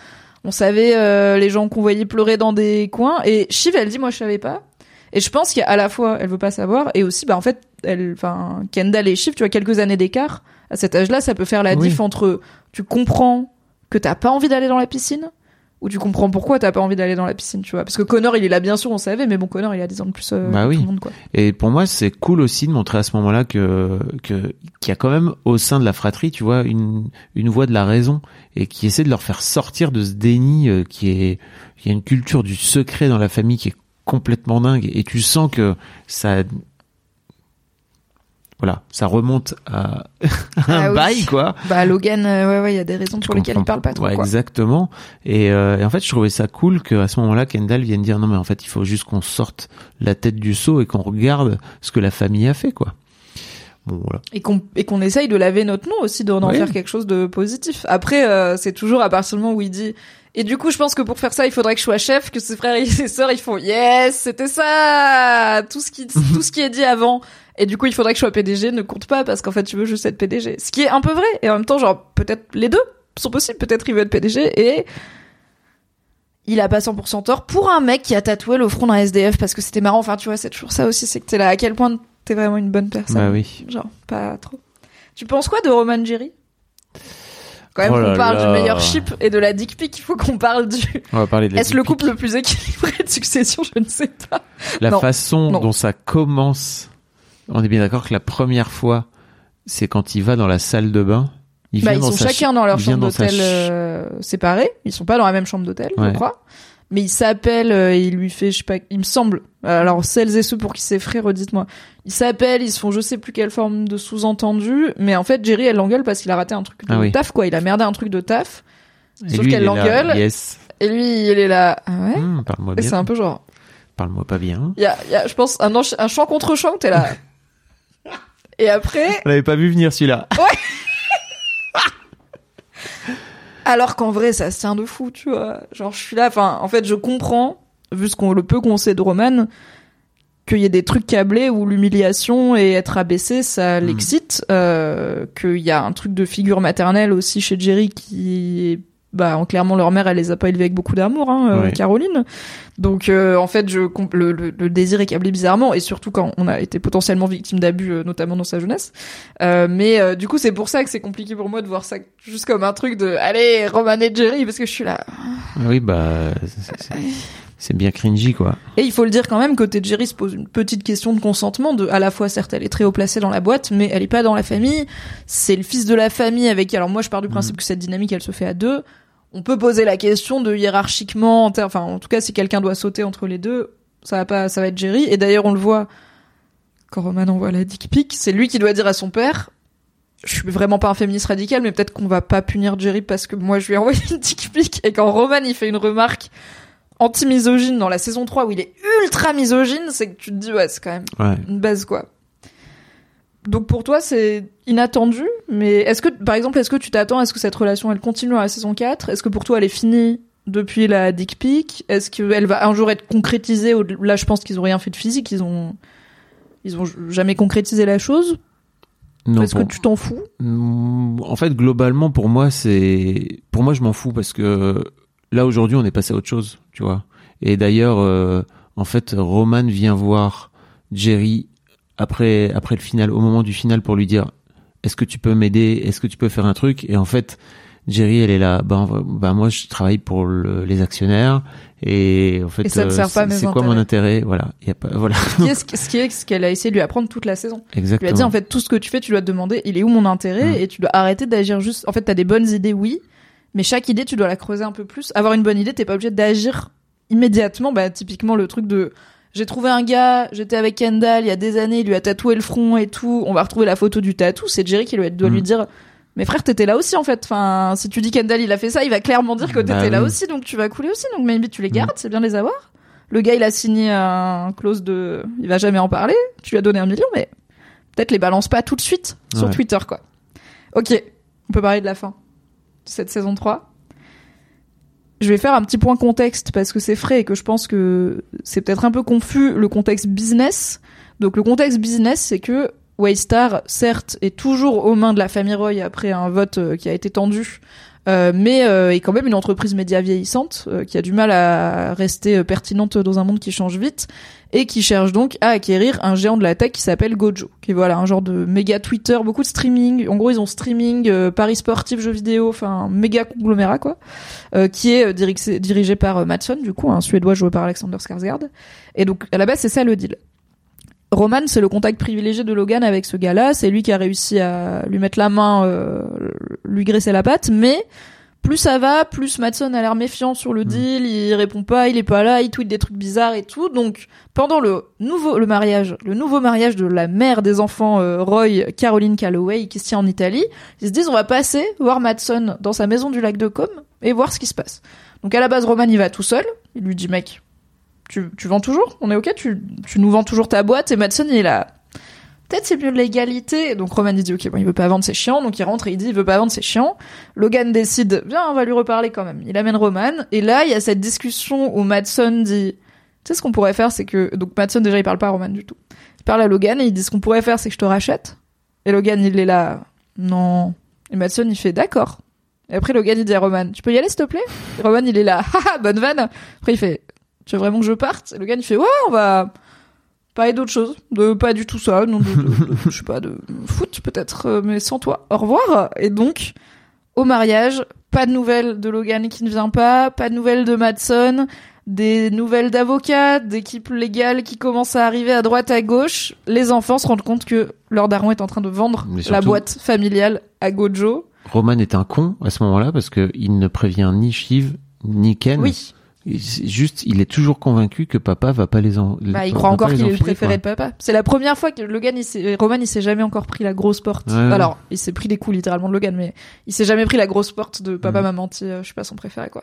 on savait euh, les gens qu'on voyait pleurer dans des coins. Et Shiv, elle dit moi je savais pas. Et je pense qu'à la fois elle veut pas savoir et aussi bah en fait elle, enfin Kendall et Shiv, tu vois quelques années d'écart. À cet âge-là, ça peut faire la Oui. diff entre tu comprends que t'as pas envie d'aller dans la piscine ou tu comprends pourquoi t'as pas envie d'aller dans la piscine, tu vois. Parce que Connor, il est là, bien sûr, on savait, mais bon, Connor, il a 10 ans de plus euh, Bah oui. tout le monde, quoi. Et pour moi, c'est cool aussi de montrer à ce moment-là que que qu'il y a quand même au sein de la fratrie, tu vois, une une voix de la raison et qui essaie de leur faire sortir de ce déni euh, qui est il y a une culture du secret dans la famille qui est complètement dingue et tu sens que ça voilà, ça remonte à un Ah oui. bail quoi. Bah, Logan, euh, ouais, ouais, il y a des raisons pour Je lesquelles il parle pas trop, Ouais, quoi. exactement. Et, euh, et en fait, je trouvais ça cool qu'à ce moment-là, Kendall vienne dire non, mais en fait, il faut juste qu'on sorte la tête du seau et qu'on regarde ce que la famille a fait, quoi. Bon, voilà. Et qu'on et qu'on essaye de laver notre nom aussi, d'en Ouais. faire quelque chose de positif. Après, euh, c'est toujours à partir du moment où il dit. Et du coup, je pense que pour faire ça, il faudrait que je sois chef, que ses frères et ses sœurs, ils font yes, c'était ça, tout ce qui tout ce qui est dit avant. Et du coup, il faudrait que je sois PDG ne compte pas parce qu'en fait, tu veux juste être PDG. Ce qui est un peu vrai. Et en même temps, genre peut-être les deux sont possibles. Peut-être il veut être PDG et il a pas 100% tort pour un mec qui a tatoué le front d'un SDF parce que c'était marrant. Enfin, tu vois, c'est toujours ça aussi, c'est que t'es là. À quel point t'es vraiment une bonne personne. Bah oui. Genre, pas trop. Tu penses quoi de Roman Jerry? Quand même Oh qu'on parle là. du meilleur chip et de la dick pic, il faut qu'on parle du... On va parler de Est-ce le couple le plus équilibré de succession? Je ne sais pas. La Non. façon Non. dont ça commence. On est bien d'accord que la première fois, c'est quand il va dans la salle de bain. Il Bah, ils sont chacun ch- dans leur chambre d'hôtel euh, séparés. Ils sont pas dans la même chambre d'hôtel, je crois. Mais il s'appelle, euh, il lui fait, je sais pas, il me semble. Alors celles et ceux pour qui c'est frais, redites-moi. Ils s'appellent, ils se font je sais plus quelle forme de sous-entendu. Mais en fait, Jerry, elle l'engueule parce qu'il a raté un truc de Ah oui. taf, quoi. Il a merdé un truc de taf. Et Sauf qu'elle l'engueule. Yes. Et lui, il est là. Ah ouais Hum, Parle-moi Et c'est bien. un peu genre. Parle-moi pas bien. Il y a, y a, je pense, un, un chant contre chant, t'es là. Et après, On l'avait pas vu venir celui-là. alors qu'en vrai, ça se tient de fou, tu vois. Genre, je suis là, enfin, en fait, je comprends, vu ce qu'on, le peu qu'on sait de Roman, qu'il y ait des trucs câblés où l'humiliation et être abaissé, ça l'excite, euh, qu'il y a un truc de figure maternelle aussi chez Jerry qui est bah en- clairement leur mère elle les a pas élevés avec beaucoup d'amour hein, euh. Caroline donc euh, en fait je le, le, le désir est câblé bizarrement et surtout quand on a été potentiellement victime d'abus euh, notamment dans sa jeunesse euh, mais euh, du coup c'est pour ça que c'est compliqué pour moi de voir ça juste comme un truc de allez Roman et Jerry parce que je suis là Oui, bah, c'est- bien cringy, quoi. et il faut le dire quand même, côté Jerry se pose une petite question de consentement, de à la fois certes elle est très haut placée dans la boîte, mais elle est pas dans la famille. C'est le fils de la famille avec. Alors moi je pars du principe que cette dynamique elle se fait à deux. On peut poser la question de hiérarchiquement, en enfin en tout cas si quelqu'un doit sauter entre les deux, ça va pas, ça va être Jerry. Et d'ailleurs on le voit quand Roman envoie la dick pic, c'est lui qui doit dire à son père. Je suis vraiment pas un féministe radical, mais peut-être qu'on va pas punir Jerry parce que moi je lui ai envoyé une dick pic et quand Roman il fait une remarque anti-misogyne dans la saison 3 où il est ultra misogyne, c'est que tu te dis ouais, c'est quand même Ouais. une base quoi. Donc pour toi c'est inattendu, mais est-ce que par exemple est-ce que tu t'attends à ce que cette relation elle continue à la saison 4 Est-ce que pour toi elle est finie depuis la dick pic? Est-ce qu'elle va un jour être concrétisée Là je pense qu'ils ont rien fait de physique, ils ont ils ont jamais concrétisé la chose. Non, Est-ce pour- que tu t'en fous? Mm, En fait, globalement, pour moi, c'est, pour moi, je m'en fous parce que là aujourd'hui, on est passé à autre chose, tu vois. Et d'ailleurs, euh, en fait, Roman vient voir Jerry après après le final, au moment du final, pour lui dire, est-ce que tu peux m'aider, est-ce que tu peux faire un truc? Et en fait, Jerry, elle est là. Ben, ben moi, je travaille pour le- les actionnaires et en fait, Et ça ne euh, sert pas c'est quoi mon intérêt? Voilà, il y a pas, voilà, Ce qui est ce, qui est ce qu'elle a essayé de lui apprendre toute la saison. Elle exactement. lui a dit en fait tout ce que tu fais, tu dois te demander il est où mon intérêt? Mm. et tu dois arrêter d'agir juste. En fait, t'as des bonnes idées, oui, mais chaque idée tu dois la creuser un peu plus. Avoir une bonne idée, t'es pas obligé d'agir immédiatement. Bah typiquement le truc de j'ai trouvé un gars, j'étais avec Kendall il y a des années, il lui a tatoué le front et tout. On va retrouver la photo du tatou. C'est Jerry qui lui doit Mm. lui dire. Mais frère, t'étais là aussi en fait. Enfin, si tu dis Kendall il a fait ça, il va clairement dire que t'étais Bah là oui. aussi, donc tu vas couler aussi. Donc maybe tu les gardes, c'est bien les avoir. Le gars il a signé un clause de, il va jamais en parler. Tu lui as donné un million, mais peut-être les balance pas tout de suite sur Ouais. Twitter quoi. Ok, on peut parler de la fin de cette saison 3. Je vais faire un petit point contexte parce que c'est frais et que je pense que c'est peut-être un peu confus le contexte business. Donc le contexte business, c'est que Waystar, certes, est toujours aux mains de la famille Roy après un vote euh, qui a été tendu, euh, mais euh, est quand même une entreprise média vieillissante euh, qui a du mal à rester euh, pertinente dans un monde qui change vite et qui cherche donc à acquérir un géant de la tech qui s'appelle Gojo, qui est voilà un genre de méga Twitter, beaucoup de streaming. En gros, ils ont streaming, euh, paris sportifs, jeux vidéo, enfin méga conglomérat quoi, qui est dirigé, par Matson, du coup, un Suédois joué par Alexander Skarsgård. Et donc à la base, c'est ça le deal. Roman, c'est le contact privilégié de Logan avec ce gars-là. C'est lui qui a réussi à lui mettre la main, euh, lui graisser la patte. Mais plus ça va, plus Matson a l'air méfiant sur le deal. Il répond pas, il est pas là, il tweet des trucs bizarres et tout. Donc pendant le nouveau le mariage, le nouveau mariage de la mère des enfants euh, Roy, Caroline Calloway, qui se tient en Italie, ils se disent on va passer voir Matson dans sa maison du lac de Com et voir ce qui se passe. Donc à la base, Roman il va tout seul. Il lui dit mec, tu, tu vends toujours On est ok tu, tu nous vends toujours ta boîte Et Madsen il est là. Peut-être c'est mieux de l'égalité. Donc Roman il dit ok bon il veut pas vendre ses chiens donc il rentre et il dit il veut pas vendre ses chiens. Logan décide viens on va lui reparler quand même. Il amène Roman et là il y a cette discussion où Madsen dit tu sais ce qu'on pourrait faire c'est que donc Madsen déjà il parle pas à Roman du tout. Il parle à Logan et il dit ce qu'on pourrait faire c'est que je te rachète. Et Logan il est là non. Et Madsen il fait d'accord. Et après Logan il dit à Roman tu peux y aller s'il te plaît? Et Roman il est là haha bonne vanne. Après il fait tu veux vraiment que je parte? Et le gars il fait ouais on va parler d'autre chose de pas du tout ça non de, de- de- je sais pas de foot peut-être euh, mais sans toi. Au revoir et donc au mariage pas de nouvelles de Logan qui ne vient pas pas de nouvelles de Madson des nouvelles d'avocats d'équipes légales qui commencent à arriver à droite à gauche. Les enfants se rendent compte que leur daron est en train de vendre la boîte familiale à Gojo. Roman est un con à ce moment-là parce que il ne prévient ni Shiv ni Ken. oui Juste, il est toujours convaincu que papa va pas les en. Bah, il croit encore qu'il est le préféré de papa. C'est la première fois que Logan, il Roman, il s'est jamais encore pris la grosse porte. Ouais, ouais. Alors, il s'est pris des coups littéralement de Logan, mais il s'est jamais pris la grosse porte de papa m'a menti, euh, je suis pas son préféré quoi.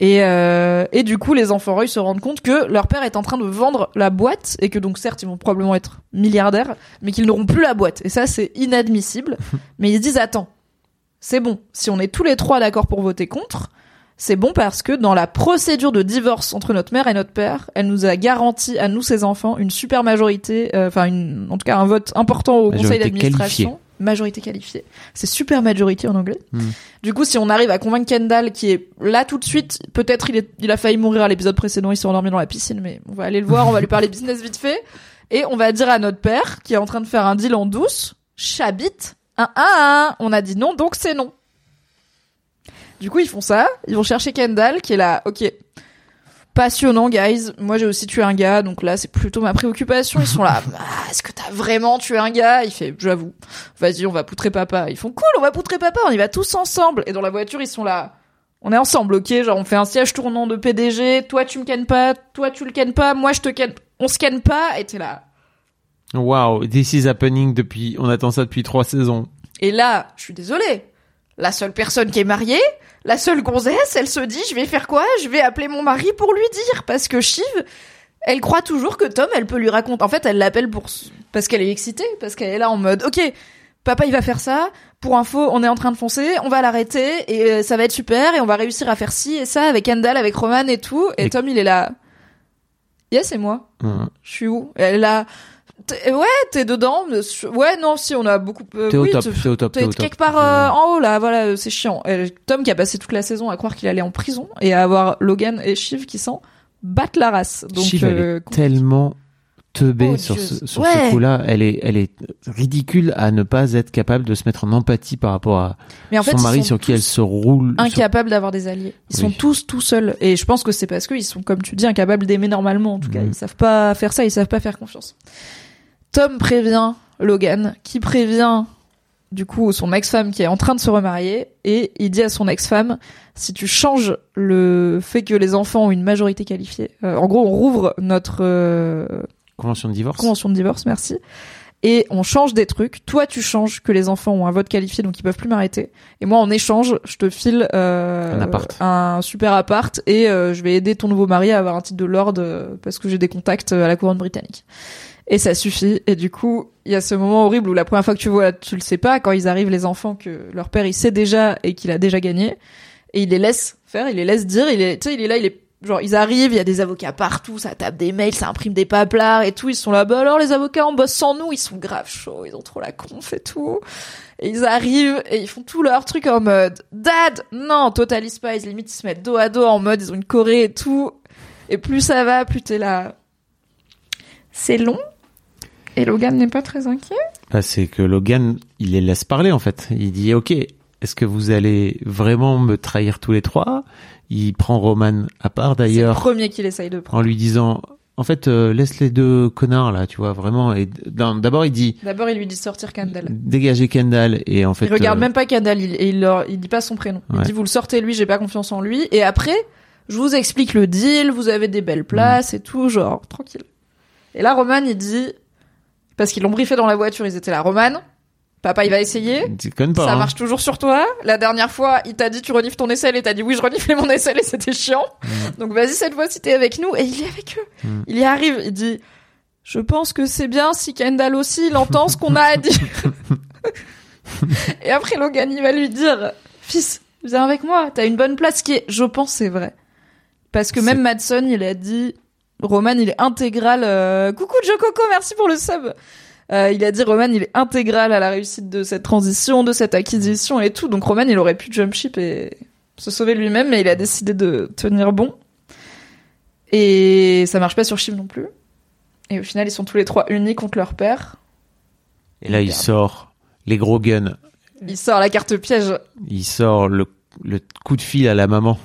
Et euh, et du coup, les enfants Roy se rendent compte que leur père est en train de vendre la boîte et que donc certes ils vont probablement être milliardaires, mais qu'ils n'auront plus la boîte. Et ça c'est inadmissible. mais ils se disent attends, c'est bon. Si on est tous les trois d'accord pour voter contre, c'est bon parce que dans la procédure de divorce entre notre mère et notre père, elle nous a garanti à nous ses enfants une super majorité, euh, enfin une, en tout cas un vote important au conseil Majorité d'administration. Majorité qualifiée. C'est super majority en anglais. Hmm. Du coup, si on arrive à convaincre Kendall, qui est là tout de suite, peut-être il, est, il a failli mourir à l'épisode précédent, il s'est endormi dans la piscine, mais on va aller le voir, on va lui parler business vite fait, et on va dire à notre père, qui est en train de faire un deal en douce, chabite, un 1 à 1. On a dit non, donc c'est non. Du coup, ils font ça, ils vont chercher Kendall, qui est là, ok, passionnant, guys. Moi, j'ai aussi tué un gars, donc là, c'est plutôt ma préoccupation. Ils sont là, ah, est-ce que t'as vraiment tué un gars? Il fait, j'avoue. Vas-y, on va poutrer papa. Ils font cool, on va poutrer papa, on y va tous ensemble. Et dans la voiture, ils sont là. On est ensemble, ok? Genre, on fait un siège tournant de PDG. Toi, tu me kennes pas. Toi, tu le kennes pas. Moi, je te ken. On se ken pas. Et t'es là. Wow, this is happening depuis. On attend ça depuis trois saisons. Et là, je suis désolée. La seule personne qui est mariée, la seule gonzesse, elle se dit, je vais faire quoi? Je vais appeler mon mari pour lui dire. Parce que Shiv, elle croit toujours que Tom, elle peut lui raconter. En fait, elle l'appelle pour parce qu'elle est excitée, parce qu'elle est là en mode, ok, papa il va faire ça. Pour info, on est en train de foncer, on va l'arrêter et euh, ça va être super et on va réussir à faire ci et ça avec Kendall, avec Roman et tout. Et Et- Tom, il est là. Yes, c'est moi? Je suis où? Et Elle est là. T'es- Ouais, t'es dedans. Ouais, non, si on a beaucoup. euh, T'es au top, t'es- t'es au top, t'es T'es au top. quelque part euh, en haut là, voilà, euh, c'est chiant. Et Tom qui a passé toute la saison à croire qu'il allait en prison et à avoir Logan et Shiv qui s'en battent la race. Donc Shiv, elle euh, est tellement, teubée Oh, sur ce, sur Ouais. ce coup-là. Elle est, elle est ridicule à ne pas être capable de se mettre en empathie par rapport à Mais en fait, son mari sur qui elle se roule. sur- incapables d'avoir des alliés. Ils sont tous tout seuls. Et je pense que c'est parce qu'ils sont, comme tu dis, incapables d'aimer normalement. En tout cas, Mhm. ils savent pas faire ça, ils savent pas faire confiance. Tom prévient Logan, qui prévient du coup son ex-femme qui est en train de se remarier, et il dit à son ex-femme si tu changes le fait que les enfants ont une majorité qualifiée, euh, en gros, on rouvre notre euh, Convention de divorce. convention de divorce, merci. Et on change des trucs. Toi, tu changes que les enfants ont un vote qualifié, donc ils peuvent plus m'arrêter. Et moi, en échange, je te file euh, Un appart. un super appart et euh, je vais aider ton nouveau mari à avoir un titre de lord euh, parce que j'ai des contacts euh, à la couronne britannique. Et ça suffit. Et du coup, il y a ce moment horrible où la première fois que tu vois, tu le sais pas, quand ils arrivent, les enfants, que leur père, il sait déjà et qu'il a déjà gagné. Et il les laisse faire, il les laisse dire, il est, tu sais, il est là, il est, genre, ils arrivent, il y a des avocats partout, ça tape des mails, ça imprime des paplards et tout, ils sont là, bah alors les avocats, on bosse sans nous, ils sont grave chauds, ils ont trop la conf et tout. Et ils arrivent et ils font tout leur truc en mode, dad, non, totalise pas, ils limite, ils se mettent dos à dos en mode, ils ont une choré et tout. Et plus ça va, plus t'es là. C'est long. Et Logan n'est pas très inquiet. Bah, c'est que Logan, il les laisse parler en fait. Il dit ok, est-ce que vous allez vraiment me trahir tous les trois? Il prend Roman à part C'est le d'ailleurs premier qu'il essaye de prendre. en lui disant en fait euh, laisse les deux connards là, tu vois vraiment. Et d'abord il dit D'abord, il lui dit sortir Kendall. dégagez Kendall et en fait il regarde euh, même pas Kendall, il, et il, leur, il dit pas son prénom. Il dit vous le sortez lui, j'ai pas confiance en lui. Et après, je vous explique le deal, vous avez des belles places et tout, genre tranquille. Et là, Roman, il dit parce qu'ils l'ont briefé dans la voiture, ils étaient là. Roman, papa, il va essayer. déconne pas. Ça hein. marche toujours sur toi. La dernière fois, il t'a dit tu renifles ton aisselle et t'as dit oui, je reniflais mon aisselle et c'était chiant. Donc vas-y cette fois si t'es avec nous et il est avec eux. Il y arrive, il dit je pense que c'est bien si Kendall aussi il entend ce qu'on a à dire. et après Logan il va lui dire fils viens avec moi, t'as une bonne place qui est je pense c'est vrai. Parce que même Madson il a dit Roman il est intégral euh, coucou Joe Coco merci pour le sub. Euh, il a dit Roman il est intégral à la réussite de cette transition, de cette acquisition et tout. Donc Roman il aurait pu jump ship et se sauver lui-même, mais il a décidé de tenir bon. Et ça marche pas sur Shiv non plus. Et au final ils sont tous les trois unis contre leur père. Et là il sort les gros guns. Il sort la carte piège. Il sort le, le coup de fil à la maman.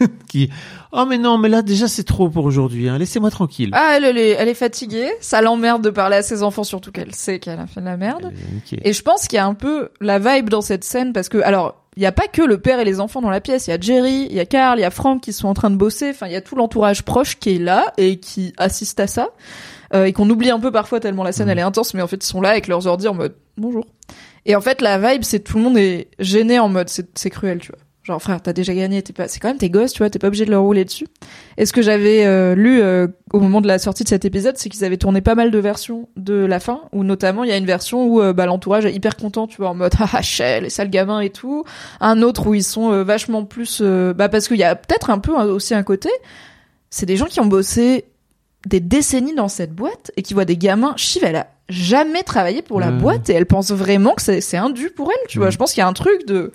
qui oh mais non mais là déjà c'est trop pour aujourd'hui hein. laissez-moi tranquille Ah elle, elle est, elle est fatiguée. Ça l'emmerde de parler à ses enfants surtout qu'elle sait qu'elle a fait de la merde. Niquée. Et je pense qu'il y a un peu la vibe dans cette scène parce que, alors, il n'y a pas que le père et les enfants dans la pièce. Il y a Jerry, il y a Carl, il y a Frank qui sont en train de bosser. Enfin, il y a tout l'entourage proche qui est là et qui assiste à ça. Euh, et qu'on oublie un peu parfois tellement la scène Mhm. elle est intense, mais en fait ils sont là avec leurs ordi en mode bonjour. Et en fait la vibe c'est tout le monde est gêné en mode c'est c'est cruel tu vois. Genre frère t'as déjà gagné, t'es pas, c'est quand même tes gosses tu vois, t'es pas obligé de leur rouler dessus. Et ce que j'avais euh, lu euh, au moment de la sortie de cet épisode, c'est qu'ils avaient tourné pas mal de versions de la fin, où notamment il y a une version où euh, bah, l'entourage est hyper content, tu vois, en mode ah Shell, les sales gamins et tout. Un autre où ils sont euh, vachement plus, euh, bah parce qu'il y a peut-être un peu hein, aussi un côté, c'est des gens qui ont bossé des décennies dans cette boîte et qui voient des gamins. Shiv, elle a jamais travaillé pour la boîte et elle pense vraiment que c'est c'est un dû pour elle, tu vois. Mm. Je pense qu'il y a un truc de,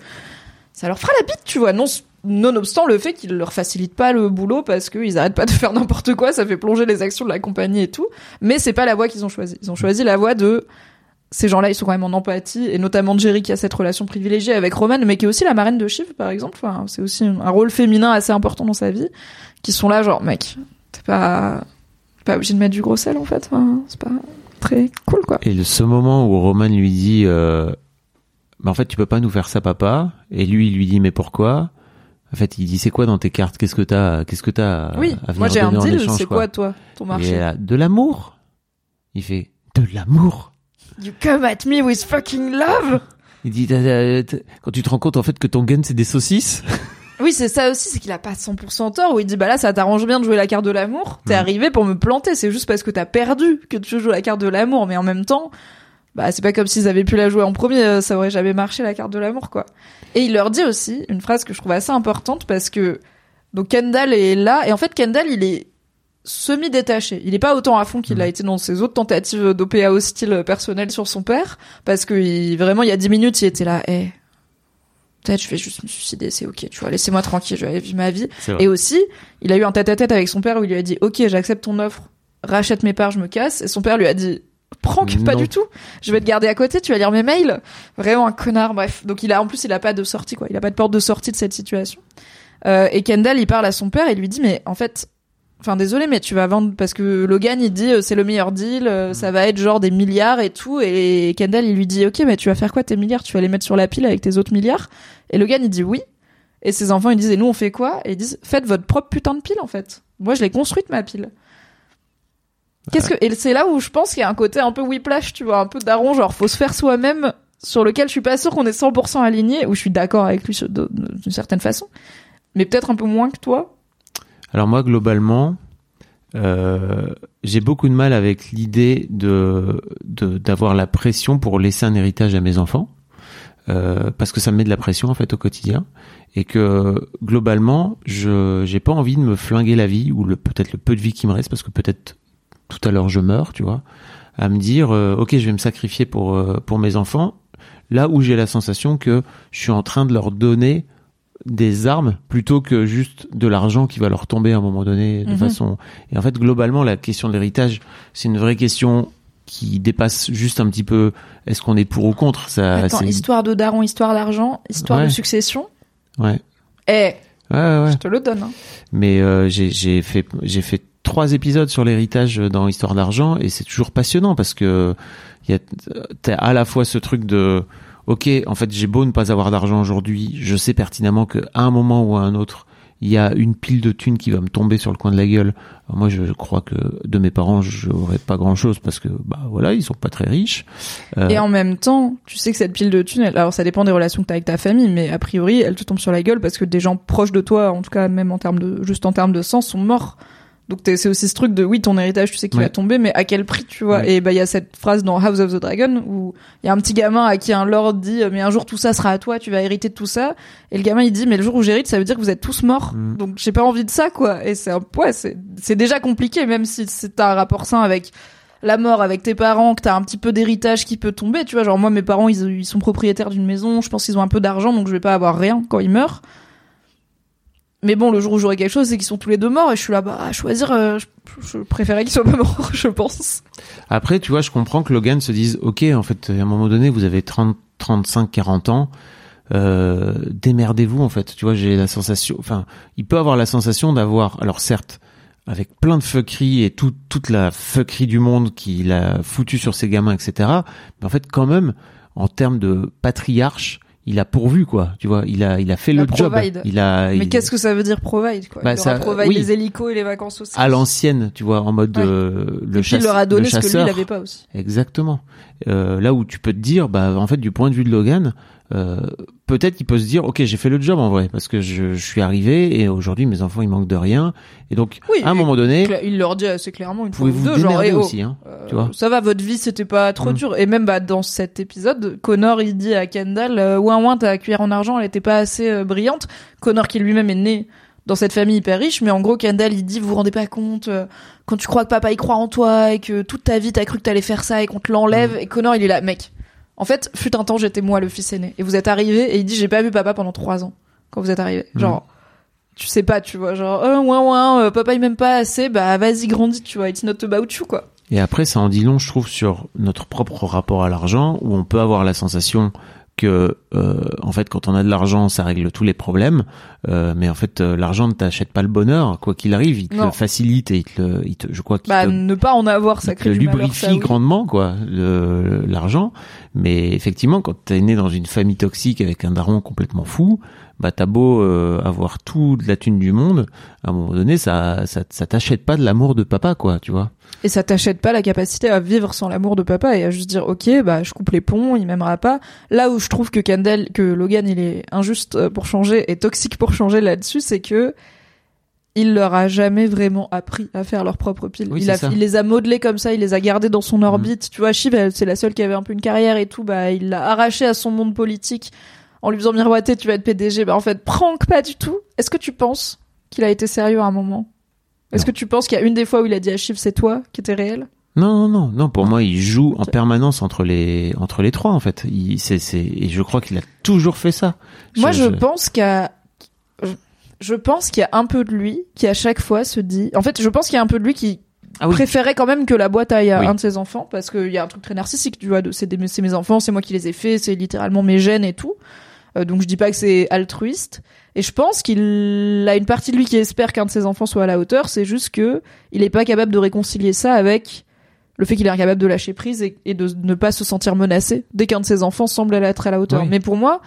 ça leur fera la bite, tu vois. Non, nonobstant le fait qu'ils leur facilitent pas le boulot parce qu'ils arrêtent pas de faire n'importe quoi, ça fait plonger les actions de la compagnie et tout. Mais c'est pas la voie qu'ils ont choisie. Ils ont choisi la voie de ces gens-là, ils sont quand même en empathie, et notamment Jerry qui a cette relation privilégiée avec Roman, mais qui est aussi la marraine de Shiv, par exemple. C'est aussi un rôle féminin assez important dans sa vie, qui sont là, genre, mec, t'es pas, pas obligé de mettre du gros sel, en fait. C'est pas très cool, quoi. Et ce moment où Roman lui dit, euh, bah en fait, tu peux pas nous faire ça, papa. Et lui, il lui dit, mais pourquoi? En fait, il dit, c'est quoi dans tes cartes? Qu'est-ce que t'as Qu'est-ce que t'as à- oui, à venir moi j'ai un deal, c'est quoi, toi, ton Et marché? là, de l'amour. Il fait de l'amour. You come at me with fucking love! Il dit, quand tu te rends compte en fait que ton gun c'est des saucisses. Oui, c'est ça aussi, c'est qu'il a pas 100% tort, où il dit, bah là, ça t'arrange bien de jouer la carte de l'amour. T'es Mm. arrivé pour me planter, c'est juste parce que t'as perdu que tu joues la carte de l'amour, mais en même temps, bah, c'est pas comme s'ils avaient pu la jouer en premier, euh, ça aurait jamais marché la carte de l'amour, quoi. Et il leur dit aussi une phrase que je trouve assez importante parce que, donc Kendall est là, et en fait, Kendall, il est semi-détaché. Il est pas autant à fond qu'il Mhm. a été dans ses autres tentatives d'OPA hostile personnel sur son père, parce que il- vraiment, il y a 10 minutes, il était là, eh, peut-être je vais juste me suicider, c'est ok, tu vois, laissez-moi tranquille, je vais vivre ma vie. Et aussi, il a eu un tête-à-tête avec son père où il lui a dit, ok, j'accepte ton offre rachète mes parts, je me casse. Et son père lui a dit, prank, pas Non. du tout. Je vais te garder à côté, tu vas lire mes mails. Vraiment un connard, bref. Donc il a, en plus, il a pas de sortie, quoi. Il a pas de porte de sortie de cette situation. Euh, et Kendall, il parle à son père et lui dit, mais en fait, enfin désolé, mais tu vas vendre parce que Logan, il dit, euh, c'est le meilleur deal, euh, ça va être genre des milliards et tout. Et Kendall, il lui dit, ok, mais tu vas faire quoi tes milliards? Tu vas les mettre sur la pile avec tes autres milliards? Et Logan, il dit oui. Et ses enfants, ils disent, et nous, on fait quoi? Et ils disent, faites votre propre putain de pile, en fait. Moi, je l'ai construite, ma pile. Qu'est-ce que, et c'est là où je pense qu'il y a un côté un peu whiplash, tu vois, un peu daron, genre, faut se faire soi-même, sur lequel je suis pas sûr qu'on est 100% aligné, où je suis d'accord avec lui d'une certaine façon. Mais peut-être un peu moins que toi. Alors moi, globalement, euh, j'ai beaucoup de mal avec l'idée de- d'avoir la pression pour laisser un héritage à mes enfants, euh, parce que ça me met de la pression en fait au quotidien, et que globalement, je j'ai pas envie de me flinguer la vie ou le peut-être le peu de vie qui me reste, parce que peut-être tout à l'heure je meurs, tu vois, à me dire euh, ok, je vais me sacrifier pour euh, pour mes enfants, là où j'ai la sensation que je suis en train de leur donner des armes plutôt que juste de l'argent qui va leur tomber à un moment donné de Mhm. façon et en fait globalement la question de l'héritage c'est une vraie question qui dépasse juste un petit peu est-ce qu'on est pour ou contre? Ça Attends, histoire de daron, histoire d'argent, histoire Ouais. de succession? ouais Eh, ouais ouais, ouais. je te le donne. hein. mais euh, j'ai j'ai fait j'ai fait trois épisodes sur l'héritage dans Histoire d'argent et c'est toujours passionnant parce que t'as à la fois ce truc de ok en fait j'ai beau ne pas avoir d'argent aujourd'hui je sais pertinemment que à un moment ou à un autre il y a une pile de thunes qui va me tomber sur le coin de la gueule. Moi, je crois que de mes parents, j'aurais pas grand chose parce que, bah voilà, ils sont pas très riches. Euh, Et en même temps, tu sais que cette pile de thunes, alors ça dépend des relations que t'as avec ta famille, mais a priori, elle te tombe sur la gueule parce que des gens proches de toi, en tout cas même en termes de, juste en termes de sang, sont morts. Donc c'est aussi ce truc de oui, ton héritage, tu sais qu'il Ouais. va tomber, mais à quel prix, tu vois? Ouais. Et bah il y a cette phrase dans House of the Dragon où il y a un petit gamin à qui un lord dit mais un jour tout ça sera à toi, tu vas hériter de tout ça. Et le gamin il dit mais le jour où j'hérite, ça veut dire que vous êtes tous morts. Mm. Donc j'ai pas envie de ça quoi. Et c'est un ouais, c'est c'est déjà compliqué même si c'est un rapport sain avec la mort avec tes parents, que t'as un petit peu d'héritage qui peut tomber, tu vois. Genre moi, mes parents, ils, ils sont propriétaires d'une maison, je pense qu'ils ont un peu d'argent, donc je vais pas avoir rien quand ils meurent. Mais bon, le jour où j'aurai quelque chose, c'est qu'ils sont tous les deux morts, et je suis là, bah, à choisir, euh, je, je préférais qu'ils soient pas morts, je pense. Après, tu vois, je comprends que Logan se dise, ok, en fait, à un moment donné, vous avez 30, 35, 40 ans, euh, démerdez-vous, en fait. Tu vois, j'ai la sensation, enfin, il peut avoir la sensation d'avoir, alors certes, avec plein de fuckeries et tout, toute la fuckerie du monde qu'il a foutu sur ses gamins, etc. Mais en fait, quand même, en termes de patriarche, il a pourvu, quoi. Tu vois, il a, il a fait Il a le job. provide. Il a, Mais il- qu'est-ce que ça veut dire provide, quoi? Bah, il ça- aura provide oui. les hélicos et les vacances aussi. à l'ancienne, tu vois, en mode Ouais. euh, le et puis il leur a donné le ce que lui, il avait pas aussi. Exactement. Euh, là où tu peux te dire, bah en fait du point de vue de Logan, euh, peut-être qu'il peut se dire, ok j'ai fait le job en vrai parce que je, je suis arrivé et aujourd'hui mes enfants ils manquent de rien et donc Oui, à un moment donné, Il leur dit assez clairement une fois ou pouvez-vous deux, genre, eh oh, aussi, hein, Euh, tu vois. ça va, votre vie, c'était pas trop Mm. dur. Et même bah, dans cet épisode, Connor, il dit à Kendall, euh, ouin ouin, ta cuillère en argent, elle était pas assez brillante. Connor, qui lui-même est né dans cette famille hyper riche, mais en gros, Kendall, il dit, vous vous rendez pas compte, euh, quand tu crois que papa, il croit en toi, et que toute ta vie, t'as cru que t'allais faire ça, et qu'on te l'enlève, Mm. et Connor, il est là, mec. En fait, fut un temps, j'étais moi le fils aîné. Et vous êtes arrivé, et il dit, j'ai pas vu papa pendant trois ans, quand vous êtes arrivé. Mm. Genre, tu sais pas, tu vois, genre, euh, ouin ouin, euh, papa, il m'aime pas assez, bah, vas-y, grandis, tu vois, it's not about you, quoi. Et après, ça en dit long, je trouve, sur notre propre rapport à l'argent, où on peut avoir la sensation que, euh, en fait, quand on a de l'argent, ça règle tous les problèmes. Euh, mais en fait, euh, l'argent ne t'achète pas le bonheur, quoi qu'il arrive. Il te Non. le facilite et il te, le- il te je crois qu'il Bah, te ne pas en avoir, ça te crée malheur, lubrifie ça, oui. grandement, quoi, l'argent. Mais effectivement, quand t'es né dans une famille toxique avec un daron complètement fou, bah t'as beau euh, avoir tout de la thune du monde, à un moment donné, ça, ça, ça t'achète pas de l'amour de papa, quoi, tu vois. Et ça t'achète pas la capacité à vivre sans l'amour de papa et à juste dire, ok, bah, je coupe les ponts, il m'aimera pas. Là où je trouve que Kendall, que Logan, il est injuste euh, pour changer et toxique pour changer là-dessus, c'est que il leur a jamais vraiment appris à faire leur propre pile. Oui, il, a, les a modelés comme ça, il les a gardés dans son orbite. Tu vois, Shiv, c'est la seule qui avait un peu une carrière et tout, bah, il l'a arraché à son monde politique en lui faisant miroiter, tu vas être PDG. Bah, en fait, prank pas du tout. Est-ce que tu penses qu'il a été sérieux à un moment? Est-ce que tu penses qu'il y a une des fois où il a dit à Shiv, c'est toi qui étais réel? Non, non, non, non. Pour moi, il joue en permanence entre les entre les trois, en fait. Il, c'est, c'est, et je crois qu'il a toujours fait ça. Moi, je, pense qu'il y a, je- je pense qu'il y a un peu de lui qui à chaque fois se dit, en fait, je pense qu'il y a un peu de lui qui Ah oui. préférait quand même que la boîte aille à Oui. un de ses enfants parce qu'il y a un truc très narcissique, tu vois, de c'est des- c'est mes enfants, c'est moi qui les ai faits, c'est littéralement mes gènes et tout. Euh, donc je dis pas que c'est altruiste. Et je pense qu'il a une partie de lui qui espère qu'un de ses enfants soit à la hauteur. C'est juste que il est pas capable de réconcilier ça avec le fait qu'il est incapable de lâcher prise et, et de ne pas se sentir menacé dès qu'un de ses enfants semble être à la hauteur. Oui. Mais pour moi,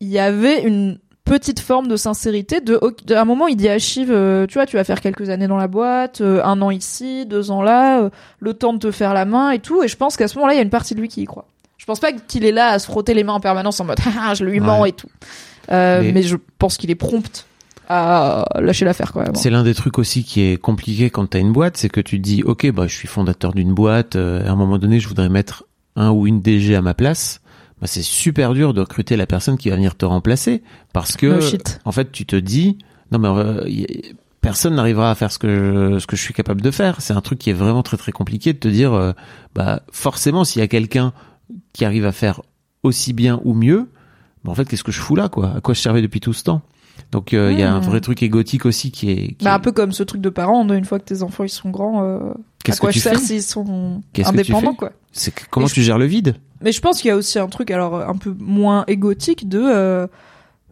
il y avait une petite forme de sincérité. De, à un moment, il dit à Shiv, euh, tu vois, tu vas faire quelques années dans la boîte, euh, un an ici, deux ans là, euh, le temps de te faire la main et tout. Et je pense qu'à ce moment-là, il y a une partie de lui qui y croit. Je pense pas qu'il est là à se frotter les mains en permanence en mode, ah, je lui mens Ouais. et tout. Euh, mais... Mais- je pense qu'il est prompt à lâcher l'affaire quand même. C'est l'un des trucs aussi qui est compliqué quand t'as une boîte, c'est que tu te dis, ok, bah je suis fondateur d'une boîte, euh, à un moment donné, je voudrais mettre un ou une DG à ma place. Bah, c'est super dur de recruter la personne qui va venir te remplacer parce que, No en fait, tu te dis, non mais euh, personne n'arrivera à faire ce que je, ce que je suis capable de faire. C'est un truc qui est vraiment très très compliqué de te dire, euh, bah forcément, s'il y a quelqu'un qui arrive à faire aussi bien ou mieux, bah, en fait, qu'est-ce que je fous là, quoi? À quoi je servais depuis tout ce temps? Donc, euh, il y a un vrai truc égotique aussi qui est. qui Bah, un peu comme ce truc de parents, de, une fois que tes enfants ils sont grands, euh, à quoi que sert fais? s'ils sont indépendants quoi. C'est comment Et je- tu gères le vide? Mais je pense qu'il y a aussi un truc alors un peu moins égotique de euh,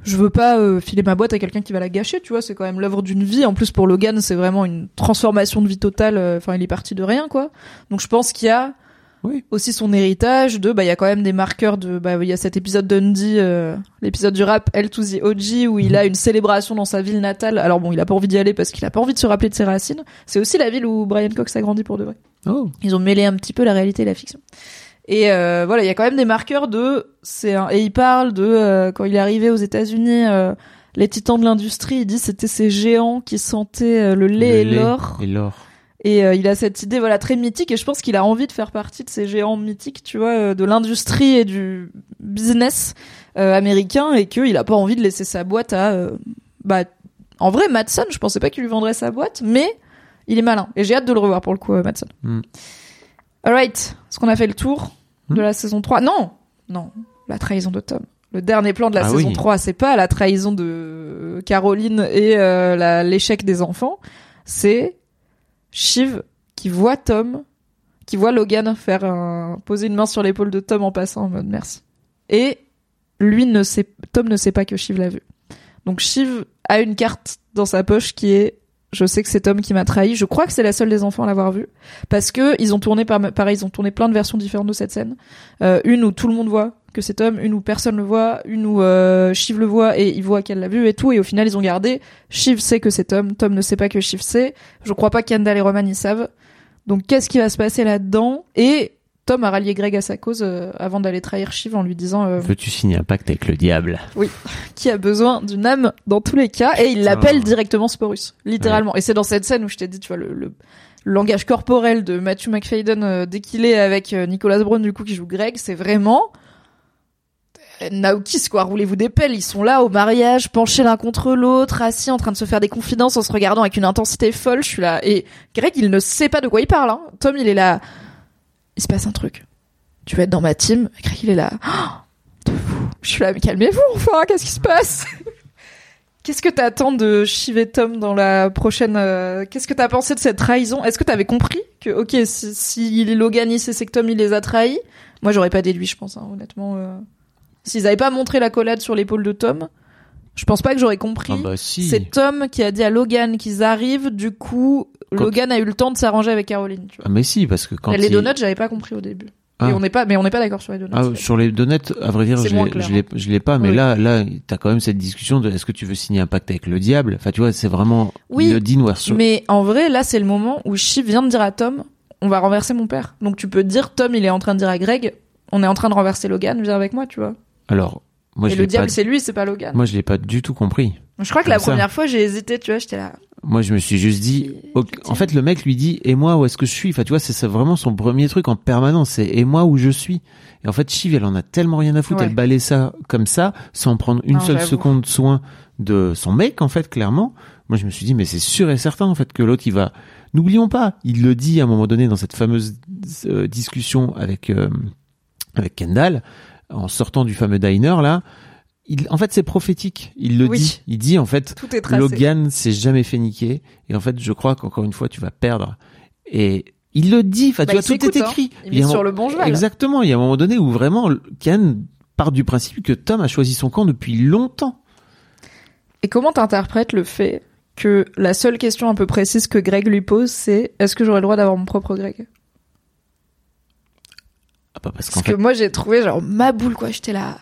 je veux pas euh, filer ma boîte à quelqu'un qui va la gâcher, tu vois, c'est quand même l'œuvre d'une vie. En plus pour Logan, c'est vraiment une transformation de vie totale, enfin il est parti de rien quoi. Donc je pense qu'il y a Oui. aussi son héritage de bah il y a quand même des marqueurs de bah il y a cet épisode d'Undy euh, l'épisode du rap L to the OG où il a une célébration dans sa ville natale. Alors bon, il a pas envie d'y aller parce qu'il a pas envie de se rappeler de ses racines. C'est aussi la ville où Brian Cox a grandi pour de vrai. Oh, Ils ont mêlé un petit peu la réalité et la fiction. Et euh, voilà, il y a quand même des marqueurs de c'est un, et il parle de euh, quand il est arrivé aux États-Unis euh, les titans de l'industrie, il dit c'était ces géants qui sentaient euh, le lait le et l'or Et l'or. Et euh, il a cette idée voilà très mythique et je pense qu'il a envie de faire partie de ces géants mythiques, tu vois, euh, de l'industrie et du business euh, américain et qu'il a pas envie de laisser sa boîte à euh, bah en vrai Madsen, je pensais pas qu'il lui vendrait sa boîte, mais il est malin et j'ai hâte de le revoir pour le coup Madsen. Mm. Alright, est-ce qu'on a fait le tour de Mm. la saison 3 Non, non, la trahison de Tom. Le dernier plan de la Ah saison oui. 3, c'est pas la trahison de Caroline et euh, l'échec des enfants, c'est Shiv qui voit Tom, qui voit Logan faire un, poser une main sur l'épaule de Tom en passant en mode merci. Et lui ne sait, Tom ne sait pas que Shiv l'a vu. Donc Shiv a une carte dans sa poche qui est je sais que c'est Tom qui m'a trahi. Je crois que c'est la seule des enfants à l'avoir vu parce que ils ont tourné par, pareil, ils ont tourné plein de versions différentes de cette scène. Euh, une où tout le monde voit que c'est Tom, une où personne le voit, une où euh, Shiv le voit et il voit qu'elle l'a vu et tout. Et au final, ils ont gardé. Shiv sait que c'est Tom, Tom ne sait pas que Shiv sait. Je crois pas qu'Andal et Roman y savent. Donc qu'est-ce qui va se passer là-dedans? Et Tom a rallié Greg à sa cause euh, avant d'aller trahir Shiv en lui disant euh, Veux-tu signer un pacte avec le diable? Qui a besoin d'une âme dans tous les cas et il l'appelle directement Sporus, littéralement. Et c'est dans cette scène où je t'ai dit, tu vois, le, langage corporel de Matthew McFadden euh, dès qu'il est avec Nicolas Brown du coup qui joue Greg, c'est vraiment Naokis quoi, roulez-vous des pelles, ils sont là au mariage, penchés l'un contre l'autre, assis en train de se faire des confidences en se regardant avec une intensité folle, je suis là et Greg il ne sait pas de quoi il parle hein. Tom il est là il se passe un truc. Tu vas être dans ma team, Greg il est là. Oh. Je suis là mais calmez-vous enfin, qu'est-ce qui se passe? Qu'est-ce que t'attends de Shiv Tom dans la prochaine euh, Qu'est-ce que t'as pensé de cette trahison? Est-ce que t'avais compris que ok si, si Logan il sait c'est que Tom il les a trahis? Moi j'aurais pas déduit je pense hein, honnêtement. euh. S'ils avaient pas montré l'accolade sur l'épaule de Tom, je pense pas que j'aurais compris. Ah bah si. C'est Tom qui a dit à Logan qu'ils arrivent. Du coup, Quand- Logan a eu le temps de s'arranger avec Caroline. Tu vois. Ah mais si, parce que quand les il- donuts, j'avais pas compris au début. Ah. Et on n'est pas, mais on n'est pas d'accord sur les donuts. Ah, sur les donuts, à vrai dire, je l'ai- je l'ai, pas, mais Oui. là, là, t'as quand même cette discussion de est-ce que tu veux signer un pacte avec le diable? Enfin, tu vois, c'est vraiment Oui, le. Mais en vrai, là, c'est le moment où Shiv vient de dire à Tom, on va renverser mon père. Donc tu peux dire, Tom, il est en train de dire à Greg, on est en train de renverser Logan, viens avec moi, tu vois. Alors, moi, et je le diable, pas, c'est lui, c'est pas Logan. moi, je l'ai pas du tout compris. je crois que la ça. première fois, j'ai hésité, tu vois, j'étais là. Moi, je me suis juste dit, en fait, le mec lui dit, et moi, où est-ce que je suis? Enfin, tu vois, c'est vraiment son premier truc en permanence, c'est et moi où je suis? Et en fait, Shiv, elle en a tellement rien à foutre, Ouais. elle balaye ça comme ça, sans prendre une Non, seule seconde soin de son mec, en fait, clairement. Moi, je me suis dit, mais c'est sûr et certain, en fait, que l'autre, il va. N'oublions pas, il le dit à un moment donné dans cette fameuse euh, discussion avec euh, avec Kendall, en sortant du fameux diner là. il, en fait, c'est prophétique. Il le Oui. dit. Il dit, en fait, Tout est. Logan s'est jamais fait niquer. Et en fait, je crois qu'encore une fois, tu vas perdre. Et il le dit. Enfin, Bah, tu vois, tout est hein. écrit. Il un sur le bon cheval. Exactement. Il y a un moment donné où vraiment, Ken part du principe que Tom a choisi son camp depuis longtemps. Et comment t'interprètes le fait que la seule question un peu précise que Greg lui pose, c'est est-ce que j'aurais le droit d'avoir mon propre Greg? Parce fait, que moi j'ai trouvé genre ma boule quoi, j'étais là.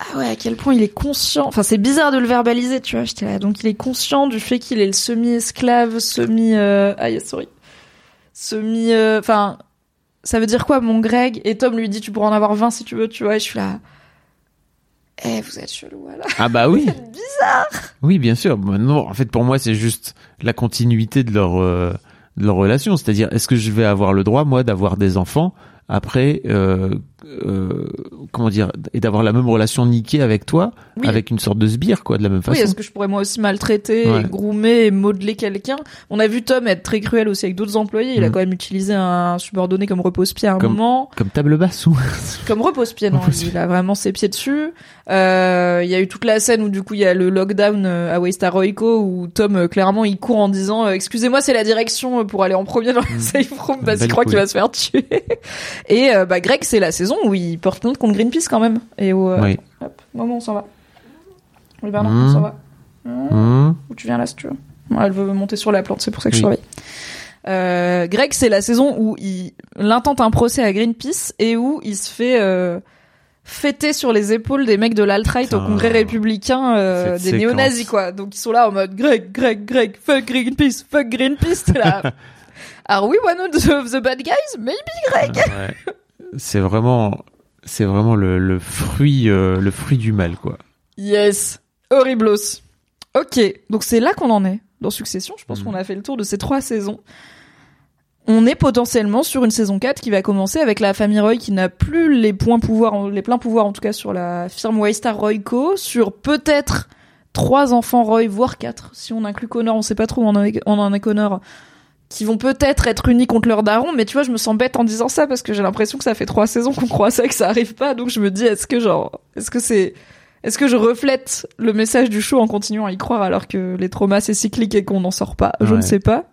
Ah ouais, à quel point il est conscient. Enfin, c'est bizarre de le verbaliser, tu vois. J'étais là. Donc, il est conscient du fait qu'il est le semi-esclave, semi. Euh... Ah, yeah, sorry. Semi. euh, Enfin, ça veut dire quoi, mon Greg? Et Tom lui dit Tu pourras en avoir 20 si tu veux, tu vois. Et je suis là. Eh, vous êtes chelou, voilà. ah bah oui. Bizarre. Oui, bien sûr. Bah, non, en fait, pour moi, c'est juste la continuité de leur euh, de leur relation. C'est-à-dire, est-ce que je vais avoir le droit, moi, d'avoir des enfants après, euh, euh, comment dire, et d'avoir la même relation niquée avec toi, Oui. avec une sorte de sbire, quoi, de la même Oui, façon. est-ce que je pourrais moi aussi maltraiter, Ouais. et groomer et modeler quelqu'un On a vu Tom être très cruel aussi avec d'autres employés. Il a Mhm. quand même utilisé un subordonné comme repose-pied à un Comme- moment. Comme table basse ou Comme repose-pied, non. Il a vraiment ses pieds dessus. Euh, Il y a eu toute la scène où du coup il y a le lockdown euh, à Waystar Royco où Tom clairement il court en disant excusez-moi c'est la direction pour aller en premier dans la safe room parce qu'il croit qu'il va se faire tuer. Et euh, bah Greg c'est la saison où il porte plainte contre Greenpeace quand même. Et où, euh, Oui. hop, maman on s'en va. Oui Bernard Mhm. on s'en va. Mhm. Hum, Où tu viens là si tu veux. Bon, elle veut monter sur la plante, c'est pour ça que je Oui. surveille. Euh, Greg, c'est la saison où il, intente un procès à Greenpeace et où il se fait euh, fêter sur les épaules des mecs de l'alt-right au congrès républicain euh, des séquence. néo-nazis quoi. Donc ils sont là en mode Greg, Greg, Greg, fuck Greenpeace, fuck Greenpeace. T'es là. Are we one of the, of the bad guys? Maybe Greg. ouais. C'est vraiment, c'est vraiment le, le fruit, euh, le fruit du mal, quoi. Yes. Horriblos. Ok, donc c'est là qu'on en est dans Succession. Je pense Mhm. qu'on a fait le tour de ces trois saisons. On est potentiellement sur une saison 4 qui va commencer avec la famille Roy qui n'a plus les points pouvoirs, les pleins pouvoirs en tout cas sur la firme Waystar Royco, sur peut-être trois enfants Roy, voire quatre, si on inclut Connor, on sait pas trop où on en est, on en est Connor, qui vont peut-être être unis contre leur daron, mais tu vois, je me sens bête en disant ça parce que j'ai l'impression que ça fait trois saisons qu'on croit ça et que ça arrive pas, donc je me dis, est-ce que genre, est-ce que c'est, est-ce que je reflète le message du show en continuant à y croire alors que les traumas c'est cyclique et qu'on n'en sort pas? Je Ouais. ne sais pas.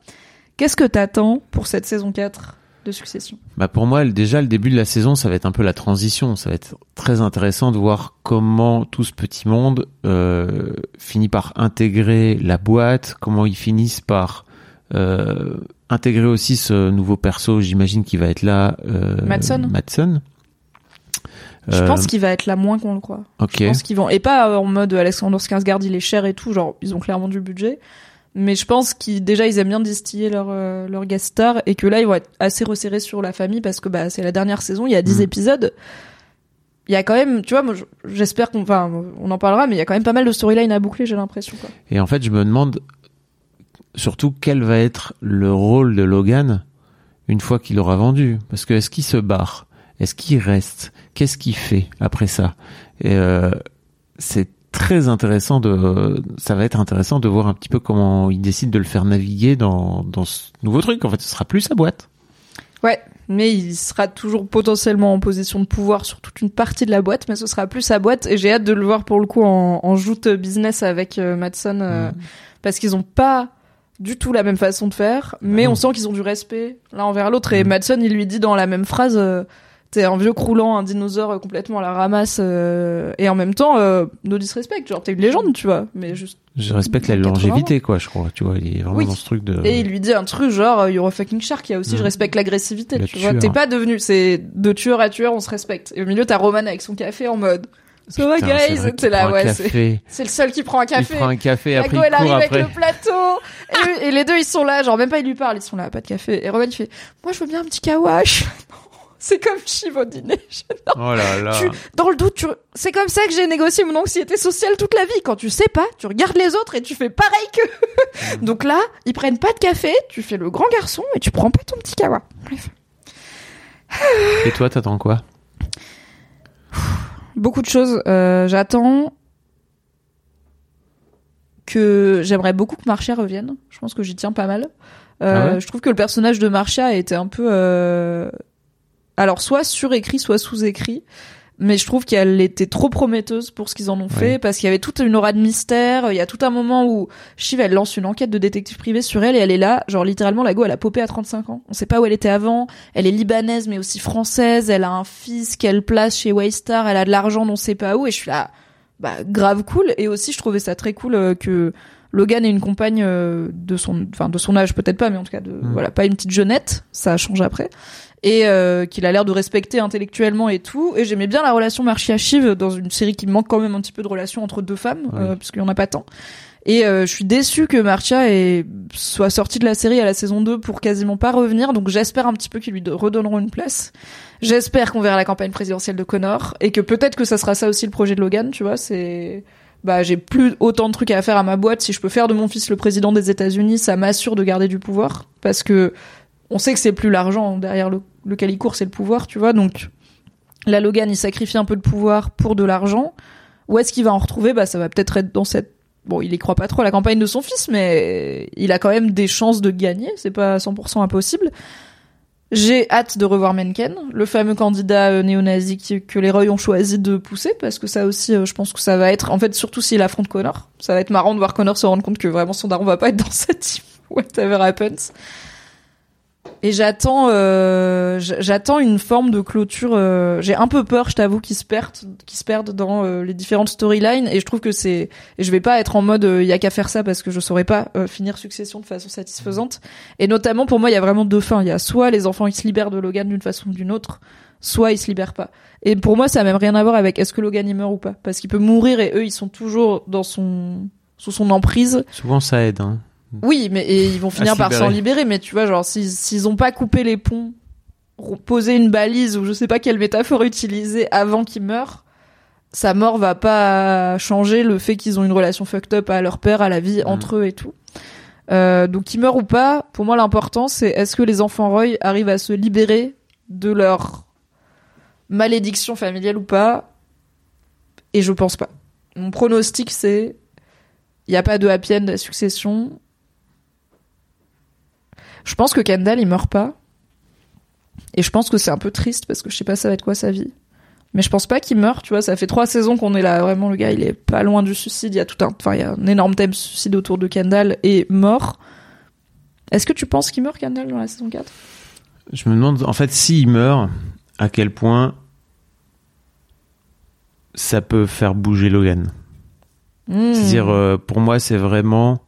Qu'est-ce que t'attends pour cette saison 4 de Succession? Bah pour moi, déjà le début de la saison, ça va être un peu la transition. Ça va être très intéressant de voir comment tout ce petit monde euh, finit par intégrer la boîte, comment ils finissent par euh, intégrer aussi ce nouveau perso. J'imagine qu'il va être là. Euh, Madsen Madsen. Je Euh, pense qu'il va être là moins qu'on le croit. Ok. Je pense qu'ils vont et pas euh, en mode Alexander Skarsgård il est cher et tout, genre ils ont clairement du budget. Mais je pense qu'ils déjà ils aiment bien distiller leur euh, leur guest star et que là ils vont être assez resserrés sur la famille parce que bah c'est la dernière saison, il y a 10 Mm. épisodes. Il y a quand même, tu vois, moi je- j'espère qu'on enfin on en parlera mais il y a quand même pas mal de storylines à boucler, j'ai l'impression. Et en fait, je me demande surtout quel va être le rôle de Logan une fois qu'il aura vendu? Parce que est-ce qu'il se barre? Est-ce qu'il reste? Qu'est-ce qu'il fait après ça? Et euh, c'est très intéressant de, ça va être intéressant de voir un petit peu comment il décide de le faire naviguer dans, dans ce nouveau truc. En fait, ce sera plus sa boîte. Ouais, mais il sera toujours potentiellement en position de pouvoir sur toute une partie de la boîte, mais ce sera plus sa boîte et j'ai hâte de le voir pour le coup en, en joute business avec euh, Madsen euh, Mm. parce qu'ils ont pas du tout la même façon de faire, mais non. on sent qu'ils ont du respect l'un envers l'autre et Mm. Madsen il lui dit dans la même phrase euh, t'es un vieux croulant, un dinosaure euh, complètement à la ramasse euh, et en même temps euh, no disrespect, genre t'es une légende tu vois, mais juste Je respecte la 80 ans. longévité, quoi, je crois. Tu vois, il est vraiment Oui. dans ce truc de. Et il lui dit un truc genre You're a fucking shark. Il y a aussi Mm. je respecte l'agressivité. Tu vois, t'es pas devenu. C'est de tueur à tueur, on se respecte. Et au milieu, t'as Roman avec son café en mode. Putain, c'est guys qu'il là, ouais. C'est c'est le seul qui prend un café. Il prend un café, après elle arrive avec le plateau. Et, et les deux, ils sont là. Genre, même pas, ils lui parlent. Ils sont là, pas de café. Et Roman, il fait Moi, je veux bien un petit kawash. C'est comme Chiv au dîner. Oh là là. Tu- dans le doute, tu... c'est comme ça que j'ai négocié mon anxiété sociale toute la vie. Quand tu sais pas, tu regardes les autres et tu fais pareil qu'eux. Donc là, ils prennent pas de café, tu fais le grand garçon et tu prends pas ton petit kawa. Bref. Et toi, t'attends quoi? Beaucoup de choses. Euh, J'attends que j'aimerais beaucoup que Marcia revienne. Je pense que j'y tiens pas mal. Euh, Ah ouais je trouve que le personnage de Marcia a été un peu, euh, alors soit surécrit, soit sous-écrit. Mais je trouve qu'elle était trop prometteuse pour ce qu'ils en ont fait parce qu'il y avait toute une aura de mystère. Il y a tout un moment où Shiv elle lance une enquête de détective privé sur elle et elle est là, genre littéralement la go elle a popé à 35 ans. On sait pas où elle était avant. Elle est libanaise mais aussi française. Elle a un fils qu'elle place chez Waystar. Elle a de l'argent on sait pas où et je suis là, bah grave cool. Et aussi je trouvais ça très cool euh, que Logan ait une compagne euh, de son, enfin de son âge peut-être pas, mais en tout cas de Mm. voilà pas une petite jeunette. Ça change après et euh, qu'il a l'air de respecter intellectuellement et tout. Et j'aimais bien la relation Marchia-Shiv dans une série qui manque quand même un petit peu de relation entre deux femmes, Oui. euh, parce qu'il y en a pas tant. Et euh, je suis déçue que Marcia ait, soit sortie de la série à la saison 2 pour quasiment pas revenir, donc j'espère un petit peu qu'ils lui do- redonneront une place. J'espère qu'on verra la campagne présidentielle de Connor, et que peut-être que ça sera ça aussi le projet de Logan, tu vois, c'est... Bah, j'ai plus autant de trucs à faire à ma boîte. Si je peux faire de mon fils le président des États-Unis, ça m'assure de garder du pouvoir. Parce que on sait que c'est plus l'argent derrière le, lequel il court, c'est le pouvoir, tu vois. Donc, la Logan, il sacrifie un peu de pouvoir pour de l'argent. Où est-ce qu'il va en retrouver? Bah, ça va peut-être être dans cette. Bon, il y croit pas trop à la campagne de son fils, mais il a quand même des chances de gagner. C'est pas 100% impossible. J'ai hâte de revoir Mencken, le fameux candidat euh, néo-nazi que les Roy ont choisi de pousser, parce que ça aussi, euh, je pense que ça va être, en fait, surtout s'il affronte Connor, ça va être marrant de voir Connor se rendre compte que vraiment son daron va pas être dans cette team, whatever happens. Et j'attends, euh, j'attends une forme de clôture. euh, J'ai un peu peur, je t'avoue, qu'ils se perdent, qu'ils se perdent dans euh, les différentes storylines. Et je trouve que c'est, et je vais pas être en mode, il y a qu'à faire ça parce que je saurais pas euh, finir Succession de façon satisfaisante. Et notamment pour moi, il y a vraiment deux fins. Il y a soit les enfants ils se libèrent de Logan d'une façon ou d'une autre, soit ils se libèrent pas. Et pour moi, ça a même rien à voir avec est-ce que Logan il meurt ou pas, parce qu'il peut mourir et eux ils sont toujours dans son sous son emprise. Souvent, ça aide. Hein. Oui, mais et ils vont finir par s'en libérer. Mais tu vois, genre s'ils s'ils ont pas coupé les ponts, posé une balise ou je sais pas quelle métaphore utiliser avant qu'ils meurent, sa mort va pas changer le fait qu'ils ont une relation fucked up à leur père, à la vie Mhm. entre eux et tout. Euh, donc qu'ils meurent ou pas, pour moi l'important c'est est-ce que les enfants Roy arrivent à se libérer de leur malédiction familiale ou pas? Et je pense pas. Mon pronostic c'est il y a pas de happy end à succession. Je pense que Kendall il meurt pas. Et je pense que c'est un peu triste parce que je sais pas ça va être quoi sa vie. Mais je pense pas qu'il meurt, tu vois, ça fait trois saisons qu'on est là, vraiment le gars il est pas loin du suicide, il y a tout un, enfin il y a un énorme thème suicide autour de Kendall et mort. Est-ce que tu penses qu'il meurt Kendall dans la saison 4 Je me demande, en fait, s'il meurt, à quel point ça peut faire bouger Logan. Hmm. C'est-à-dire, euh, pour moi, c'est vraiment.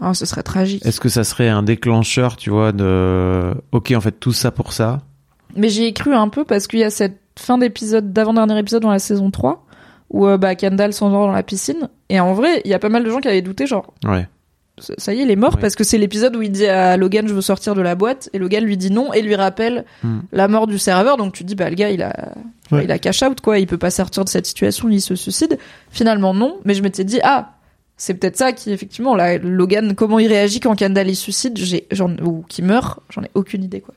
Ah, ce serait tragique. Est-ce que ça serait un déclencheur, tu vois, de. Ok, en fait, tout ça pour ça? Mais j'y ai cru un peu parce qu'il y a cette fin d'épisode, d'avant-dernier épisode dans la saison 3, où euh, bah, Kendall s'endort dans la piscine. Et en vrai, il y a pas mal de gens qui avaient douté, genre, Ouais. ça ça y est, il est mort Ouais. parce que c'est l'épisode où il dit à Logan, je veux sortir de la boîte, et Logan lui dit non, et lui rappelle Hmm. la mort du serveur. Donc tu dis, bah, le gars, il a, Ouais. il a cash out, quoi, il peut pas sortir de cette situation, il se suicide. Finalement, non. Mais je m'étais dit, ah, c'est peut-être ça qui, effectivement, là, Logan, comment il réagit quand Kendall il suicide, j'ai, j'en, ou qui meurt, j'en ai aucune idée, quoi.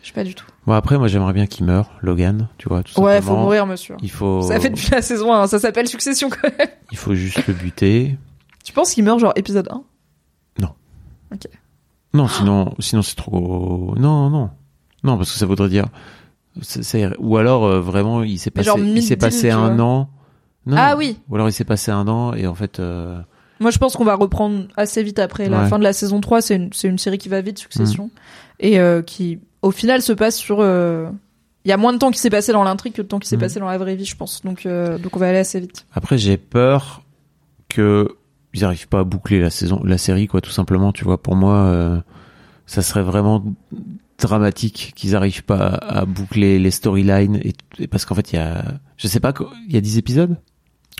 Je sais pas du tout. Bon, après, moi, j'aimerais bien qu'il meure, Logan, tu vois, tout Ouais, simplement. faut mourir, monsieur. Il faut. Ça fait depuis la saison 1, ça s'appelle Succession quand même. Il faut juste le buter. Tu penses qu'il meurt genre épisode 1 Non, sinon, sinon c'est trop. Non, non, non, parce que ça voudrait dire. Ou alors euh, vraiment, il s'est passé, genre il s'est passé un an. Non, Ah oui. Ou alors il s'est passé un an et en fait. euh, Moi je pense qu'on va reprendre assez vite après la Ouais. fin de la saison 3, c'est une, c'est une série qui va vite, Mm. Succession, et euh, qui au final se passe sur... euh, Il y a moins de temps qui s'est passé dans l'intrigue que de temps qui s'est Mm. passé dans la vraie vie, je pense. Donc, donc on va aller assez vite. Après, j'ai peur que ils arrivent pas à boucler la saison, la série, quoi, tout simplement. Tu vois, pour moi, ça serait vraiment dramatique qu'ils arrivent pas à, boucler les storylines et, et parce qu'en fait, il y a, je sais pas, il y a 10 épisodes?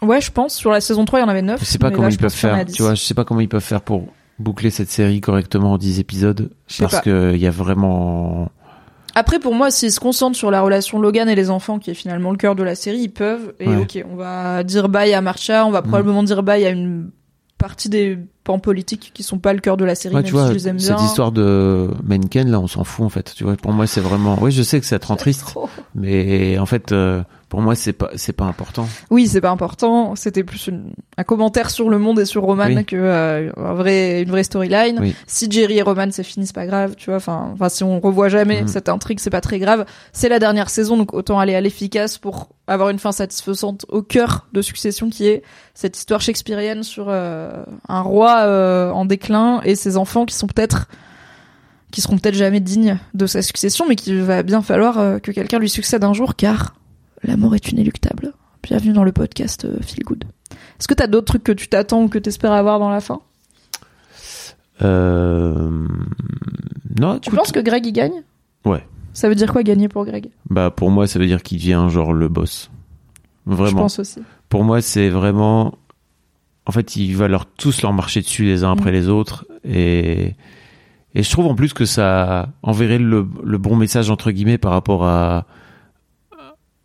Ouais, je pense. Sur la saison 3, il y en avait 9. Je sais pas comment là, ils peuvent qu'il faire. 10. Tu vois, je sais pas comment ils peuvent faire pour boucler cette série correctement en 10 épisodes Je sais parce pas. que il y a vraiment. Après, pour moi, s'ils se concentrent sur la relation Logan et les enfants, qui est finalement le cœur de la série, ils peuvent. Et Ouais. ok, on va dire bye à Marcia, on va Mm. probablement dire bye à une partie des pans politiques qui sont pas le cœur de la série, Ouais, même tu vois, si je les aime bien. cette histoire de Menken, là, on s'en fout, en fait. Tu vois, pour moi, c'est vraiment, oui, je sais que ça te rend triste, mais en fait, euh, pour moi, c'est pas, c'est pas important. Oui, c'est pas important. C'était plus une- un commentaire sur le monde et sur Roman Oui. que euh, un vrai, une vraie storyline. Oui. Si Jerry et Roman c'est fini, c'est pas grave, tu vois. Enfin, enfin, si on revoit jamais Mhm. cette intrigue, c'est pas très grave. C'est la dernière saison, donc autant aller à l'efficace pour avoir une fin satisfaisante au cœur de Succession, qui est cette histoire shakespearienne sur euh, un roi euh, en déclin et ses enfants qui sont peut-être qui seront peut-être jamais dignes de sa succession, mais qu'il va bien falloir euh, que quelqu'un lui succède un jour, car l'amour est inéluctable. Bienvenue dans le podcast euh, Feel Good. Est-ce que t'as d'autres trucs que tu t'attends ou que t'espères avoir dans la fin? Euh... Non, Tu penses que Greg y gagne? Ouais. Ça veut dire quoi gagner pour Greg? Bah, pour moi, ça veut dire qu'il devient genre le boss. Je Vraiment. pense aussi. Pour moi, c'est vraiment. En fait, il va leur tous leur marcher dessus les uns après Mm. les autres. Et, et je trouve en plus que ça enverrait le, le bon message, entre guillemets, par rapport à,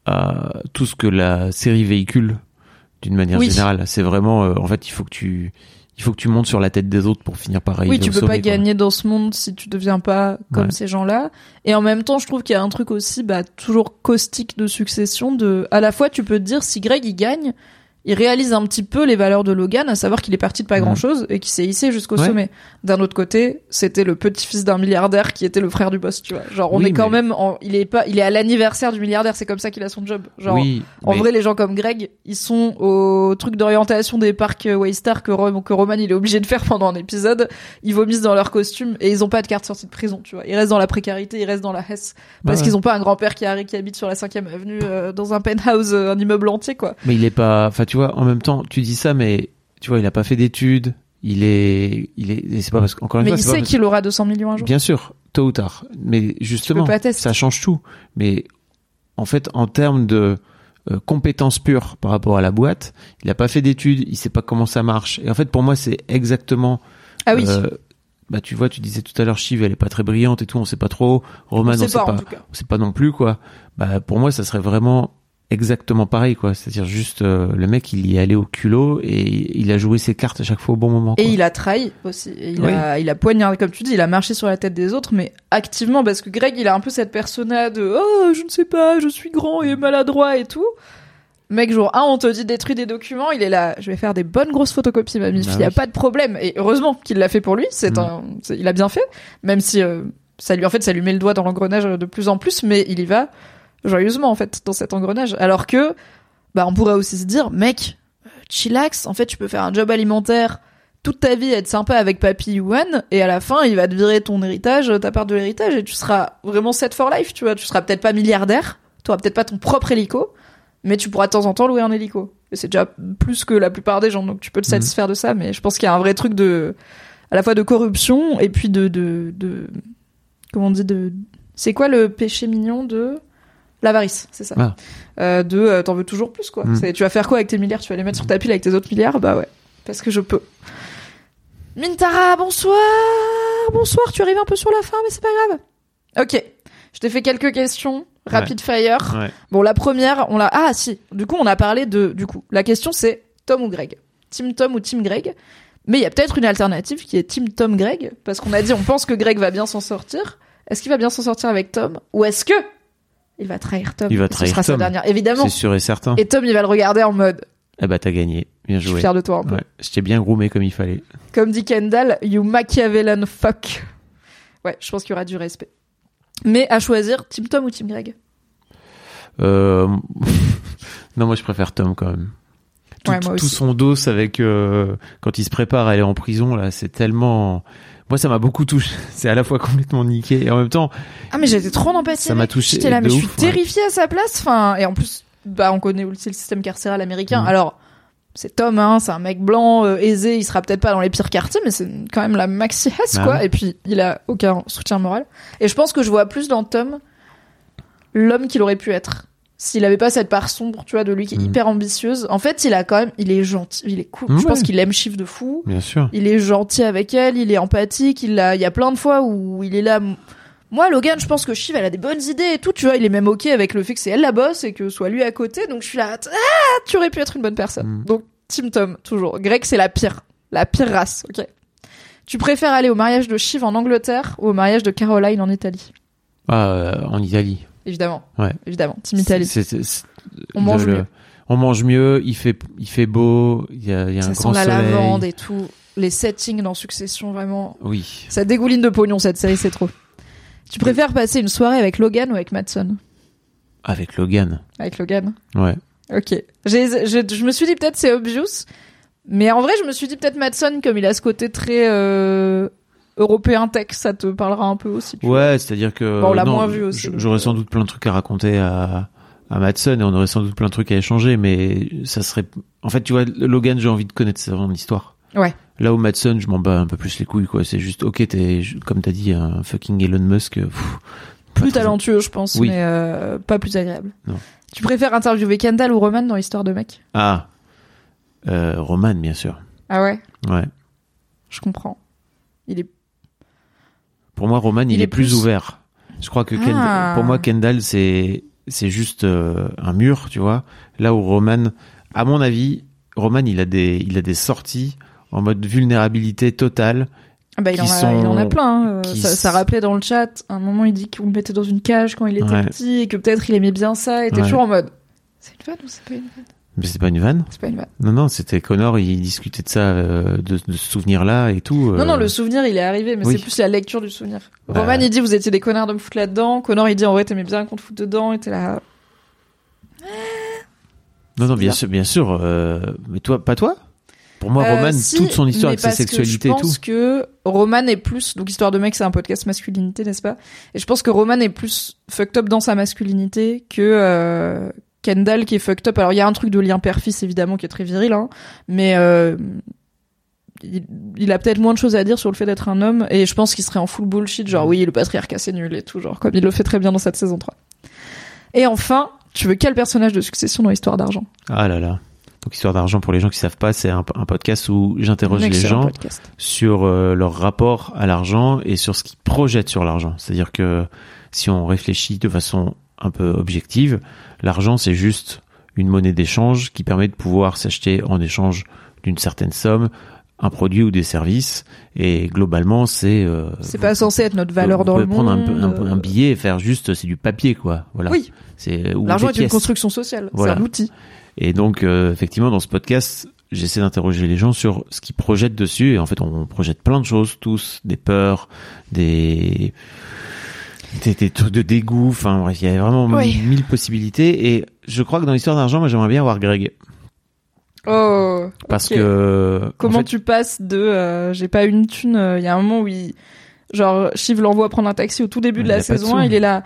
à tout ce que la série véhicule d'une manière Oui. générale. C'est vraiment. euh, en fait, il faut que tu. Il faut que tu montes sur la tête des autres pour finir par arriver Oui, tu au peux pas quoi. gagner dans ce monde si tu deviens pas comme Ouais. ces gens-là. Et en même temps, je trouve qu'il y a un truc aussi, bah, toujours caustique de succession de, à la fois, tu peux te dire, si Greg il gagne, il réalise un petit peu les valeurs de Logan, à savoir qu'il est parti de pas Mhm. grand chose et qu'il s'est hissé jusqu'au Ouais. sommet. D'un autre côté, c'était le petit-fils d'un milliardaire qui était le frère du boss, tu vois. Genre, on Oui, est quand mais- même en, il est pas, il est à l'anniversaire du milliardaire, c'est comme ça qu'il a son job. Genre, oui, En mais- vrai, les gens comme Greg, ils sont au truc d'orientation des parcs Waystar que, Rom- que Roman il est obligé de faire pendant un épisode. Ils vomissent dans leur costume et ils ont pas de carte sortie de prison, tu vois. Ils restent dans la précarité, ils restent dans la Hesse parce Ouais, qu'ils ont pas un grand-père qui, qui habite sur la 5 avenue euh, dans un penthouse, euh, un immeuble entier, quoi. Mais il est pas. Enfin, tu vois, en même temps, tu dis ça, mais tu vois, il a pas fait d'études. Il est, il est. C'est pas parce qu'encore une Mais fois, il sait parce- qu'il aura 200 millions un jour. Bien sûr, tôt ou tard. Mais justement, ça change tout. Mais en fait, en termes de euh, compétences pures par rapport à la boîte, il a pas fait d'études, il sait pas comment ça marche. Et en fait, pour moi, c'est exactement. Ah oui. euh, bah, tu vois, tu disais tout à l'heure, Shiv, elle est pas très brillante et tout, on sait pas trop. Roman, On on sait sait pas, pas, on sait pas non plus quoi. Bah, pour moi, ça serait vraiment exactement pareil quoi. C'est-à-dire juste euh, le mec, il y est allé au culot et il a joué ses cartes à chaque fois au bon moment. Et il a trahi aussi. Et il, Oui. a, il a poignardé, comme tu dis, il a marché sur la tête des autres, mais activement, parce que Greg, il a un peu cette persona de Oh, je ne sais pas, je suis grand et maladroit et tout. Mec, jour 1, on te dit détruis des documents, il est là, je vais faire des bonnes grosses photocopies, ma mif, il y a pas de problème. Et heureusement qu'il l'a fait pour lui, c'est Mm. un, c'est- il a bien fait, même si euh, ça lui, en fait, ça lui met le doigt dans l'engrenage de plus en plus, mais il y va joyeusement, en fait, dans cet engrenage. Alors que, bah, on pourrait aussi se dire, mec, chillax, en fait, tu peux faire un job alimentaire toute ta vie, être sympa avec Papy Yuan, et à la fin, il va te virer ton héritage, ta part de l'héritage, et tu seras vraiment set for life, tu vois. Tu seras peut-être pas milliardaire, tu auras peut-être pas ton propre hélico, mais tu pourras de temps en temps louer un hélico. Et c'est déjà plus que la plupart des gens, donc tu peux te Mhm. satisfaire de ça, mais je pense qu'il y a un vrai truc de, à la fois de corruption, et puis de, de, de, comment on dit, de, c'est quoi le péché mignon de, l'avarice, c'est ça. Ah. Euh, de, euh, t'en veux toujours plus, quoi. C'est, tu vas faire quoi avec tes milliards? Tu vas les mettre sur ta pile avec tes autres milliards? Bah ouais. Parce que je peux. Mintara, bonsoir! Bonsoir, tu arrives un peu sur la fin, mais c'est pas grave. Ok. Je t'ai fait quelques questions. Rapid fire. Ouais. Bon, la première, on l'a. Ah, si. Du coup, on a parlé de. Du coup, la question c'est Tom ou Greg? Team Tom ou Team Greg? Mais il y a peut-être une alternative qui est Team Tom Greg, parce qu'on a dit on pense que Greg va bien s'en sortir. Est-ce qu'il va bien s'en sortir avec Tom, ou est-ce que il va trahir Tom Il va Et ce trahir sera sa Tom. dernière, évidemment. C'est sûr et certain. Et Tom, il va le regarder en mode. Eh bah, t'as gagné. Bien Je suis joué. fier de toi un peu. Ouais. Je t'ai bien groomé comme il fallait. Comme dit Kendall, you Machiavellian fuck. Ouais, je pense qu'il y aura du respect. Mais à choisir, Team Tom ou Team Greg? Euh... non, moi je préfère Tom quand même. Tout, Ouais, son dos avec euh, quand il se prépare à aller en prison là, c'est tellement. Moi, ça m'a beaucoup touché. C'est à la fois complètement niqué et en même temps, Ah mais j'étais trop empathie. Ça m'a touché J'étais là, mais je suis ouais. terrifiée à sa place. Enfin, et en plus, bah on connaît aussi le système carcéral américain. Mhm. Alors, c'est Tom, hein, c'est un mec blanc, euh, aisé. Il sera peut-être pas dans les pires quartiers, mais c'est quand même la maxi hesse Bah quoi. ouais. Et puis, il a aucun soutien moral. Et je pense que je vois plus dans Tom l'homme qu'il aurait pu être. S'il avait pas cette part sombre, tu vois, de lui qui est Mhm. hyper ambitieuse. En fait, il a quand même, il est gentil, il est cool. Je Ouais. pense qu'il aime Chiffre de fou. bien sûr. Il est gentil avec elle, il est empathique, il a, il y a plein de fois où il est là. Moi, Logan, je pense que Shiv, elle a des bonnes idées et tout, tu vois, il est même ok avec le fait que c'est elle la bosse et que soit lui à côté, donc je suis là, ah, tu aurais pu être une bonne personne. Mm. Donc, Team Tom, toujours. Greg, c'est la pire. La pire race, ok. Tu préfères aller au mariage de Shiv en Angleterre ou au mariage de Caroline en Italie? Ah, euh, en Italie. Évidemment. Ouais. Évidemment. Team Italie. On mange le- mieux. On mange mieux, il fait, il fait beau, il y a, il y a un Ça grand sent la soleil. lavande et tout. Les settings dans Succession, vraiment. Oui. Ça dégouline de pognon cette série, c'est trop. Tu préfères passer une soirée avec Logan ou avec Madsen? Avec Logan. Avec Logan. Ouais. Ok. Je, je me suis dit peut-être c'est obvious, mais en vrai je me suis dit peut-être Madsen comme il a ce côté très euh, européen tech, ça te parlera un peu aussi. tu. Ouais, c'est-à-dire que. Bon, on l'a moins vu aussi, J'aurais euh. sans doute plein de trucs à raconter à, à Madsen et on aurait sans doute plein de trucs à échanger, mais ça serait. En fait, tu vois, Logan, j'ai envie de connaître son histoire. Ouais. Là où Madsen, je m'en bats un peu plus les couilles, quoi. C'est juste, ok, t'es, comme t'as dit, un fucking Elon Musk. pff, pas Plus talentueux je pense, Oui. mais euh, pas plus agréable. Non. Tu préfères interviewer Kendall ou Roman dans Histoire de mec? Ah. Euh, Roman, bien sûr. Ah ouais, Ouais. je comprends. Il est Pour moi, Roman, il, Il est, est plus, plus- ouvert. Je crois que Ah. pour moi, Kendall, c'est c'est juste euh, un mur, tu vois. Là où Roman, à mon avis, Roman, il a des il a des sorties en mode vulnérabilité totale. Ah bah, il, en a, sont- il en a plein. hein. Ça, rappelait dans le chat, à un moment il dit qu'on le mettait dans une cage quand il était Ouais. petit et que peut-être il aimait bien ça et Ouais. toujours en mode c'est une vanne ou c'est pas une vanne Mais c'est pas une vanne. C'est pas une vanne. Non, non, c'était Connor, il discutait de ça, euh, de, de ce souvenir-là et tout. Non, non, euh, le souvenir il est arrivé, mais oui. c'est plus la lecture du souvenir. Bah. Roman il dit vous étiez des connards de me foutre là-dedans. Connor il dit en vrai t'aimais bien qu'on te foute dedans et t'es là. Non, non, bien sûr, bien sûr. euh, mais toi, pas toi? Pour moi, Roman, si, toute son histoire avec sa sexualité et Je tout. pense que Roman est plus, donc Histoire de mec, c'est un podcast masculinité, n'est-ce pas? Et je pense que Roman est plus fucked up dans sa masculinité que Kendall qui est fucked up. Alors il y a un truc de lien père-fils évidemment qui est très viril, hein, mais euh, il, il a peut-être moins de choses à dire sur le fait d'être un homme et je pense qu'il serait en full bullshit, genre oui le patriarcat c'est nul et tout, genre comme il le fait très bien dans cette saison 3. Et enfin, tu veux quel personnage de Succession dans Histoire d'argent? Ah là là. Donc, Histoire d'argent, pour les gens qui savent pas, c'est un, un podcast où j'interroge les gens podcast. sur euh, leur rapport à l'argent et sur ce qu'ils projettent sur l'argent. C'est-à-dire que si on réfléchit de façon un peu objective, l'argent c'est juste une monnaie d'échange qui permet de pouvoir s'acheter en échange d'une certaine somme un produit ou des services et globalement c'est euh, C'est pas censé être notre valeur vous dans pouvez le prendre monde. un, un- un billet et faire juste c'est du papier quoi voilà Oui, c'est l'argent est une construction sociale, Voilà. c'est un outil. Et donc, euh, effectivement, dans ce podcast, j'essaie d'interroger les gens sur ce qu'ils projettent dessus. Et en fait, on projette plein de choses, tous, des peurs, des des, des trucs de dégoût. Enfin, bref, il y a vraiment Oui. mille possibilités. Et je crois que dans l'histoire d'argent, moi, j'aimerais bien voir Greg, Oh. parce que Comment en fait, tu passes de euh, j'ai pas une thune, euh, il y a un moment où il, genre Shiv l'envoie prendre un taxi au tout début de la pas de saison. 1, il est là.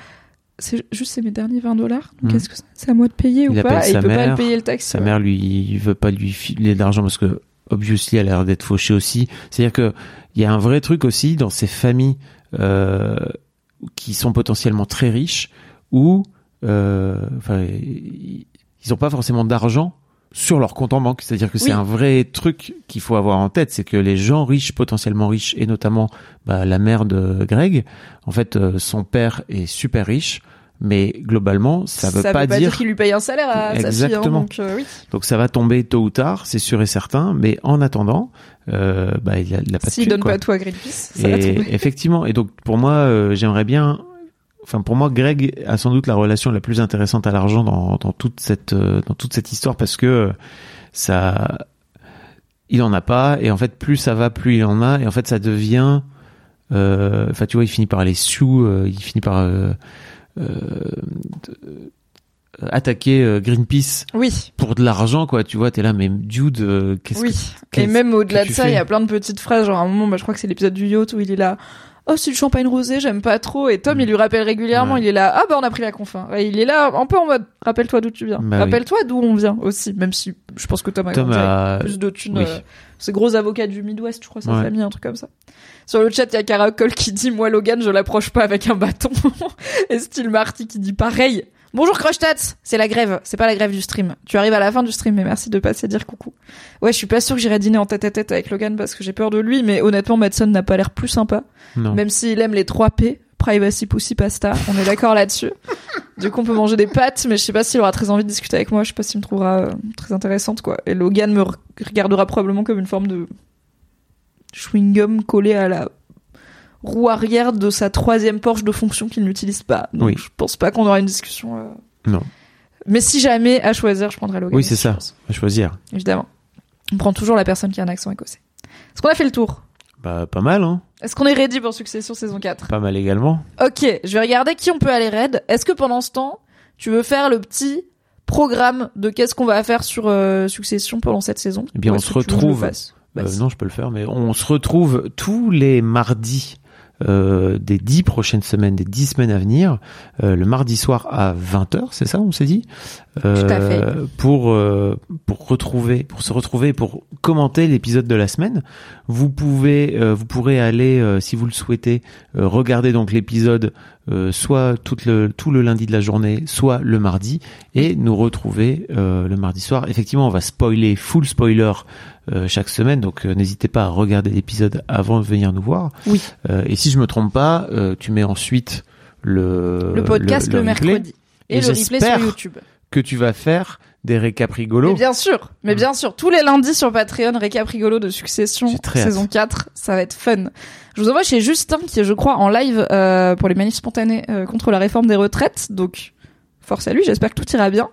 C'est juste c'est mes derniers 20 dollars. Mhm. Qu'est-ce que c'est? À moi de payer Il ou pas? Et il peut pas mère, le payer le taxi. sa ouais. mère lui il veut pas lui filer d'argent parce que obviously elle a l'air d'être fauchée aussi. C'est-à-dire que il y a un vrai truc aussi dans ces familles euh, qui sont potentiellement très riches où euh, enfin ils ils ont pas forcément d'argent sur leur compte en banque. C'est-à-dire que c'est un vrai truc qu'il faut avoir en tête, c'est que les gens riches, potentiellement riches, et notamment bah, la mère de Greg, en fait, euh, son père est super riche, mais globalement, ça veut pas, dire qu'il lui paye un salaire à sa fille. Exactement. Hein, donc, euh, oui. donc ça va tomber tôt ou tard, c'est sûr et certain. Mais en attendant, euh, bah, il a, il a pas de S'il donne quoi. pas tout à Greenpeace, ça va Et tomber. effectivement, et donc pour moi, euh, j'aimerais bien. Enfin, pour moi, Greg a sans doute la relation la plus intéressante à l'argent dans, dans toute cette euh, dans toute cette histoire parce que ça, il en a pas et en fait plus ça va, plus il en a et en fait ça devient. Enfin, tu vois, il finit par les sous, il finit par attaquer euh, Greenpeace Oui, pour de l'argent, quoi. Tu vois, t'es là, mais dude, euh, qu'est-ce oui. que Et qu'est-ce même au-delà de ça, il y a plein de petites phrases. Genre à un moment, bah, je crois que c'est l'épisode du yacht où il est là. Oh, c'est le champagne rosé, j'aime pas trop. Et Tom, il lui rappelle régulièrement, Ouais. il est là. Ah bah on a pris la confin. Et il est là, un peu en mode. Rappelle-toi d'où tu viens. Bah oui. Rappelle-toi d'où on vient aussi. Même si je pense que Tom a Tom a- plus de thunes. oui. euh, c'est gros avocat du Midwest, je crois, sa Ouais. famille, un truc comme ça. Sur le chat, il y a Caracol qui dit Moi, Logan, je l'approche pas avec un bâton. Et Style Marty qui dit pareil. Bonjour Crushtats, c'est la grève, c'est pas la grève du stream. Tu arrives à la fin du stream, mais merci de passer dire coucou. Ouais, je suis pas sûr que j'irai dîner en tête à tête avec Logan parce que j'ai peur de lui, mais honnêtement, Madson n'a pas l'air plus sympa. Non. Même s'il aime les 3 P, Privacy Pussy Pasta, on est d'accord là-dessus. Du coup, on peut manger des pâtes, mais je sais pas s'il aura très envie de discuter avec moi, je sais pas s'il me trouvera euh, très intéressante, quoi. Et Logan me re- regardera probablement comme une forme de chewing-gum collé à la roue arrière de sa troisième Porsche de fonction qu'il n'utilise pas. Donc Oui. je pense pas qu'on aura une discussion. euh. Non. Mais si jamais à choisir, je prendrais Logan. Oui, c'est ça. À choisir. évidemment. On prend toujours la personne qui a un accent écossais. Est-ce qu'on a fait le tour? Bah, pas mal, hein. Est-ce qu'on est ready pour Succession saison 4 Pas mal également. Ok, je vais regarder qui on peut aller raid. Est-ce que pendant ce temps, tu veux faire le petit programme de qu'est-ce qu'on va faire sur euh, Succession pendant cette saison? Eh bien, on se retrouve. Euh, non, je peux le faire, mais on se retrouve tous les mardis euh, des dix prochaines semaines, des dix semaines à venir, euh, le mardi soir à 20h, c'est ça, on s'est dit Euh, Tout à fait. Pour, euh, pour retrouver, pour se retrouver, pour commenter l'épisode de la semaine. Vous pouvez, euh, vous pourrez aller, euh, si vous le souhaitez, euh, regarder donc l'épisode euh, soit tout le, tout le lundi de la journée, soit le mardi, et nous retrouver euh, le mardi soir. Effectivement, on va spoiler, full spoiler chaque semaine, donc euh, n'hésitez pas à regarder l'épisode avant de venir nous voir. Oui. Euh, et si je me trompe pas, euh, tu mets ensuite le, le podcast le, mercredi. Et, Et le replay sur YouTube. que tu vas faire des récaps rigolos. Mais bien sûr, mais Mm. bien sûr, tous les lundis sur Patreon, récap rigolo de Succession, saison 4, ça va être fun. Je vous envoie chez Justin, qui est, je crois, en live euh, pour les manifs spontanés euh, contre la réforme des retraites, donc force à lui, j'espère que tout ira bien.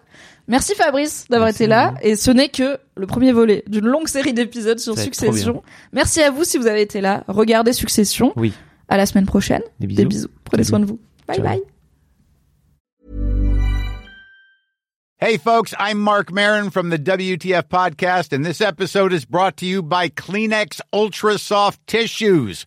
Merci Fabrice d'avoir été là, et ce n'est que le premier volet d'une longue série d'épisodes sur Succession. Merci à vous si vous avez été là, regardez Succession. Oui. À la semaine prochaine. Des bisous. Des bisous. Prenez soin de vous. Bye Ciao. bye. Hey, folks, I'm Mark Marin from the WTF Podcast, and this episode is brought to you by Kleenex Ultra Soft Tissues,